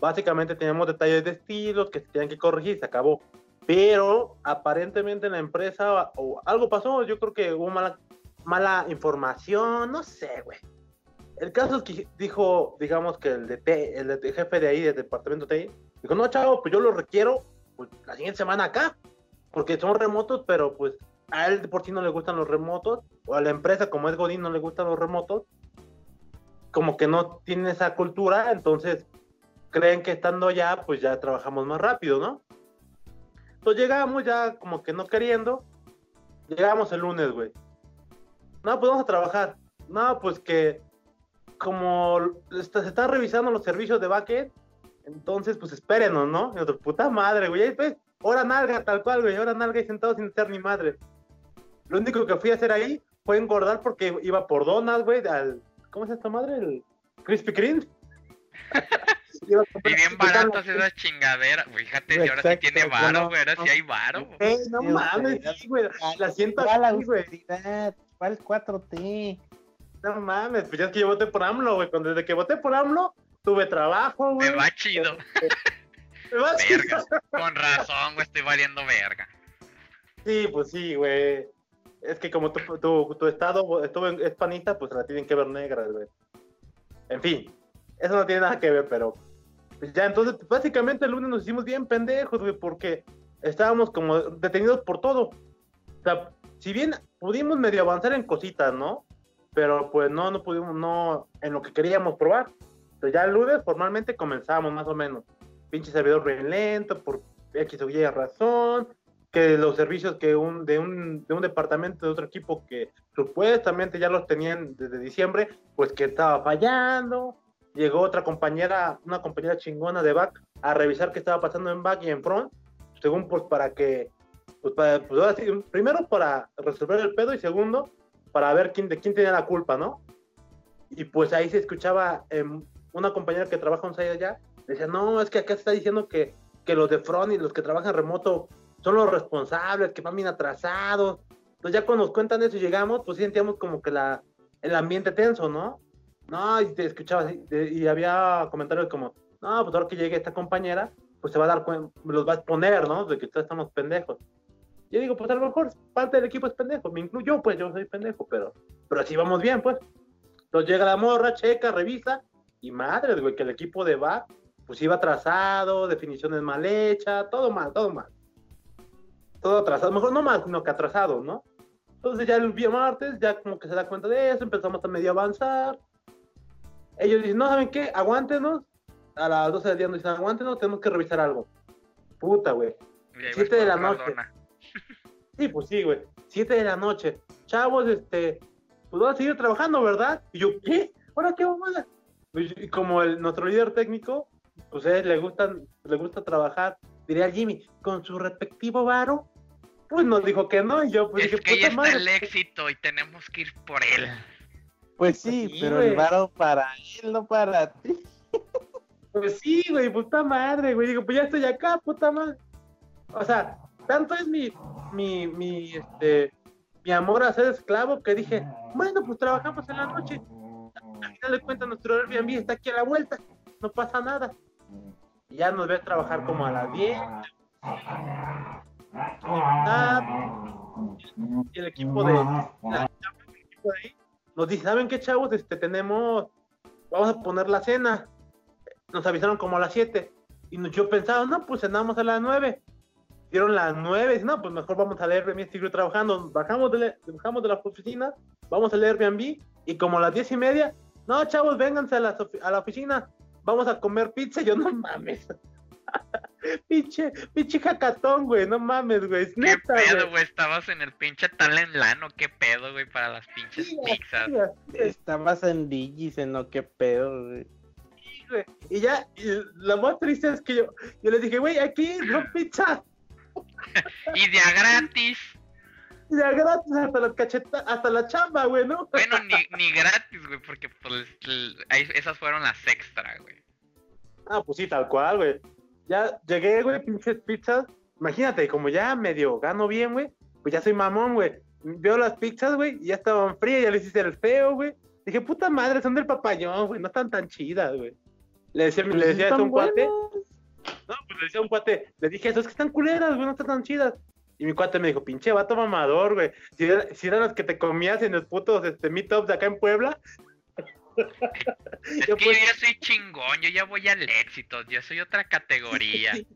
Speaker 4: Básicamente teníamos detalles de estilos que se tenían que corregir, se acabó. Pero aparentemente en la empresa o algo pasó, yo creo que hubo mala, mala información, no sé, güey. El caso es que dijo, digamos que el de T- el de jefe de ahí, del departamento TI, dijo, no, chavo, pues yo lo requiero pues, la siguiente semana acá, porque son remotos, pero pues a él por sí no le gustan los remotos, o a la empresa como es Godín no le gustan los remotos, como que no tienen esa cultura, entonces creen que estando allá, pues ya trabajamos más rápido, ¿no? Entonces llegamos ya como que no queriendo, llegamos el lunes, güey. No, pues vamos a trabajar. No, pues que como se están revisando los servicios de backend, entonces pues espérenos, ¿no? Y nosotros, puta madre, güey, ahí pues, hora nalga, tal cual, güey, hora nalga y sentado sin ser ni madre. Lo único que fui a hacer ahí fue engordar porque iba por donas, güey, al, ¿cómo es esta madre? El Krispy Kreme. [LAUGHS]
Speaker 2: Y bien baratas esas chingaderas. Fíjate, si ahora sí tiene varo, güey. Ahora sí hay varo. güey.
Speaker 4: Ey, no mames, sí, güey, la siento
Speaker 1: ¿Cuál
Speaker 4: aquí, güey.
Speaker 1: ¿Cuál 4T?
Speaker 4: No mames, pues ya es que yo voté por AMLO, güey. Cuando desde que voté por AMLO, tuve trabajo, güey.
Speaker 2: Me va chido. [LAUGHS]
Speaker 4: Me va
Speaker 2: Verga.
Speaker 4: chido.
Speaker 2: Con razón, güey, estoy valiendo verga.
Speaker 4: Sí, pues sí, güey. Es que como tu, tu, tu estado estuvo en, es panista, pues la tienen que ver negra, güey. En fin, eso no tiene nada que ver, pero pues ya entonces, pues, básicamente el lunes nos hicimos bien pendejos, güey, porque estábamos como detenidos por todo. O sea, si bien pudimos medio avanzar en cositas, ¿no? Pero pues no, no pudimos, no, en lo que queríamos probar. Entonces ya el lunes formalmente comenzamos más o menos. Pinche servidor bien lento, por X o Y razón, que los servicios que un, de, un, de un departamento de otro equipo que supuestamente ya los tenían desde diciembre, pues que estaba fallando, llegó otra compañera, una compañera chingona de back, a revisar qué estaba pasando en back y en front, según pues para que, pues, para, pues, ahora sí, primero para resolver el pedo y segundo para ver quién, de quién tenía la culpa, ¿no? Y pues ahí se escuchaba em, una compañera que trabaja en site allá, decía, no, es que acá se está diciendo que, que los de front y los que trabajan remoto son los responsables, que van bien atrasados. Entonces ya cuando nos cuentan eso y llegamos, pues sentíamos como que la, el ambiente tenso, ¿no? No, y te escuchaba así, de- y había comentarios como, no, pues ahora que llegue esta compañera, pues se va a dar cuenta, los va a exponer, ¿no? De que todos estamos pendejos. Yo digo, pues a lo mejor parte del equipo es pendejo, me incluyo, pues yo soy pendejo, pero, pero así vamos bien, pues. Entonces llega la morra, checa, revisa, y madre, güey, que el equipo de back, pues iba atrasado, definiciones mal hechas, todo mal, todo mal. Todo atrasado, mejor no mal, sino que atrasado, ¿no? Entonces ya el día martes, ya como que se da cuenta de eso, empezamos a medio avanzar. Ellos dicen, no, ¿saben qué? Aguántenos. A las 12 del día nos dicen, aguántenos, tenemos que revisar algo. Puta, güey.
Speaker 2: Y ahí
Speaker 4: Siete
Speaker 2: vas
Speaker 4: de la noche. [LAUGHS] Sí, pues sí, güey. 7 de la noche. Chavos, este, pues van a seguir trabajando, ¿verdad? Y yo, ¿qué? ¿Ahora qué mamada? Y como el, nuestro líder técnico, pues a él le gustan, le gusta trabajar, diría Jimmy, con su respectivo varo, pues nos dijo que no, y yo pues
Speaker 2: es
Speaker 4: dije,
Speaker 2: que ya
Speaker 4: puta
Speaker 2: está
Speaker 4: madre.
Speaker 2: el éxito y tenemos que ir por él.
Speaker 5: Pues sí,
Speaker 4: Sí,
Speaker 5: pero
Speaker 4: güey.
Speaker 5: el varo para él, no para ti. [LAUGHS]
Speaker 4: Pues sí, güey, puta madre, güey. Digo, pues ya estoy acá, puta madre. O sea, tanto es mi, mi, mi, este, mi amor a ser esclavo que dije, bueno, pues trabajamos en la noche. Al final de cuentas, nuestro Airbnb está aquí a la vuelta. No pasa nada. Y ya nos ves trabajar como a las 10. Y el equipo de, la- el equipo de ahí nos dice, ¿saben qué, chavos? Este, tenemos, vamos a poner la cena nos avisaron como a las 7. Y yo pensaba, no, pues cenamos a las 9. Dieron las 9. Dice, no, pues mejor vamos al Airbnb, seguir trabajando. Bajamos de, la- bajamos de la oficina, vamos al Airbnb. Y como a las 10 y media, no, chavos, vénganse a la, a la oficina. Vamos a comer pizza. Yo, no mames. [LAUGHS] pinche, pinche jacatón, güey, no mames, güey. Es
Speaker 2: ¿Qué
Speaker 4: neta,
Speaker 2: pedo,
Speaker 4: güey.
Speaker 2: Estabas en el pinche Talent Lano, qué pedo, güey, para las pinches
Speaker 4: Sí,
Speaker 2: pizzas.
Speaker 5: Estabas en Digicen, ¿no? ¿Qué pedo, güey?
Speaker 4: Sí, güey. Y ya, y lo más triste es que yo, yo les dije, güey, aquí no pizza. [LAUGHS]
Speaker 2: Y de a gratis.
Speaker 4: Ya gratis hasta la cacheta, hasta la chamba, güey, ¿no?
Speaker 2: Bueno, ni, ni gratis, güey, porque pues esas fueron las extra, güey.
Speaker 4: Ah, pues sí, tal cual, güey. Ya llegué, güey, pinches pizzas. Imagínate, como ya medio gano bien, güey, pues ya soy mamón, güey. Veo las pizzas, güey, y ya estaban frías, ya les hice el feo, güey. Dije, puta madre, son del papayón, güey, no están tan chidas, güey. Le decía, le decía eso a un cuate. No, pues le decía a un cuate, le dije, eso es que están culeras, güey, no están tan chidas. Y mi cuate me dijo, pinche vato mamador, güey. Si, era- si eran las que te comías en los putos este, meetups de acá en Puebla.
Speaker 2: Es
Speaker 4: Yo
Speaker 2: que
Speaker 4: pues-
Speaker 2: yo ya soy chingón, yo ya voy al éxito, yo soy otra categoría. [LAUGHS]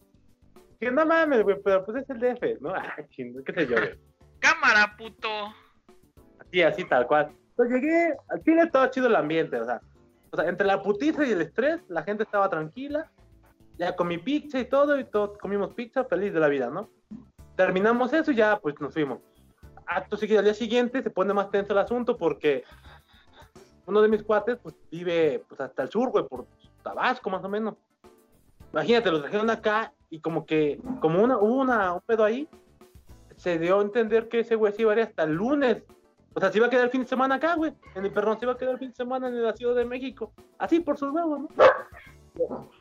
Speaker 4: Que no mames, güey, pero pues es el DF, ¿no? Ah, qué sé yo, güey.
Speaker 2: Cámara, puto.
Speaker 4: Así, así, tal cual. Entonces llegué, al chile estaba chido el ambiente, o sea, o sea, entre la putiza y el estrés, la gente estaba tranquila. Ya comí pizza y todo, y todos comimos pizza, feliz de la vida, ¿no? Terminamos eso y ya, pues nos fuimos. Acto seguido, al día siguiente se pone más tenso el asunto porque uno de mis cuates, pues vive pues hasta el sur, güey, por Tabasco más o menos. Imagínate, los trajeron acá y como que, como una, hubo una, un pedo ahí, se dio a entender que ese güey se iba a ir hasta el lunes. O sea, se iba a quedar el fin de semana acá, güey. En el perdón, se iba a quedar el fin de semana en la Ciudad de México. Así, por sus huevos, ¿no?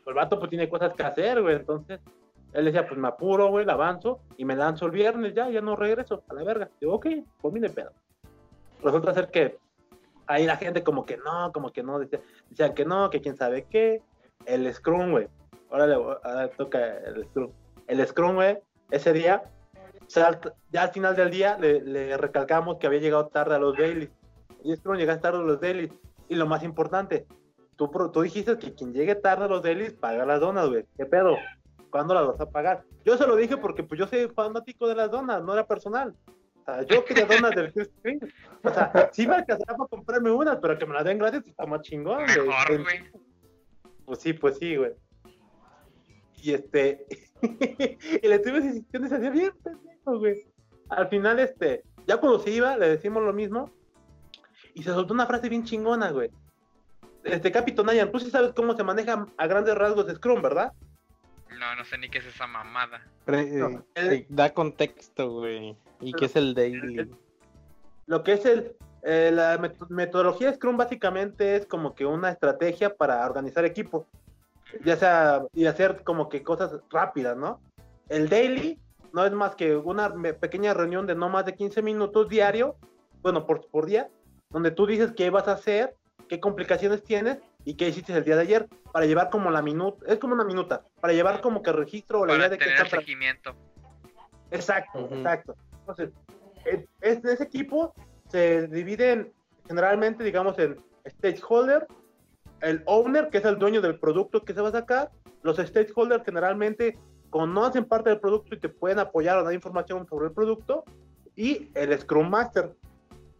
Speaker 4: El vato, pues, tiene cosas que hacer, güey. Entonces, él decía, pues, me apuro, güey, la avanzo y me lanzo el viernes ya, ya no regreso a la verga. Digo, ok, pues, mire, pedo. Resulta ser que ahí la gente como que no, como que no, decía, decían que no, que quién sabe qué. El Scrum, güey. Ahora le toca el Scrum. El Scrum, güey, ese día ya al final del día le, le recalcamos que había llegado tarde a los dailies. Y es como llegaste tarde a los dailies. Y lo más importante, tú, tú dijiste que quien llegue tarde a los dailies paga las donas, güey. ¿Qué pedo? ¿Cuándo las vas a pagar? Yo se lo dije porque pues yo soy fanático de las donas, no era personal. O sea, yo quería donas del Krispy Kreme. O sea, sí me alcanzará para comprarme unas, pero que me las den gratis pues, está más chingón, güey.
Speaker 2: Mejor, güey.
Speaker 4: Pues sí, pues sí, güey. Y este. [LAUGHS] y le estuvimos insistiendo y se hacía bien pendejo, güey. Al final, este. Ya cuando se iba, le decimos lo mismo. Y se soltó una frase bien chingona, güey. este Capitán Nayan, tú sí sabes cómo se maneja a grandes rasgos Scrum, ¿verdad?
Speaker 2: No, no sé ni qué es esa mamada.
Speaker 4: No,
Speaker 5: eh,
Speaker 4: el-
Speaker 5: eh, da contexto, güey. ¿Y qué es el daily?
Speaker 4: Lo que es el, eh, la met- metodología Scrum básicamente es como que una estrategia para organizar equipos, ya sea y hacer como que cosas rápidas, ¿no? El daily no es más que una pequeña reunión de no más de 15 minutos diario, bueno, por, por día, donde tú dices qué vas a hacer, qué complicaciones tienes y qué hiciste el día de ayer, para llevar como la minuta, es como una minuta, para llevar como que registro o la idea de
Speaker 2: tener
Speaker 4: están tra-
Speaker 2: seguimiento.
Speaker 4: Exacto,
Speaker 5: Ujú.
Speaker 4: exacto. Entonces, en- es- ese equipo se divide en, generalmente, digamos, en stakeholder, el owner, que es el dueño del producto que se va a sacar. Los stakeholders generalmente conocen parte del producto y te pueden apoyar o dar información sobre el producto. Y el Scrum Master.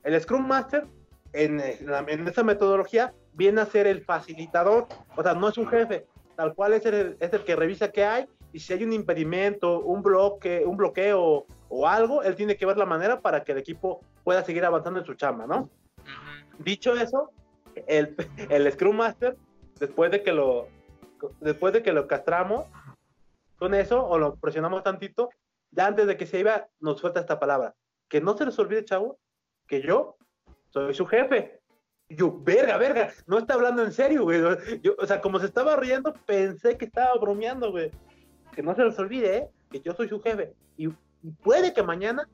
Speaker 4: El Scrum Master, en, en la- en esa metodología, viene a ser el facilitador. O sea, no es un jefe, tal cual es el, es el que revisa qué hay y si hay un impedimento, un bloque, un bloqueo o algo, él tiene que ver la manera para que el equipo pueda seguir avanzando en su chamba, ¿no? Dicho eso, el, el Scrum Master, después de que lo después de que lo castramos con eso o lo presionamos tantito, ya antes de que se iba, nos suelta esta palabra. Que no se les olvide, chavo, que yo soy su jefe. Yo, verga, verga, no está hablando en serio, güey. Yo, o sea, como se estaba riendo, pensé que estaba bromeando, güey. Que no se les olvide, ¿eh? Que yo soy su jefe. Y, y puede que mañana,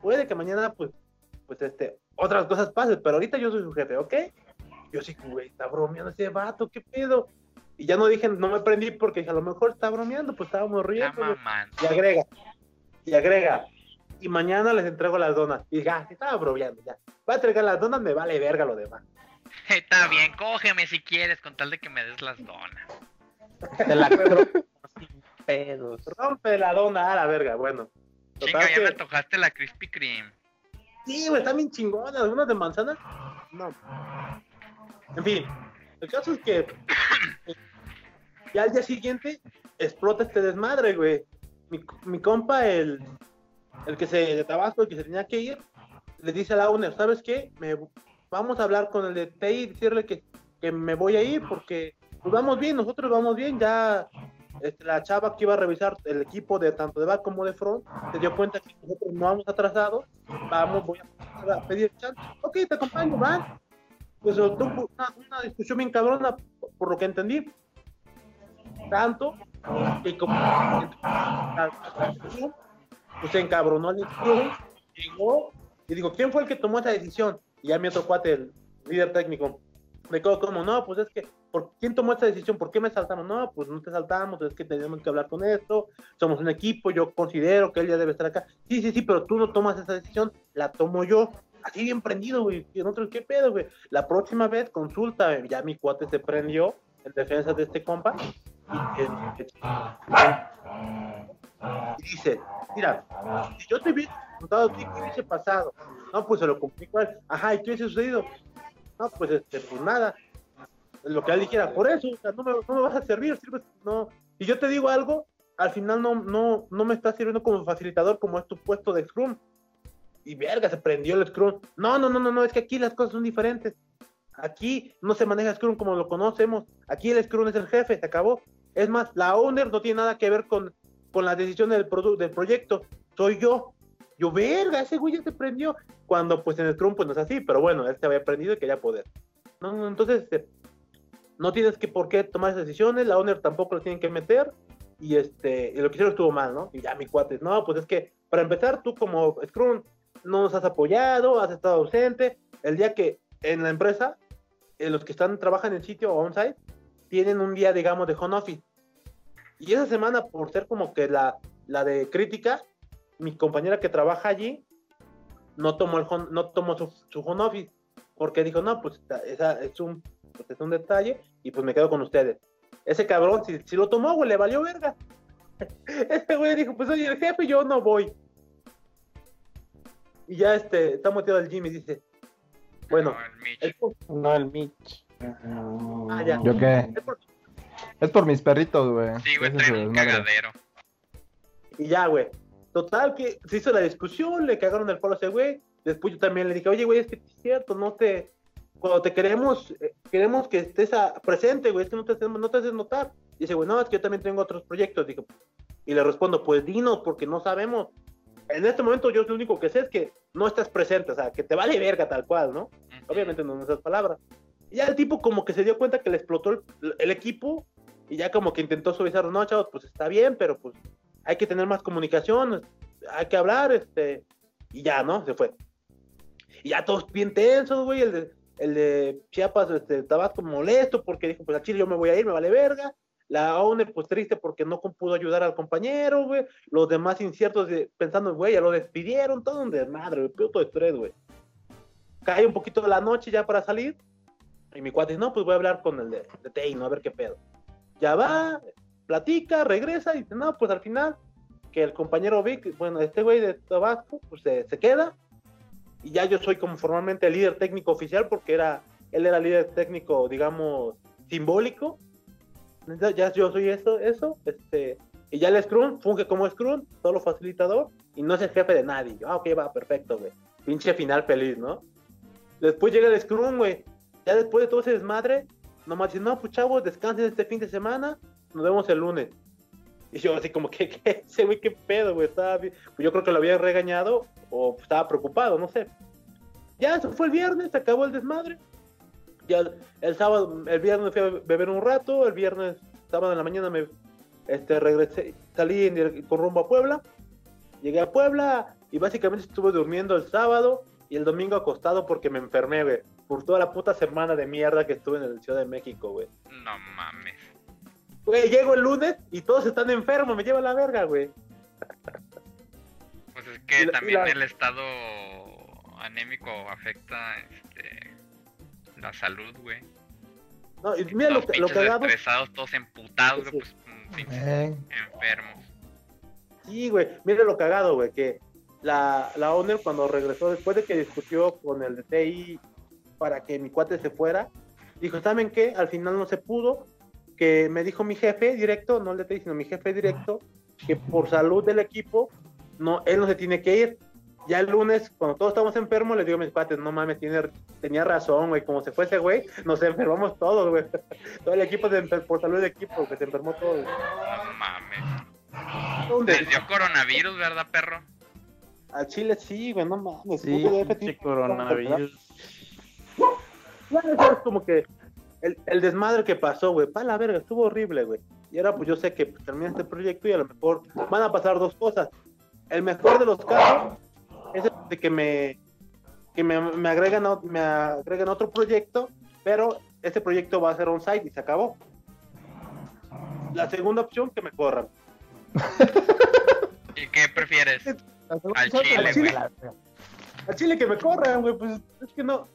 Speaker 4: puede que mañana, pues, pues, este, otras cosas pasen, pero ahorita yo soy su jefe, ¿ok? Yo sí, güey, está bromeando ese vato, ¿qué pedo? Y ya no dije, no me prendí porque dije, a lo mejor está bromeando, pues estábamos
Speaker 2: Está
Speaker 4: riendo. Y agrega, y agrega, y mañana les entrego las donas. Y dije, ah, estaba bromeando, ya. Va a entregar las donas, me vale verga lo demás.
Speaker 2: Está bien, cógeme si quieres, con tal de que me des las donas.
Speaker 5: Te la [LAUGHS] sin pedos.
Speaker 4: Rompe la dona a la verga, bueno.
Speaker 2: Chinga, ya
Speaker 4: que-
Speaker 2: me antojaste la Krispy Kreme.
Speaker 4: Sí, güey, están bien chingonas. Unas de manzana. No. En fin, el caso es que ya al día siguiente explota este desmadre, güey. Mi, mi compa, el, el que se de Tabasco, el que se tenía que ir, le dice a la owner, ¿sabes qué? Me, vamos a hablar con el de TI y decirle que, que me voy a ir porque pues vamos bien, nosotros vamos bien, ya este, la chava que iba a revisar el equipo de tanto de back como de front se dio cuenta que nosotros no vamos atrasados, vamos, voy a pedir chance. Ok, te acompaño, van. Pues soltó una, una discusión bien cabrona, por lo que entendí. Tanto que como pues se encabronó el llegó y dijo, ¿quién fue el que tomó esa decisión? Y ya mi otro cuate, el líder técnico, me quedó como, no, pues es que, ¿por quién tomó esta decisión? ¿Por qué me saltaron? No, pues no te saltamos, es que tenemos que hablar con esto, somos un equipo, yo considero que él ya debe estar acá. Sí, sí, sí, pero tú no tomas esa decisión, la tomo yo. Así bien prendido, güey. Y nosotros, ¿qué pedo, güey? La próxima vez consulta, ya mi cuate se prendió en defensa de este compa. Y, dice, mira, si yo te hubiese preguntado a ti qué hubiese pasado, no, pues se lo comunico a. Ajá, ¿y qué hubiese sucedido? No, pues, este, pues nada. Lo que él dijera, por eso, o sea, no me, no me vas a servir, sirves, no. Si yo te digo algo, al final no, no, no me está sirviendo como facilitador como es tu puesto de Scrum. Y verga, se prendió el Scrum. No, no, no, no, no, es que aquí las cosas son diferentes. Aquí no se maneja Scrum como lo conocemos. Aquí el Scrum es el jefe, se acabó. Es más, la owner no tiene nada que ver con, con la decisión del, del proyecto. Soy yo. Yo, verga, ese güey ya se prendió. Cuando pues en el Scrum pues no es así, pero bueno, él se había prendido y quería poder. No, entonces, este, no tienes que por qué tomar esas decisiones, la owner tampoco lo tienen que meter. Y este, y lo que hicieron estuvo mal, ¿no? Y ya mi cuate, no, pues es que para empezar, tú como Scrum no nos has apoyado, has estado ausente. El día que en la empresa, eh, los que están trabajan en sitio o on-site, tienen un día, digamos, de home office. Y esa semana, por ser como que la, la de crítica, mi compañera que trabaja allí no tomó, el home- no tomó su, su home office, porque dijo, no, pues esa es un, pues, es un detalle y pues me quedo con ustedes. Ese cabrón, si, si lo tomó, güey, le valió verga. [LAUGHS] Ese güey dijo, pues oye, el jefe, yo no voy. Y ya este, está metido el Jimmy dice, bueno,
Speaker 2: No, el Mitch.
Speaker 4: es por-
Speaker 5: No, el Mitch.
Speaker 4: Ah, ya.
Speaker 3: ¿Yo qué?
Speaker 4: Es por-
Speaker 3: mis perritos, güey.
Speaker 2: Sí, güey, traen un cagadero.
Speaker 4: Y ya, güey. Total, que se hizo la discusión, le cagaron el palo a ese güey. Después yo también le dije, oye, güey, es que es cierto, no te, cuando te queremos, eh, queremos que estés a- presente, güey, es que no te, hacemos- no te haces notar. Dice, güey, no, es que yo también tengo otros proyectos. Digo, y le respondo, pues dinos, porque no sabemos. En este momento yo lo único que sé es que no estás presente, o sea, que te vale verga tal cual, ¿no? Obviamente no en esas palabras. Y ya el tipo como que se dio cuenta que le explotó el, el equipo y ya como que intentó suavizar, no, chavos, pues está bien, pero pues hay que tener más comunicación, hay que hablar, este, y ya, ¿no? Se fue. Y ya todos bien tensos, güey, el de, el de Chiapas, este, Tabasco molesto porque dijo, pues a Chile yo me voy a ir, me vale verga. La owner, pues triste porque no pudo ayudar al compañero, güey. Los demás inciertos pensando, güey, ya lo despidieron, todo un desmadre, güey, puto estrés, güey. Cae un poquito de la noche ya para salir. Y mi cuate dice, no, pues voy a hablar con el de, de Teino, a ver qué pedo. Ya va, platica, regresa y dice, no, pues al final, que el compañero Vic, bueno, este güey de Tabasco, pues se, se queda. Y ya yo soy como formalmente el líder técnico oficial porque era, él era líder técnico, digamos, simbólico. Ya, yo soy eso, eso, este, y ya el Scrum funge como Scrum, solo facilitador, y no es el jefe de nadie. Yo, ah, ok, va, perfecto, güey. Pinche final feliz, ¿no? Después llega el Scrum, güey. Ya después de todo ese desmadre, nomás dice, no, pues chavos, descansen este fin de semana, nos vemos el lunes. Y yo así como que, [LAUGHS] ¿qué? Ese güey, qué pedo, güey, estaba. Pues yo creo que lo había regañado o estaba preocupado, no sé. Ya, eso fue el viernes, se acabó el desmadre. Ya el, sábado, el viernes fui a beber un rato, el viernes, sábado en la mañana me este, regresé, salí en con rumbo a Puebla, llegué a Puebla y básicamente estuve durmiendo el sábado y el domingo acostado porque me enfermé, güey, por toda la puta semana de mierda que estuve en la Ciudad de México, güey.
Speaker 2: No mames.
Speaker 4: Güey, llego el lunes y todos están enfermos, me lleva la verga, güey.
Speaker 2: Pues es que
Speaker 4: la-
Speaker 2: también
Speaker 4: la-
Speaker 2: el estado anémico afecta este, la salud, güey.
Speaker 4: No, y mira lo,
Speaker 2: Todos
Speaker 4: que- lo
Speaker 2: estresados, todos emputados, güey,
Speaker 4: Sí.
Speaker 2: pues mm, pinches enfermos.
Speaker 4: Sí, güey, mire lo cagado, güey, que la, la owner cuando regresó, después de que discutió con el de TI para que mi cuate se fuera, dijo, ¿saben qué? Al final no se pudo, que me dijo mi jefe directo, no el de TI, sino mi jefe directo, que por salud del equipo, no, él no se tiene que ir. Ya el lunes, cuando todos estamos enfermos, le digo a mis cuates, no mames, tiene, tenía razón, güey, como se fue ese güey, nos enfermamos todos, güey. [LAUGHS] Todo el equipo, se por salud del equipo, que se enfermó todo. güey.
Speaker 2: No mames. Les dio coronavirus, ¿verdad, perro?
Speaker 4: Al Chile sí, güey, no mames.
Speaker 5: Sí, coronavirus.
Speaker 4: Ya, eso es como que el, el desmadre que pasó, güey, pa' la verga, estuvo horrible, güey. Y ahora pues yo sé que pues, termina este proyecto y a lo mejor van a pasar dos cosas. El mejor de los casos es el de que me que me, me agregan a- me agregan otro proyecto, pero ese proyecto va a ser on-site y se acabó. La segunda opción que me corran. [LAUGHS]
Speaker 2: ¿Y qué prefieres? [LAUGHS] Al Chile,
Speaker 4: al Chile,
Speaker 2: güey.
Speaker 4: al Chile que me corran, güey, pues es que no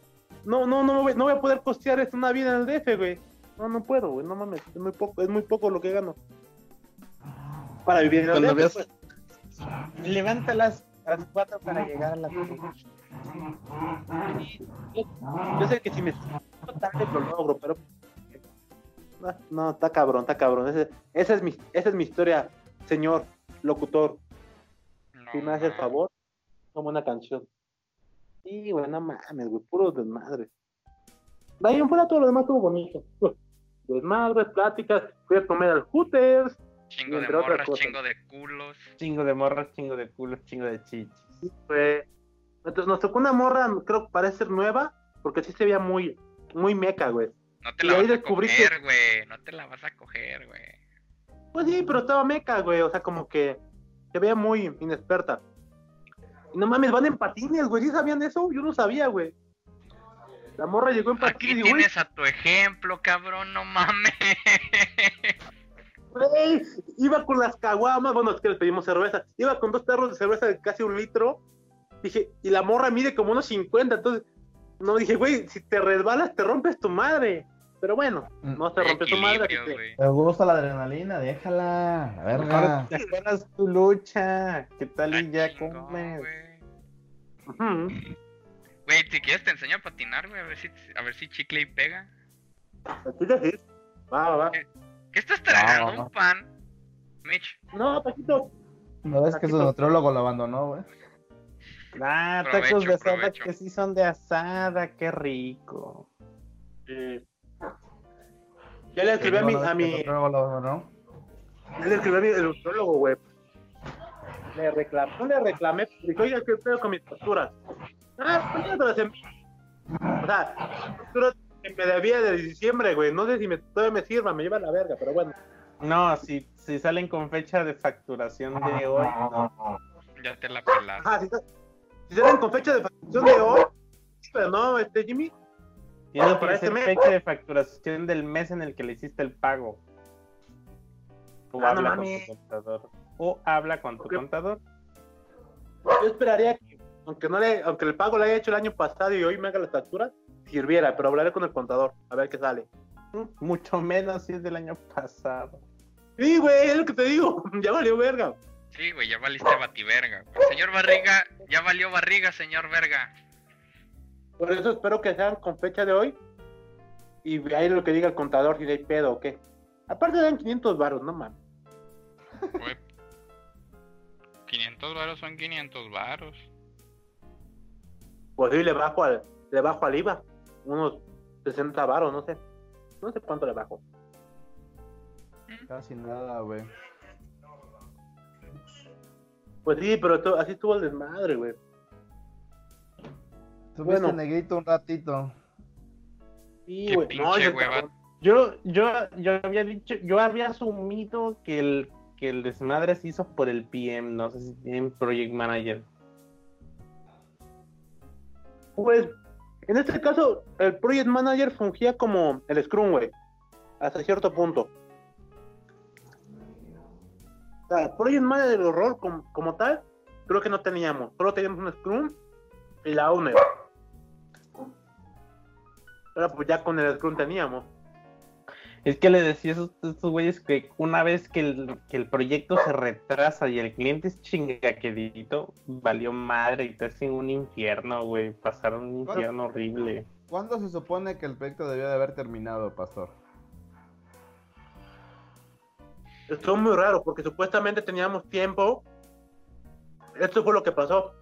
Speaker 4: no no no voy, no voy a poder costear esto una vida en el DF, güey. No, no puedo, güey, no mames, es muy poco, es muy poco lo que gano. Para vivir en el
Speaker 5: Cuando
Speaker 4: DF,
Speaker 5: veas-
Speaker 4: pues.
Speaker 5: Levanta las, a las cuatro para llegar a la
Speaker 4: Yo sé que si me tarde lo logro, pero no, no, está cabrón, está cabrón. Ese- esa es mi esa es mi historia, señor locutor. Si me hace el favor, como una canción. Sí, güey, no mames, güey, puro desmadre. De ahí en fuera todo lo demás estuvo bonito. Desmadres, pláticas, fui a comer al Hooters,
Speaker 2: Chingo de morras,
Speaker 4: cosas.
Speaker 2: chingo de culos.
Speaker 1: Chingo de morras, chingo de culos, chingo de chichis.
Speaker 4: fue... Entonces nos tocó una morra, creo que parece ser nueva, porque sí se veía muy, muy meca, güey.
Speaker 2: No te
Speaker 4: Y
Speaker 2: la
Speaker 4: ahí
Speaker 2: vas a coger, güey. No te la vas a coger, güey.
Speaker 4: Pues sí, pero estaba meca, güey, o sea, como que se veía muy inexperta. No mames, van en patines, güey, ¿sí sabían eso? Yo no sabía, güey. La morra llegó en
Speaker 2: Aquí
Speaker 4: patines y, güey,
Speaker 2: tienes a tu ejemplo, cabrón, no mames.
Speaker 4: Güey, iba con las caguamas, bueno, es que les pedimos cerveza, iba con dos tarros de cerveza de casi un litro, dije, y la morra mide como unos 50, entonces, no, dije, güey, si te resbalas te rompes tu madre, pero bueno, no se rompe tu madre, que-.
Speaker 3: Me gusta la adrenalina, déjala. La verga.
Speaker 1: Mejor te [LAUGHS] acuerdas tu lucha. ¿Qué tal y ya comes?
Speaker 2: güey. Si quieres te enseño a patinar, güey, a ver si, a ver si chicle y pega.
Speaker 4: Sí. Va, va, va.
Speaker 2: ¿Qué estás tragando?
Speaker 3: No, no.
Speaker 2: ¿Un pan? Mitch,
Speaker 4: No, Paquito,
Speaker 3: ¿No ves que su nutriólogo lo abandonó, güey?
Speaker 1: Ah, tacos de asada que sí son de asada, qué rico.
Speaker 4: Eh, ya le escribí a mi, a mi,
Speaker 6: ¿no?
Speaker 4: ya le escribí a mi electrólogo, güey. Le reclamé, no le reclamé, dije, oiga, ¿qué pedo con mis facturas? Ah, pues ya te las envío. O sea, facturas que me debía de diciembre, güey. No sé si me, todavía me sirva, me lleva a la verga, pero bueno.
Speaker 1: No, si, si salen con fecha de facturación de hoy, no.
Speaker 2: Ya te la pelas.
Speaker 4: Ajá, si, si salen con fecha de facturación de hoy, pero no, este Jimmy,
Speaker 1: Tiene
Speaker 4: Para
Speaker 1: que ser fecha de facturación del mes en el que le hiciste el pago. O
Speaker 4: Ah, no
Speaker 1: habla con tu contador. O habla con tu contador.
Speaker 4: yo esperaría que, aunque no le, aunque el pago lo haya hecho el año pasado y hoy me haga las facturas, sirviera, pero hablaré con el contador, a ver qué sale.
Speaker 1: Mucho menos si es del año pasado.
Speaker 4: Sí, güey, es lo que te digo, [LAUGHS] ya valió verga.
Speaker 2: Sí, güey, ya valiste bativerga. Señor Barriga, ya valió barriga, señor verga.
Speaker 4: Por eso espero que sean con fecha de hoy y ahí lo que diga el contador, si hay pedo o qué. Aparte dan 500 baros, no mames.
Speaker 2: Güey. 500 varos son 500 varos.
Speaker 4: Pues sí, le bajo al, le bajo al IVA, unos 60 baros, no sé. No sé cuánto le bajo.
Speaker 6: Casi nada, güey.
Speaker 4: Pues sí, pero así estuvo el desmadre, güey.
Speaker 6: Tuviste
Speaker 4: Bueno.
Speaker 6: negrito un ratito.
Speaker 4: Sí,
Speaker 2: Qué
Speaker 4: güey.
Speaker 2: pinche
Speaker 4: No, yo-.
Speaker 1: Yo, yo, yo había dicho, yo había asumido que el, que el desmadre se hizo por el PM, no sé si tienen Project Manager.
Speaker 4: Pues, en este caso, el Project Manager fungía como el Scrum, güey. Hasta cierto punto. O sea, el Project Manager el rol como, como tal, creo que no teníamos. Solo teníamos un Scrum y la owner. Pero pues ya con el Scrum teníamos.
Speaker 1: Es que le decía a esos, estos güeyes que una vez que el, que el proyecto se retrasa y el cliente es chingaquedito, valió madre y te hacen un infierno, güey. Pasaron un infierno horrible.
Speaker 6: ¿Cuándo se supone que el proyecto debió de haber terminado, pastor?
Speaker 4: Esto es muy raro porque supuestamente teníamos tiempo. Esto fue lo que pasó.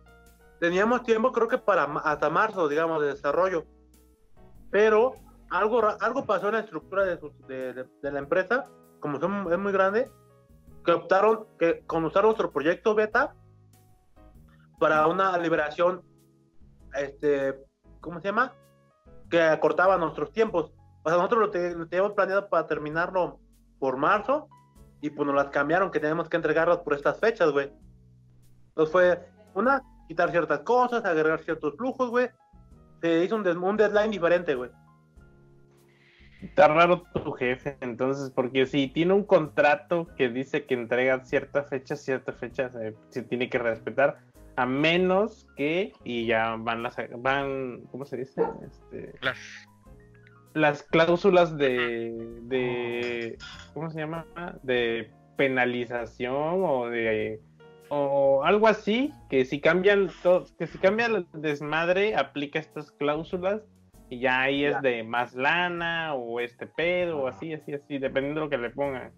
Speaker 4: Teníamos tiempo, creo que para hasta marzo, digamos, de desarrollo. Pero algo, algo pasó en la estructura de, su- de- la empresa, como es muy grande, que optaron que usar nuestro proyecto beta para una liberación, este, ¿cómo se llama? Que acortaba nuestros tiempos. O sea, nosotros lo teníamos planeado para terminarlo por marzo y pues nos las cambiaron que tenemos que entregarlas por estas fechas, güey. Entonces fue una, quitar ciertas cosas, agregar ciertos flujos, güey. Se hizo un, des- un deadline diferente, güey.
Speaker 1: Está raro tu jefe, entonces, porque si tiene un contrato que dice que entrega cierta fecha, cierta fecha se, se tiene que respetar, a menos que, y ya van las, van, ¿cómo se dice? Este,
Speaker 2: Las
Speaker 1: las cláusulas de, de ¿cómo se llama? De penalización o de o algo así, que si cambian to- que si cambia el desmadre, aplica estas cláusulas y ya ahí es de más lana o este pedo o así, así, así, dependiendo de lo que le pongan.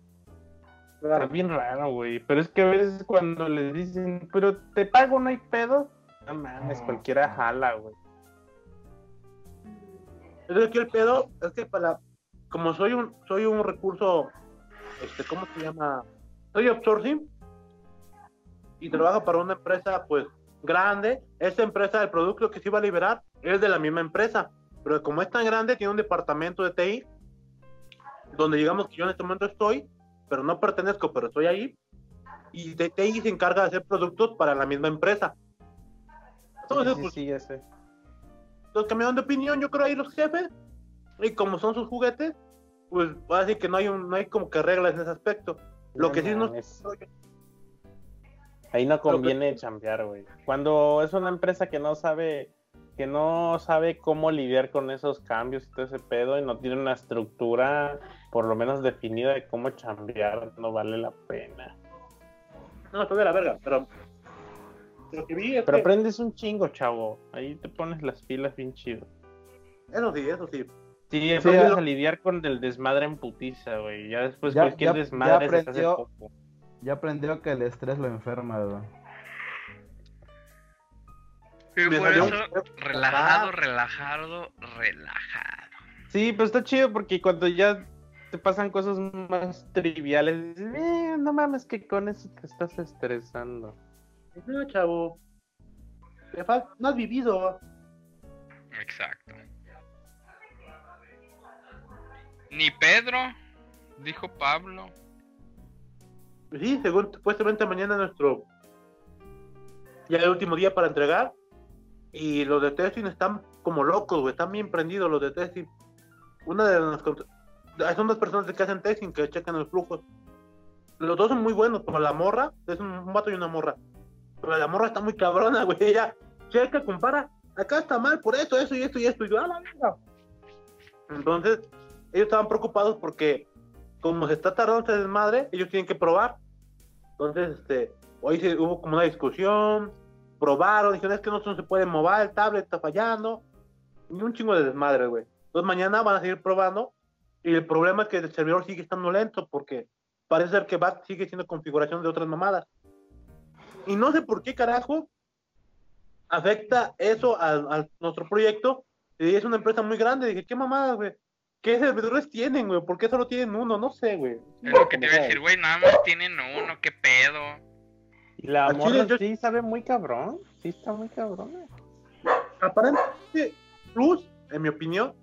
Speaker 1: Está bien raro, güey. Pero es que a veces cuando les dicen, pero te pago, no hay pedo, no mames, cualquiera jala, güey.
Speaker 4: Es que el pedo es que para, como soy un, soy un recurso, este, ¿cómo se llama? Soy outsourcing y trabajo para una empresa, pues, grande. Esta empresa, el producto que se iba a liberar es de la misma empresa, pero como es tan grande, tiene un departamento de TI, donde digamos que yo en este momento estoy, pero no pertenezco, pero estoy ahí, y de TI se encarga de hacer productos para la misma empresa. Entonces,
Speaker 1: sí,
Speaker 4: pues,
Speaker 1: sí, ya sé.
Speaker 4: los cambiaron de opinión, yo creo ahí los jefes, y como son sus juguetes, pues va a decir que no hay un, no hay como que reglas en ese aspecto. Lo que sí no
Speaker 1: mames. Ahí no conviene chambear, güey. Cuando es una empresa que no sabe, que no sabe cómo lidiar con esos cambios y todo ese pedo y no tiene una estructura por lo menos definida de cómo chambear, no vale la pena.
Speaker 4: no estoy de la verga, pero lo que vi es
Speaker 1: Pero
Speaker 4: que-
Speaker 1: aprendes un chingo, chavo. Ahí te pones las pilas bien chido.
Speaker 4: eso sí, eso sí.
Speaker 1: Sí, aprendes
Speaker 4: lo-
Speaker 1: a lidiar con el desmadre en putiza, güey. Ya después
Speaker 6: Ya-
Speaker 1: cualquier
Speaker 6: ya- ya
Speaker 1: desmadre se hace
Speaker 6: aprendió.
Speaker 1: poco.
Speaker 6: Ya aprendió que el estrés lo enferma, güey.
Speaker 2: Y por eso, relajado, relajado, relajado.
Speaker 1: Sí, pero está chido porque cuando ya te pasan cosas más triviales, dices, "Eh, no mames que con eso te estás estresando.
Speaker 4: No, chavo. Te No has vivido.
Speaker 2: Exacto. Ni Pedro, dijo Pablo.
Speaker 4: Sí, según supuestamente mañana nuestro ya el último día para entregar y los de testing están como locos, güey, están bien prendidos los de testing. Una de las son dos personas que hacen testing que checan los flujos. Los dos son muy buenos, como la morra, es un, vato y una morra. Pero la morra está muy cabrona, güey, [LAUGHS] ella checa, compara, acá está mal por esto, eso y esto y esto y yo, "A la verga". Entonces, ellos estaban preocupados porque como se está tardando este desmadre, ellos tienen que probar. Entonces, este, hoy se, hubo como una discusión, probaron, dijeron, es que no se puede mover, el tablet está fallando, y un chingo de desmadre, güey. Entonces mañana van a seguir probando, y el problema es que el servidor sigue estando lento, porque parece ser que BAT sigue siendo configuración de otras mamadas. Y no sé por qué carajo afecta eso a, a nuestro proyecto, y es una empresa muy grande, dije, ¿qué mamadas, güey? ¿Qué servidores tienen, güey? ¿Por qué solo tienen uno? No sé, güey.
Speaker 2: Es lo que te iba a decir, güey, nada más tienen uno, qué pedo.
Speaker 1: Y la
Speaker 4: chile yo-
Speaker 1: sí sabe muy cabrón. Sí está muy cabrón.
Speaker 4: aparentemente Plus, en mi opinión,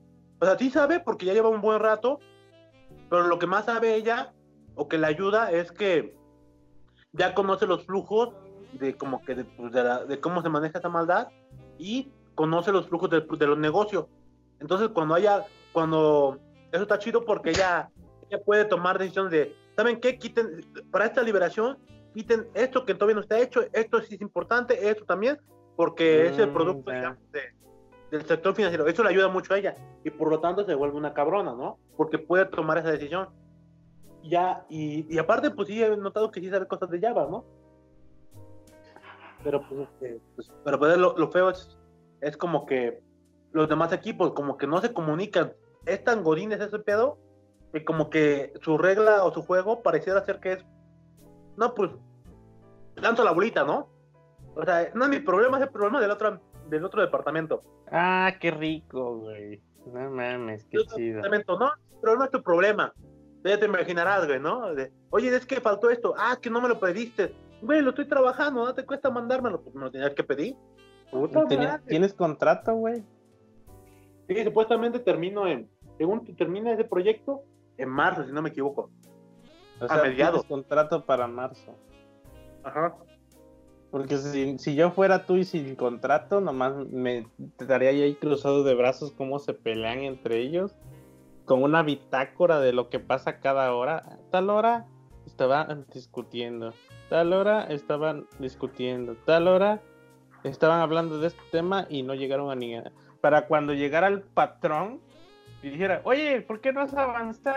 Speaker 4: o sea, sí sabe porque ya lleva un buen rato, pero lo que más sabe ella o que le ayuda es que ya conoce los flujos de como que de, pues, de la- de cómo se maneja esa maldad y conoce los flujos de, de los negocios. Entonces, cuando haya, cuando eso está chido porque ella, ella puede tomar decisiones de, ¿saben qué? Quiten, para esta liberación, quiten esto que todavía no está hecho, esto sí es importante, esto también, porque es el
Speaker 1: Mm,
Speaker 4: producto digamos, de- del sector financiero. Eso le ayuda mucho a ella y por lo tanto se vuelve una cabrona, ¿no? Porque puede tomar esa decisión. Ya, y, y aparte, pues sí he notado que sí sabe cosas de Java, ¿no? Pero pues, este, pues, pero pues, lo, lo feo es, es como que los demás equipos como que no se comunican. Es tan godines ese pedo que como que su regla o su juego pareciera ser que es, no, pues, lanzo la bolita, ¿no? O sea, no es mi problema, es el problema del otro, del otro departamento.
Speaker 1: Ah, qué rico, güey. No mames, qué chido.
Speaker 4: departamento, no, pero no es tu problema. Ya te imaginarás, güey, ¿no? De, Oye, es que faltó esto. Ah, que no me lo pediste. Güey, lo estoy trabajando, no te cuesta mandármelo. Pues me lo tenías que pedir. Puta
Speaker 1: Tenía-
Speaker 4: madre.
Speaker 1: ¿Tienes contrato, güey?
Speaker 4: Sí, supuestamente termino en, según termina ese proyecto, en marzo, si no me equivoco.
Speaker 1: O
Speaker 4: A
Speaker 1: sea,
Speaker 4: mediados.
Speaker 1: tienes contrato para marzo.
Speaker 4: Ajá.
Speaker 1: Porque si, si yo fuera tú y sin contrato, nomás me estaría ahí cruzado de brazos cómo se pelean entre ellos, con una bitácora de lo que pasa cada hora. Tal hora estaban discutiendo, tal hora estaban discutiendo, tal hora estaban hablando de este tema y no llegaron a ninguna. Para cuando llegara el patrón y dijera, oye, ¿por qué no has avanzado?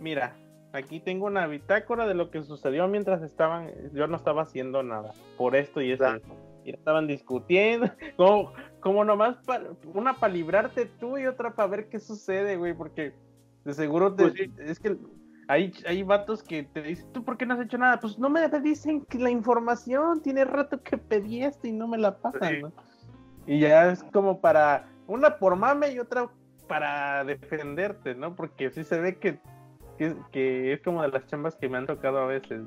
Speaker 1: Mira, aquí tengo una bitácora de lo que sucedió mientras estaban, yo no estaba haciendo nada, por esto y eso. Y estaban discutiendo, [LAUGHS] como, como nomás pa- una para librarte tú y otra para ver qué sucede, güey, porque de seguro te-
Speaker 4: Pues sí.
Speaker 1: es que hay, hay vatos que te dicen, ¿tú por qué no has hecho nada? Pues no me dicen que la información, tiene rato que pedí esto y no me la pasan,
Speaker 4: Sí.
Speaker 1: ¿no? Y ya es como para, una por mame y otra para defenderte, ¿no? Porque sí se ve que, que, es como de las chambas que me han tocado a veces.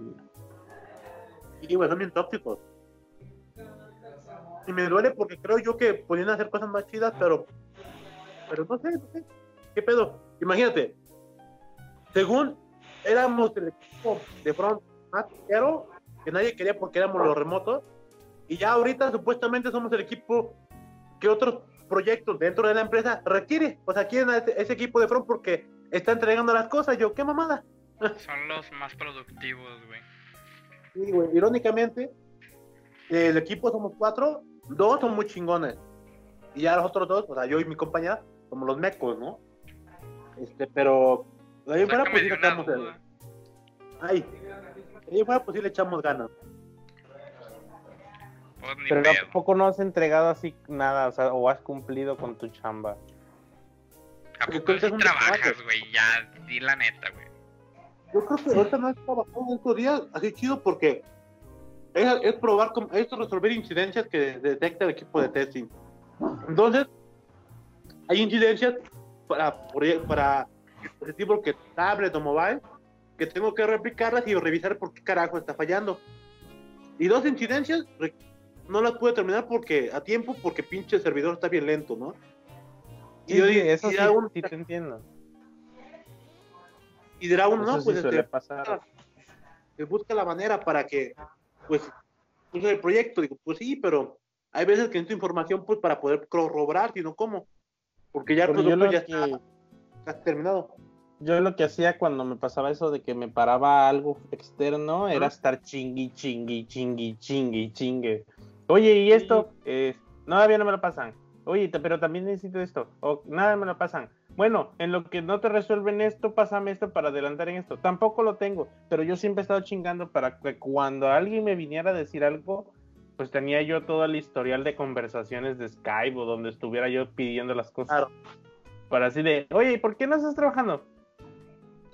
Speaker 4: Y güey, son bien tóxicos. Y me duele porque creo yo que podían hacer cosas más chidas, pero. Pero no sé, no sé. ¿Qué pedo? Imagínate. Según éramos el equipo de front más caro, que nadie quería porque éramos los remotos. Y ya ahorita supuestamente somos el equipo que otros proyectos dentro de la empresa requiere. O sea, quieren a ese, ese equipo de front porque está entregando las cosas. Yo, qué mamada. [LAUGHS]
Speaker 2: Son los más productivos, güey.
Speaker 4: Sí, güey, irónicamente, el equipo somos cuatro, dos son muy chingones. Y ya los otros dos, o sea, yo y mi compañera, somos los mecos, ¿no? Este, pero de ahí fuera, pues sí
Speaker 2: de
Speaker 4: le
Speaker 2: una
Speaker 4: echamos el.
Speaker 2: duda.
Speaker 4: Ay, de ahí fuera, pues sí le echamos ganas.
Speaker 2: Pues ni
Speaker 1: Pero
Speaker 2: pedo.
Speaker 1: tampoco no has entregado así nada, o sea, o has cumplido con tu chamba.
Speaker 2: ¿A
Speaker 4: porque
Speaker 2: poco
Speaker 4: tú
Speaker 2: sí trabajas, güey? Ya, di la neta, güey.
Speaker 4: Yo creo que ahorita no he trabajado en estos días así chido porque es, es probar, es resolver incidencias que detecta el equipo de testing. Entonces, hay incidencias para, para dispositivos que tablet o mobile, que tengo que replicarlas y revisar por qué carajo está fallando. Y dos incidencias, no las pude terminar porque a tiempo, porque pinche servidor está bien lento, ¿no? Y yo
Speaker 1: sí, eso
Speaker 4: y
Speaker 1: sí, sí te entiendo.
Speaker 4: y dirá uno, no, pues este,
Speaker 1: pasar.
Speaker 4: busca la manera para que, pues, use el proyecto. Digo, pues sí, pero hay veces que necesito información, pues, para poder corroborar, sino cómo. Porque ya el producto ya
Speaker 1: que-
Speaker 4: está, está terminado.
Speaker 1: Yo lo que hacía cuando me pasaba eso de que me paraba algo externo era estar chingui, chingui, chingui, chingui, chingue. Oye, ¿y esto? Eh, todavía no me lo pasan. Oye, pero también necesito esto. O nada me lo pasan. Bueno, en lo que no te resuelven esto, pásame esto para adelantar en esto. Tampoco lo tengo, pero yo siempre he estado chingando para que cuando alguien me viniera a decir algo, pues tenía yo todo el historial de conversaciones de Skype o donde estuviera yo pidiendo las cosas.
Speaker 4: Claro.
Speaker 1: Para así de, oye, ¿y por qué no estás trabajando?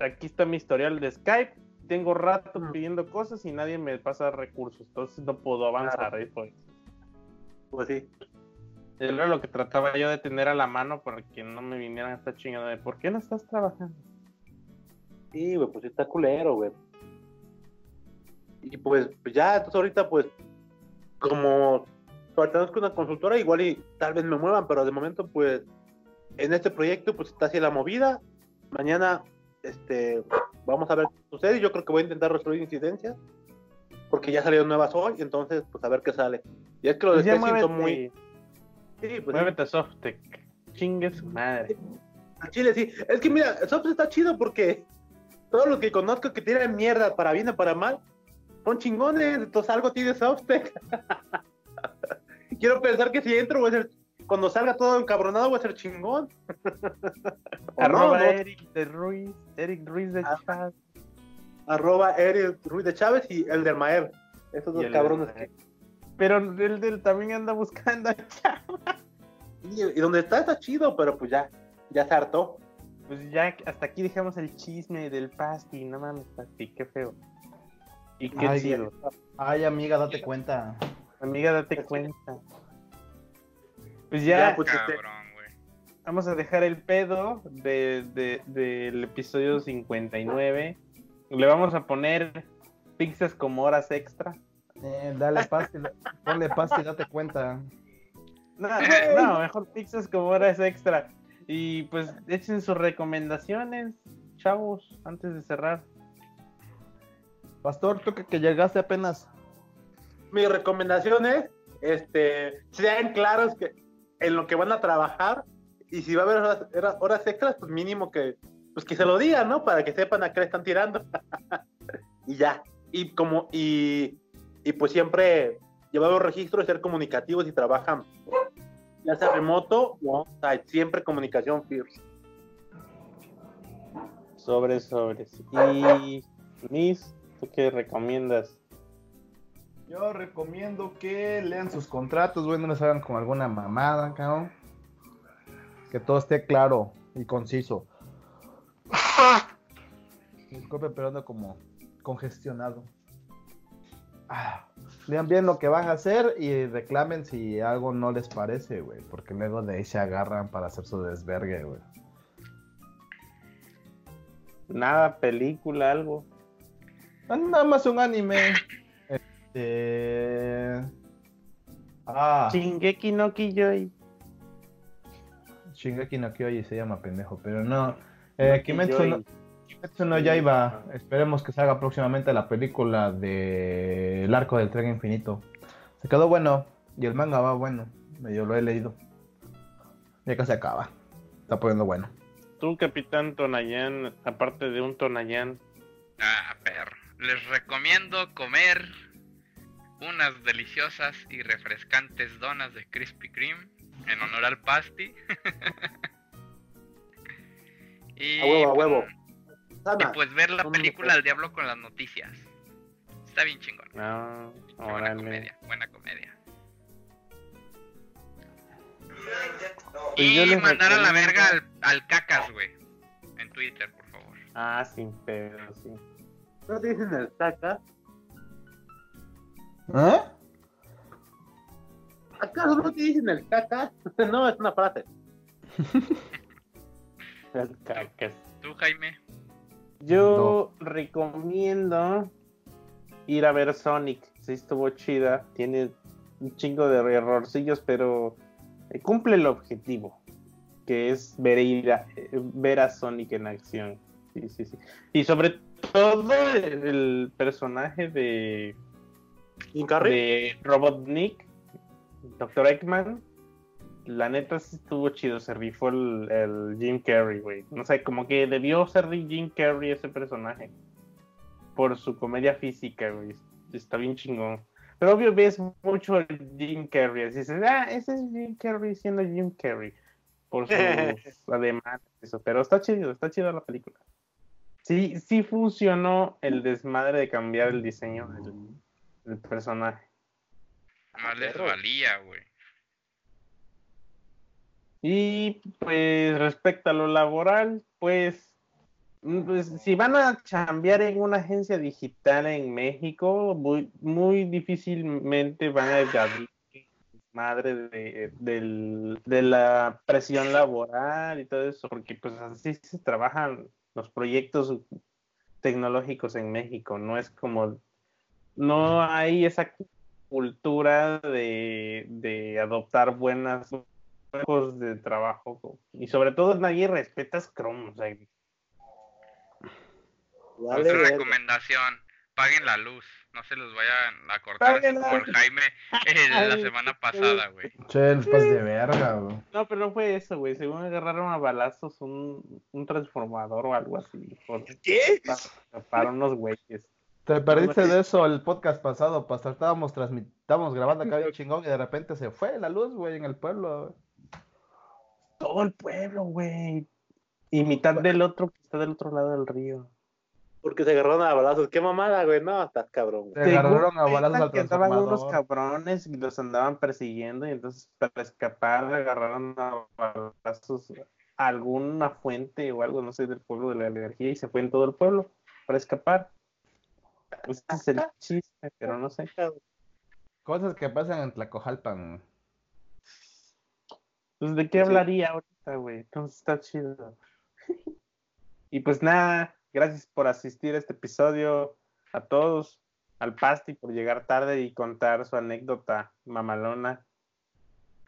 Speaker 1: Aquí está mi historial de Skype. Tengo rato pidiendo cosas y nadie me pasa recursos. Entonces no puedo avanzar.
Speaker 4: Claro.
Speaker 1: ahí fue.
Speaker 4: Pues sí.
Speaker 1: Era lo que trataba yo de tener a la mano para que no me vinieran a estar chingando de, ¿por qué no estás trabajando?
Speaker 4: Sí, güey, pues está culero, güey. Y pues, pues ya, entonces ahorita, pues, como pertenezco a una consultora, igual y tal vez me muevan, pero de momento, pues, en este proyecto, pues está así la movida. Mañana, este, vamos a ver qué sucede. Yo creo que voy a intentar resolver incidencias, porque ya salieron nuevas hoy, entonces, pues a ver qué sale. Y es que lo
Speaker 1: Pues
Speaker 4: siento muy. Sí, pues sí.
Speaker 1: muévete a Softec. Chingue su madre.
Speaker 4: Al Chile sí. Es que mira, Sops está chido porque todos los que conozco que tiran mierda para bien o para mal son chingones. Entonces algo tiene Softec. [LAUGHS] Quiero pensar que si entro voy a ser. Cuando salga todo encabronado voy a ser chingón. [LAUGHS] No,
Speaker 1: Arroba
Speaker 4: no.
Speaker 1: Eric de Ruiz. Eric Ruiz de
Speaker 4: Ah.
Speaker 1: Chávez.
Speaker 4: Arroba Eric Ruiz de Chávez y el de Maer. Esos dos cabrones que.
Speaker 1: Pero el del también anda buscando a Chávez.
Speaker 4: Y, y donde está está chido, pero pues ya. Ya se hartó.
Speaker 1: Pues ya hasta aquí dejamos el chisme del pasti. No mames, pasti, qué feo. Y qué
Speaker 3: Ay,
Speaker 1: chido.
Speaker 3: Ay, amiga, date cuenta.
Speaker 1: Amiga, date cuenta. Pues ya,
Speaker 4: Ya, pues, este-
Speaker 2: Cabrón,
Speaker 1: vamos a dejar el pedo de, de- del episodio 59. Le vamos a poner pizzas como horas extra.
Speaker 3: Eh, dale pasti, ponle pasti y date cuenta.
Speaker 1: No, no, mejor pizzas como horas extra. Y pues echen sus recomendaciones, chavos, antes de cerrar.
Speaker 3: Pastor, tú que, que llegaste apenas.
Speaker 4: mi recomendación es, este, sean claros que en lo que van a trabajar y si va a haber horas, horas- extras, pues mínimo que, pues que se lo digan, ¿no? Para que sepan a qué le están tirando. [LAUGHS] y ya. Y como, y, y pues siempre llevar los registros ser comunicativos y trabajan, ya sea remoto o siempre comunicación firme.
Speaker 1: Sobres, sobres. Y Miss, ¿tú qué recomiendas?
Speaker 3: Yo recomiendo que lean sus contratos, güey, no les hagan con alguna mamada, cabrón. Que todo esté claro y conciso. [LAUGHS] Disculpe, pero ando como congestionado. Ah, lean bien lo que van a hacer y reclamen si algo no les parece, güey. Porque luego de ahí se agarran para hacer su desvergue, güey.
Speaker 1: Nada, película, algo.
Speaker 3: Ah, Nada más un anime. Este. Ah.
Speaker 1: Shingeki no Kyojin.
Speaker 3: Shingeki no Kyoji se llama pendejo, pero no. Eh, Kimetsu, no. Kimetsu no Yaiba. Esperemos que salga próximamente la película de El arco del tren infinito. Se quedó bueno y el manga va bueno. Yo lo he leído. Ya casi acaba. Está poniendo bueno.
Speaker 1: Tú, Capitán Tonayán, aparte de un Tonayán,
Speaker 2: Ah, perro. Les recomiendo comer unas deliciosas y refrescantes donas de Krispy Kreme en honor al pasti. [LAUGHS] y,
Speaker 4: A huevo, a huevo.
Speaker 2: y pues ver la película El Diablo con las noticias. Está bien chingón.
Speaker 1: no,
Speaker 2: Buena
Speaker 1: órale.
Speaker 2: comedia, buena comedia. Y mandar a la verga al, al cacas, güey. En Twitter, por favor.
Speaker 1: Ah, sin pedo, sí.
Speaker 4: ¿No te dicen el saca?
Speaker 3: ¿Eh?
Speaker 4: ¿Acaso no te dicen el caca? [LAUGHS] no, es una frase. [LAUGHS]
Speaker 1: Las cacas.
Speaker 2: ¿Tú, Jaime?
Speaker 1: Yo recomiendo ir a ver Sonic. Sí, estuvo chida. Tiene un chingo de errorcillos, pero eh, cumple el objetivo, que es ver, ir a, eh, ver a Sonic en acción. Sí, sí, sí. Y sobre todo el, el personaje de,
Speaker 4: ¿Jim Carrey?
Speaker 1: de Robotnik, Dr. Eggman. La neta sí estuvo chido, se rifó el, el Jim Carrey, güey. No sé, como que debió ser Jim Carrey ese personaje. Por su comedia física, güey. Está bien chingón. Pero obvio ves mucho el Jim Carrey. Así dices, ah, ese es Jim Carrey siendo Jim Carrey. Por sus [LAUGHS] ademanes, eso. Pero está chido, está chido la película. Sí, sí funcionó el desmadre de cambiar el diseño del, del personaje.
Speaker 2: Más les valía, güey.
Speaker 1: Y pues respecto a lo laboral, pues, mm, pues, si van a chambear en una agencia digital en México, muy, muy difícilmente van a evadir madre de, del- de la presión laboral y todo eso, porque pues así se trabajan los proyectos tecnológicos en México, no es como, no hay esa cultura de, de adoptar buenas juegos de trabajo y sobre todo nadie respeta Scrum, o sea,
Speaker 4: Vale,
Speaker 2: Otra recomendación, paguen la luz. No se los vayan a cortar por Jaime [LAUGHS] eh, la semana pasada, güey.
Speaker 3: Che, el pas de verga, güey.
Speaker 1: no, pero no fue eso, güey, según agarraron a balazos un, un transformador o algo así, por,
Speaker 4: ¿Qué?
Speaker 1: para, para unos güeyes.
Speaker 3: Te perdiste de eso el podcast pasado, pastor. Estábamos transmit... estábamos grabando acá bien chingón y de repente se fue la luz, güey, en el pueblo.
Speaker 1: Todo el pueblo, güey. Y mitad del otro que está del otro lado del río.
Speaker 4: Porque se agarraron a balazos. ¿Qué mamada, güey? No, estás cabrón. güey.
Speaker 3: Se agarraron a balazos al
Speaker 1: que andaban unos cabrones y los andaban persiguiendo y entonces para escapar agarraron a balazos a alguna fuente o algo, no sé, del pueblo de la energía y se fue en todo el pueblo para escapar. Ese es el chiste, pero no sé.
Speaker 3: Cosas que pasan en Tlacojalpan.
Speaker 1: Pues de qué hablaría ahorita, güey. Entonces está chido. [LAUGHS] y pues nada, gracias por asistir a este episodio. A todos, al Pasti por llegar tarde y contar su anécdota mamalona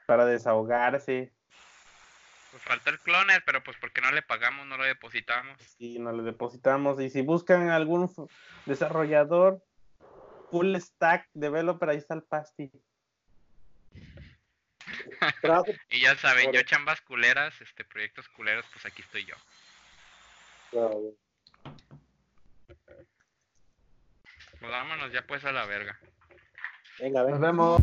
Speaker 1: para desahogarse.
Speaker 2: Pues faltó el cloner, pero pues porque no le pagamos, no lo depositamos.
Speaker 1: y nos le depositamos. Y si buscan algún desarrollador full stack developer, ahí está el Pasti. [LAUGHS]
Speaker 2: Y ya saben, yo chambas culeras, este proyectos culeros, pues aquí estoy yo. Pues vámonos ya pues a la verga.
Speaker 4: Venga, venga.
Speaker 3: Nos vemos.